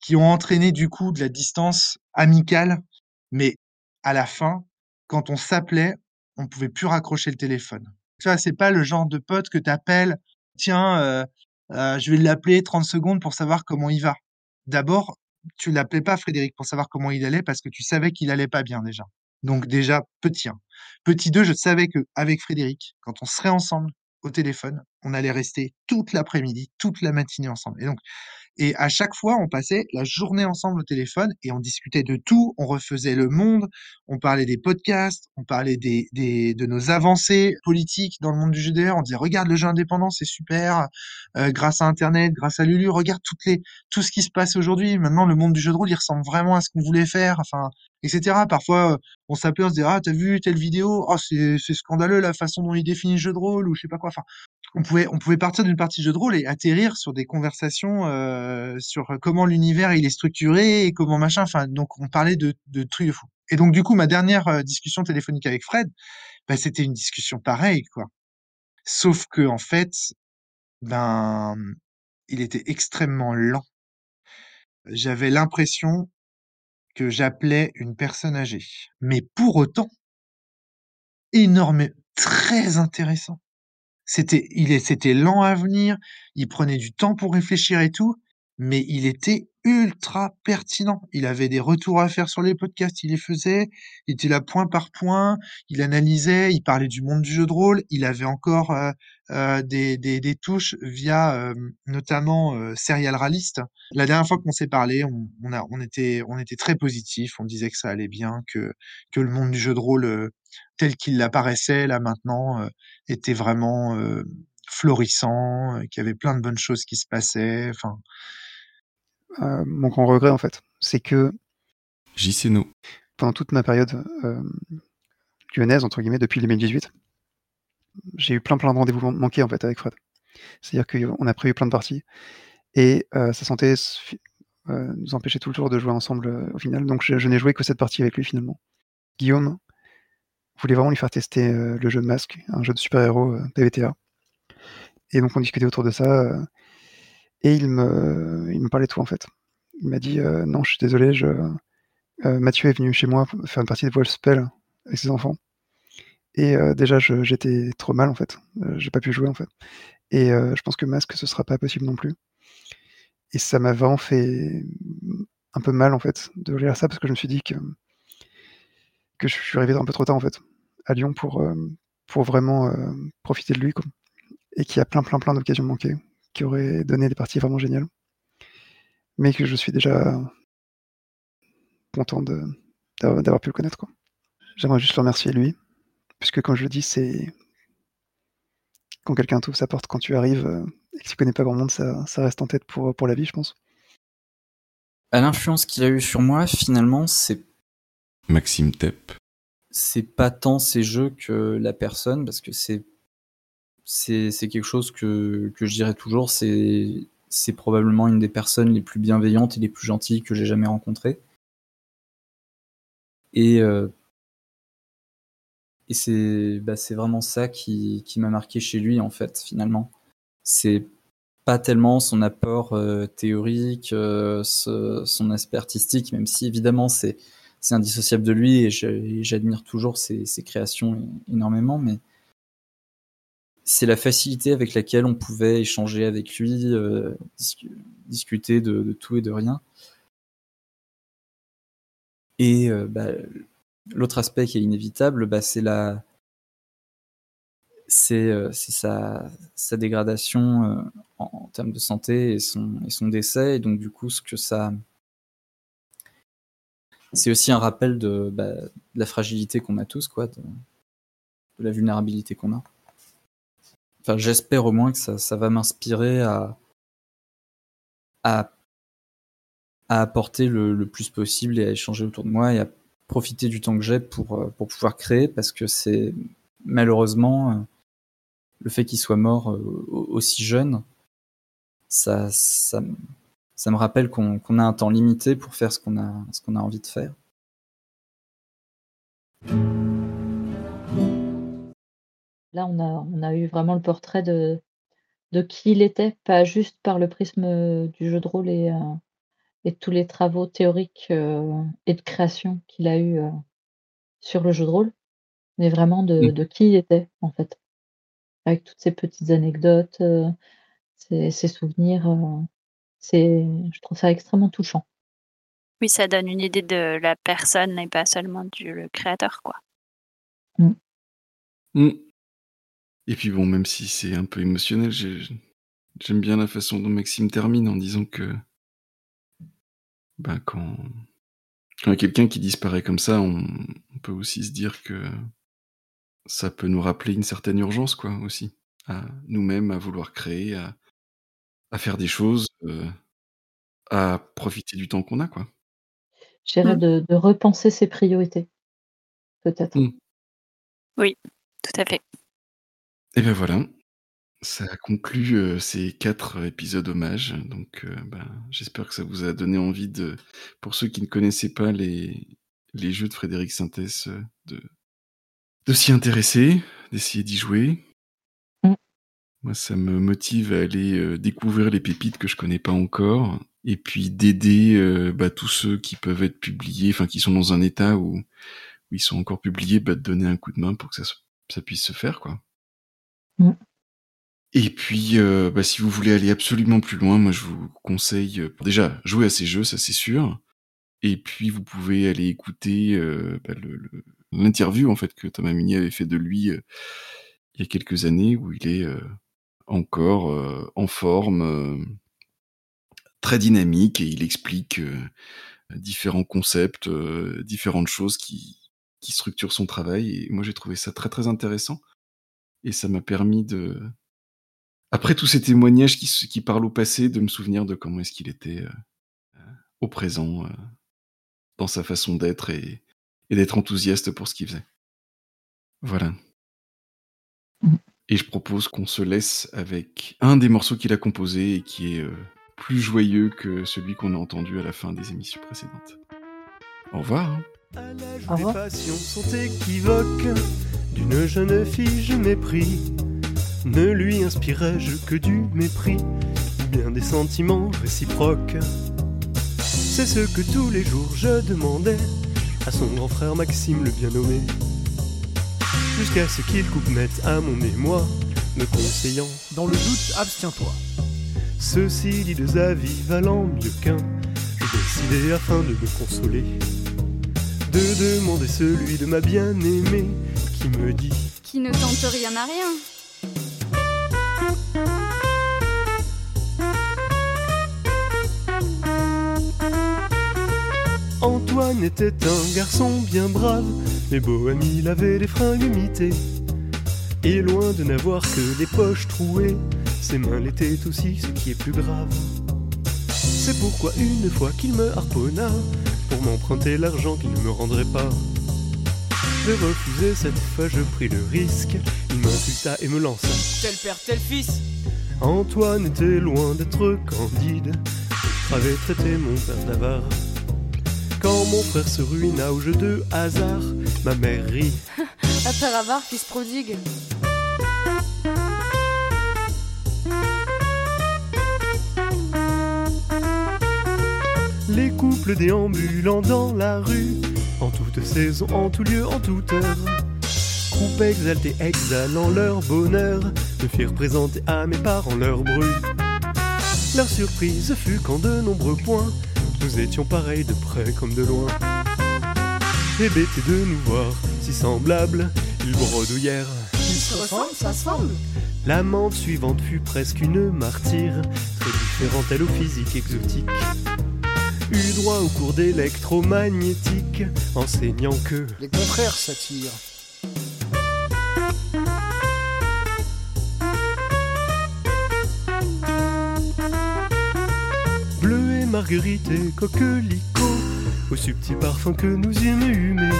qui ont entraîné du coup de la distance amicale, mais à la fin, quand on s'appelait, on pouvait plus raccrocher le téléphone. Tu vois, c'est pas le genre de pote que t'appelles, tiens, euh, euh, je vais l'appeler 30 secondes pour savoir comment il va. D'abord, tu l'appelais pas Frédéric pour savoir comment il allait parce que tu savais qu'il allait pas bien déjà. Donc déjà, petit 1. Petit 2, je savais que avec Frédéric, quand on serait ensemble au téléphone, on allait rester toute l'après-midi, toute la matinée ensemble. Et donc, et à chaque fois, on passait la journée ensemble au téléphone et on discutait de tout, on refaisait le monde, on parlait des podcasts, on parlait des, des de nos avancées politiques dans le monde du GDR. On disait regarde le jeu indépendant, c'est super, euh, grâce à Internet, grâce à Lulu, regarde toutes les tout ce qui se passe aujourd'hui. Maintenant, le monde du jeu de rôle, il ressemble vraiment à ce qu'on voulait faire, enfin, etc. Parfois, euh, on s'appelait, on se disait ah t'as vu telle vidéo, oh c'est scandaleux la façon dont il définit le jeu de rôle ou je sais pas quoi. Enfin, on pouvait, on pouvait partir d'une partie de jeu de rôle et atterrir sur des conversations euh, sur comment l'univers il est structuré et comment machin. Enfin, donc on parlait de, de trucs de fou. Et donc du coup, ma dernière euh, discussion téléphonique avec Fred, bah, c'était une discussion pareille, quoi. Sauf que en fait, ben, il était extrêmement lent. J'avais l'impression j'appelais une personne âgée, mais pour autant, énorme, très intéressant. C'était, il c'était lent à venir, il prenait du temps pour réfléchir et tout, mais il était ultra pertinent. Il avait des retours à faire sur les podcasts, il les faisait, il était là point par point, il analysait, il parlait du monde du jeu de rôle, il avait encore euh, euh, des, touches via euh, notamment Serial Ralist. La dernière fois qu'on s'est parlé, on, était, très positif, on disait que ça allait bien, que, le monde du jeu de rôle tel qu'il apparaissait là maintenant était vraiment florissant, qu'il y avait plein de bonnes choses qui se passaient. Euh, mon grand regret, en fait, c'est que. JCNO. Pendant toute ma période euh, lyonnaise, entre guillemets, depuis 2018, j'ai eu plein plein de rendez-vous manqués en fait avec Fred. C'est-à-dire qu'on a prévu plein de parties et euh, sentait euh, nous empêcher tout le tour de jouer ensemble au final. Donc je, je n'ai joué que cette partie avec lui finalement. Guillaume voulait vraiment lui faire tester le jeu de masque, un jeu de super-héros PVTA. Et donc on discutait autour de ça. Et il me, il me parlait tout en fait. Il m'a dit euh, non, je suis désolé, je, euh, Mathieu est venu chez moi faire une partie de voile spell avec ses enfants. Et euh, déjà, j'étais trop mal en fait. J'ai pas pu jouer en fait. Et je pense que masque, ce sera pas possible non plus. Et ça m'a vraiment fait un peu mal en fait de lire ça parce que je me suis dit que que je suis arrivé un peu trop tard en fait à Lyon pour pour vraiment profiter de lui quoi. Et qu'il y a plein plein plein d'occasions manquées qui aurait donné des parties vraiment géniales. Mais que je suis déjà content d'avoir pu le connaître. J'aimerais juste le remercier lui, puisque quand je le dis, c'est quand quelqu'un t'ouvre sa porte quand tu arrives euh, et que tu connais pas grand monde, ça, ça reste en tête pour, pour la vie, je pense. À l'influence qu'il a eu sur moi, finalement, c'est. Maxime Tepp. C'est pas tant ces jeux que la personne, parce que c'est c'est quelque chose que, que je dirais toujours, c'est probablement une des personnes les plus bienveillantes et les plus gentilles que j'ai jamais rencontrées. Et, euh, et c'est bah, vraiment ça qui, qui m'a marqué chez lui, en fait, finalement. C'est pas tellement son apport euh, théorique, euh, son aspect artistique, même si évidemment c'est indissociable de lui et j'admire toujours ses, ses créations énormément, mais c'est la facilité avec laquelle on pouvait échanger avec lui, euh, discu- discuter de, tout et de rien. Et euh, bah, l'autre aspect qui est inévitable, bah, c'est la, c'est euh, sa, dégradation en, termes de santé et son, décès. Et donc, du coup, ce que ça. C'est aussi un rappel de, bah, la fragilité qu'on a tous, quoi, de la vulnérabilité qu'on a. J'espère au moins que ça, ça va m'inspirer à, à, à apporter le, plus possible et à échanger autour de moi et à profiter du temps que j'ai pour, euh, pour pouvoir créer parce que c'est malheureusement euh, le fait qu'il soit mort euh, au- aussi jeune, ça, ça, me- ça me rappelle qu'on a un temps limité pour faire ce qu'on a, ce qu'on a envie de faire. Là, on a on a eu vraiment le portrait de de qui il était, pas juste par le prisme, heu, du jeu de rôle et heu et tous les travaux théoriques, heu et de création qu'il a eu, heu, sur le jeu de rôle, mais vraiment de Mmh. de qui il était, en fait. Avec toutes ces petites anecdotes, heu, ses ses souvenirs, heu, c'est je trouve ça extrêmement touchant. Oui, ça donne une idée de la personne et pas seulement du le créateur, quoi. Mmh. Et puis bon, même si c'est un peu émotionnel, j'ai j'aime bien la façon dont Maxime termine en disant que ben, quand quand il y a quelqu'un qui disparaît comme ça, on on peut aussi se dire que ça peut nous rappeler une certaine urgence, quoi, aussi, à nous-mêmes, à vouloir créer, à à faire des choses, heu, à profiter du temps qu'on a, quoi. Je dirais Mmh. de de repenser ses priorités, peut-être. Mmh. Oui, tout à fait. Et ben voilà, ça conclut, heu, ces 4 épisodes hommages, donc ben, j'espère que ça vous a donné envie de pour ceux qui ne connaissaient pas les les jeux de Frédéric Sintès, de de s'y intéresser, d'essayer d'y jouer. Mmh. Moi, ça me motive à aller, découvrir les pépites que je connais pas encore et puis d'aider, bah, tous ceux qui peuvent être publiés, enfin qui sont dans un état où où ils sont encore publiés, bah, de donner un coup de main pour que ça ça puisse se faire, quoi. Mmh. Et puis, heu, bah, si vous voulez aller absolument plus loin, moi je vous conseille, heu, déjà jouer à ces jeux, ça c'est sûr. Et puis vous pouvez aller écouter, heu, bah, l'interview en fait que Thomas Munier avait fait de lui, il y a quelques années où il est, encore, en forme, très dynamique et il explique, différents concepts, différentes choses qui qui structurent son travail et moi j'ai trouvé ça très, très intéressant et ça m'a permis de après tous ces témoignages qui parlent au passé, de me souvenir de comment est-ce qu'il était, heu, au présent, heu, dans sa façon d'être et d'être enthousiaste pour ce qu'il faisait. Voilà. Et je propose qu'on se laisse avec un des morceaux qu'il a composé et qui est, plus joyeux que celui qu'on a entendu à la fin des émissions précédentes. Au revoir, hein. Revoir. Les passions sont équivoques. D'une jeune fille, je mépris. Ne lui inspirais-je que du mépris, ou bien des sentiments réciproques. C'est ce que tous les jours je demandais à son grand frère Maxime le bien nommé. Jusqu'à ce qu'il coupe net à mon émoi, me conseillant Dans le doute, abstiens-toi. Ceci dit deux avis valant mieux qu'un. J'ai décidé afin de me consoler de demander celui de ma bien-aimée qui me dit Qui ne tente rien à rien. Antoine était un garçon bien brave, mais bohème il avait des fringues mitées. Et loin de n'avoir que les poches trouées, ses mains l'étaient aussi, ce qui est plus grave. C'est pourquoi une fois qu'il me harponna, pour m'emprunter l'argent qu'il ne me rendrait pas, de refuser, cette fois je pris le risque. Il m'insulta et me lança. Tel père, tel fils Antoine était loin d'être candide. J'avais traité mon père d'avare. Quand mon frère se ruina au jeu de hasard, ma mère rit. à père avare, qui se prodigue. Les couples déambulant dans la rue en toute saison, en tout lieu, en toute heure. Groupes exaltés exhalant leur bonheur, me firent présenter à mes parents leur bruit. Leur surprise fut qu'en de nombreux points, nous étions pareils de près comme de loin. Hébétés de nous voir si semblables, ils bredouillèrent. Ils se ressemblent, ça semble. L'amante suivante fut presque une martyre, très différente elle au physique exotique. Eut droit au cours d'électromagnétique, enseignant que Les contraires s'attirent. bleu et marguerite et coquelicot, au subtil parfum que nous eûmes humé.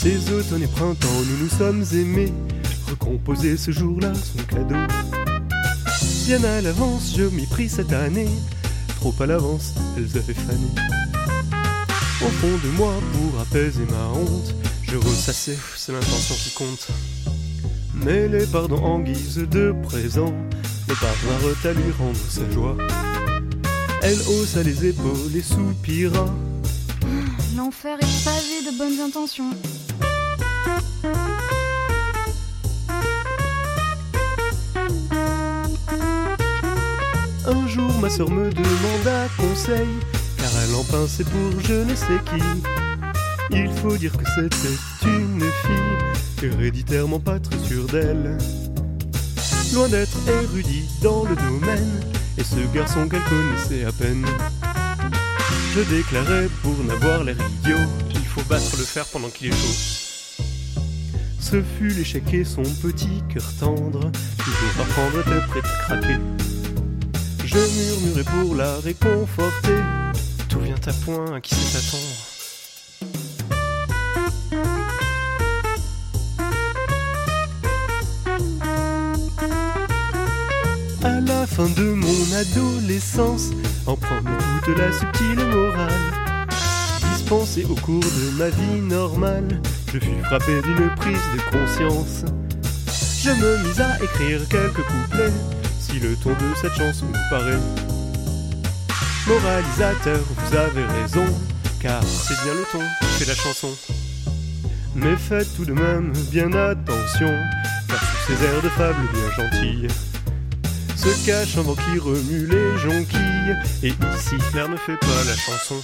Ces automnes et printemps, nous nous sommes aimés, recomposer ce jour-là son cadeau. Bien à l'avance, je m'y pris cette année, à l'avance, elles avaient fané. Au fond de moi, pour apaiser ma honte, je ressassais, c'est l'intention qui compte. Mais les pardons en guise de présent ne parvinrent à lui rendre sa joie. Elle haussa les épaules et soupira. L'enfer est pavé de bonnes intentions. Un jour, ma sœur me demanda conseil, car elle en pinçait pour je ne sais qui. Il faut dire que c'était une fille, héréditairement pas très sûre d'elle. Loin d'être érudit dans le domaine, et ce garçon qu'elle connaissait à peine. Je déclarais pour n'avoir l'air idiot, il faut battre le fer pendant qu'il est chaud. Ce fut l'échec et son petit cœur tendre, toujours apprendre était prêt à craquer. Je murmurai pour la réconforter, tout vient à point, à qui sait attendre. À la fin de mon adolescence, en prenant toute la subtile morale, dispensée au cours de ma vie normale, je fus frappé d'une prise de conscience. Je me mis à écrire quelques couplets, le ton de cette chanson vous paraît. Moralisateur, vous avez raison, car c'est bien le ton qui fait la chanson. Mais faites tout de même bien attention, car sous ces airs de fable bien gentilles, se cache un vent qui remue les jonquilles, et ici l'air ne fait pas la chanson.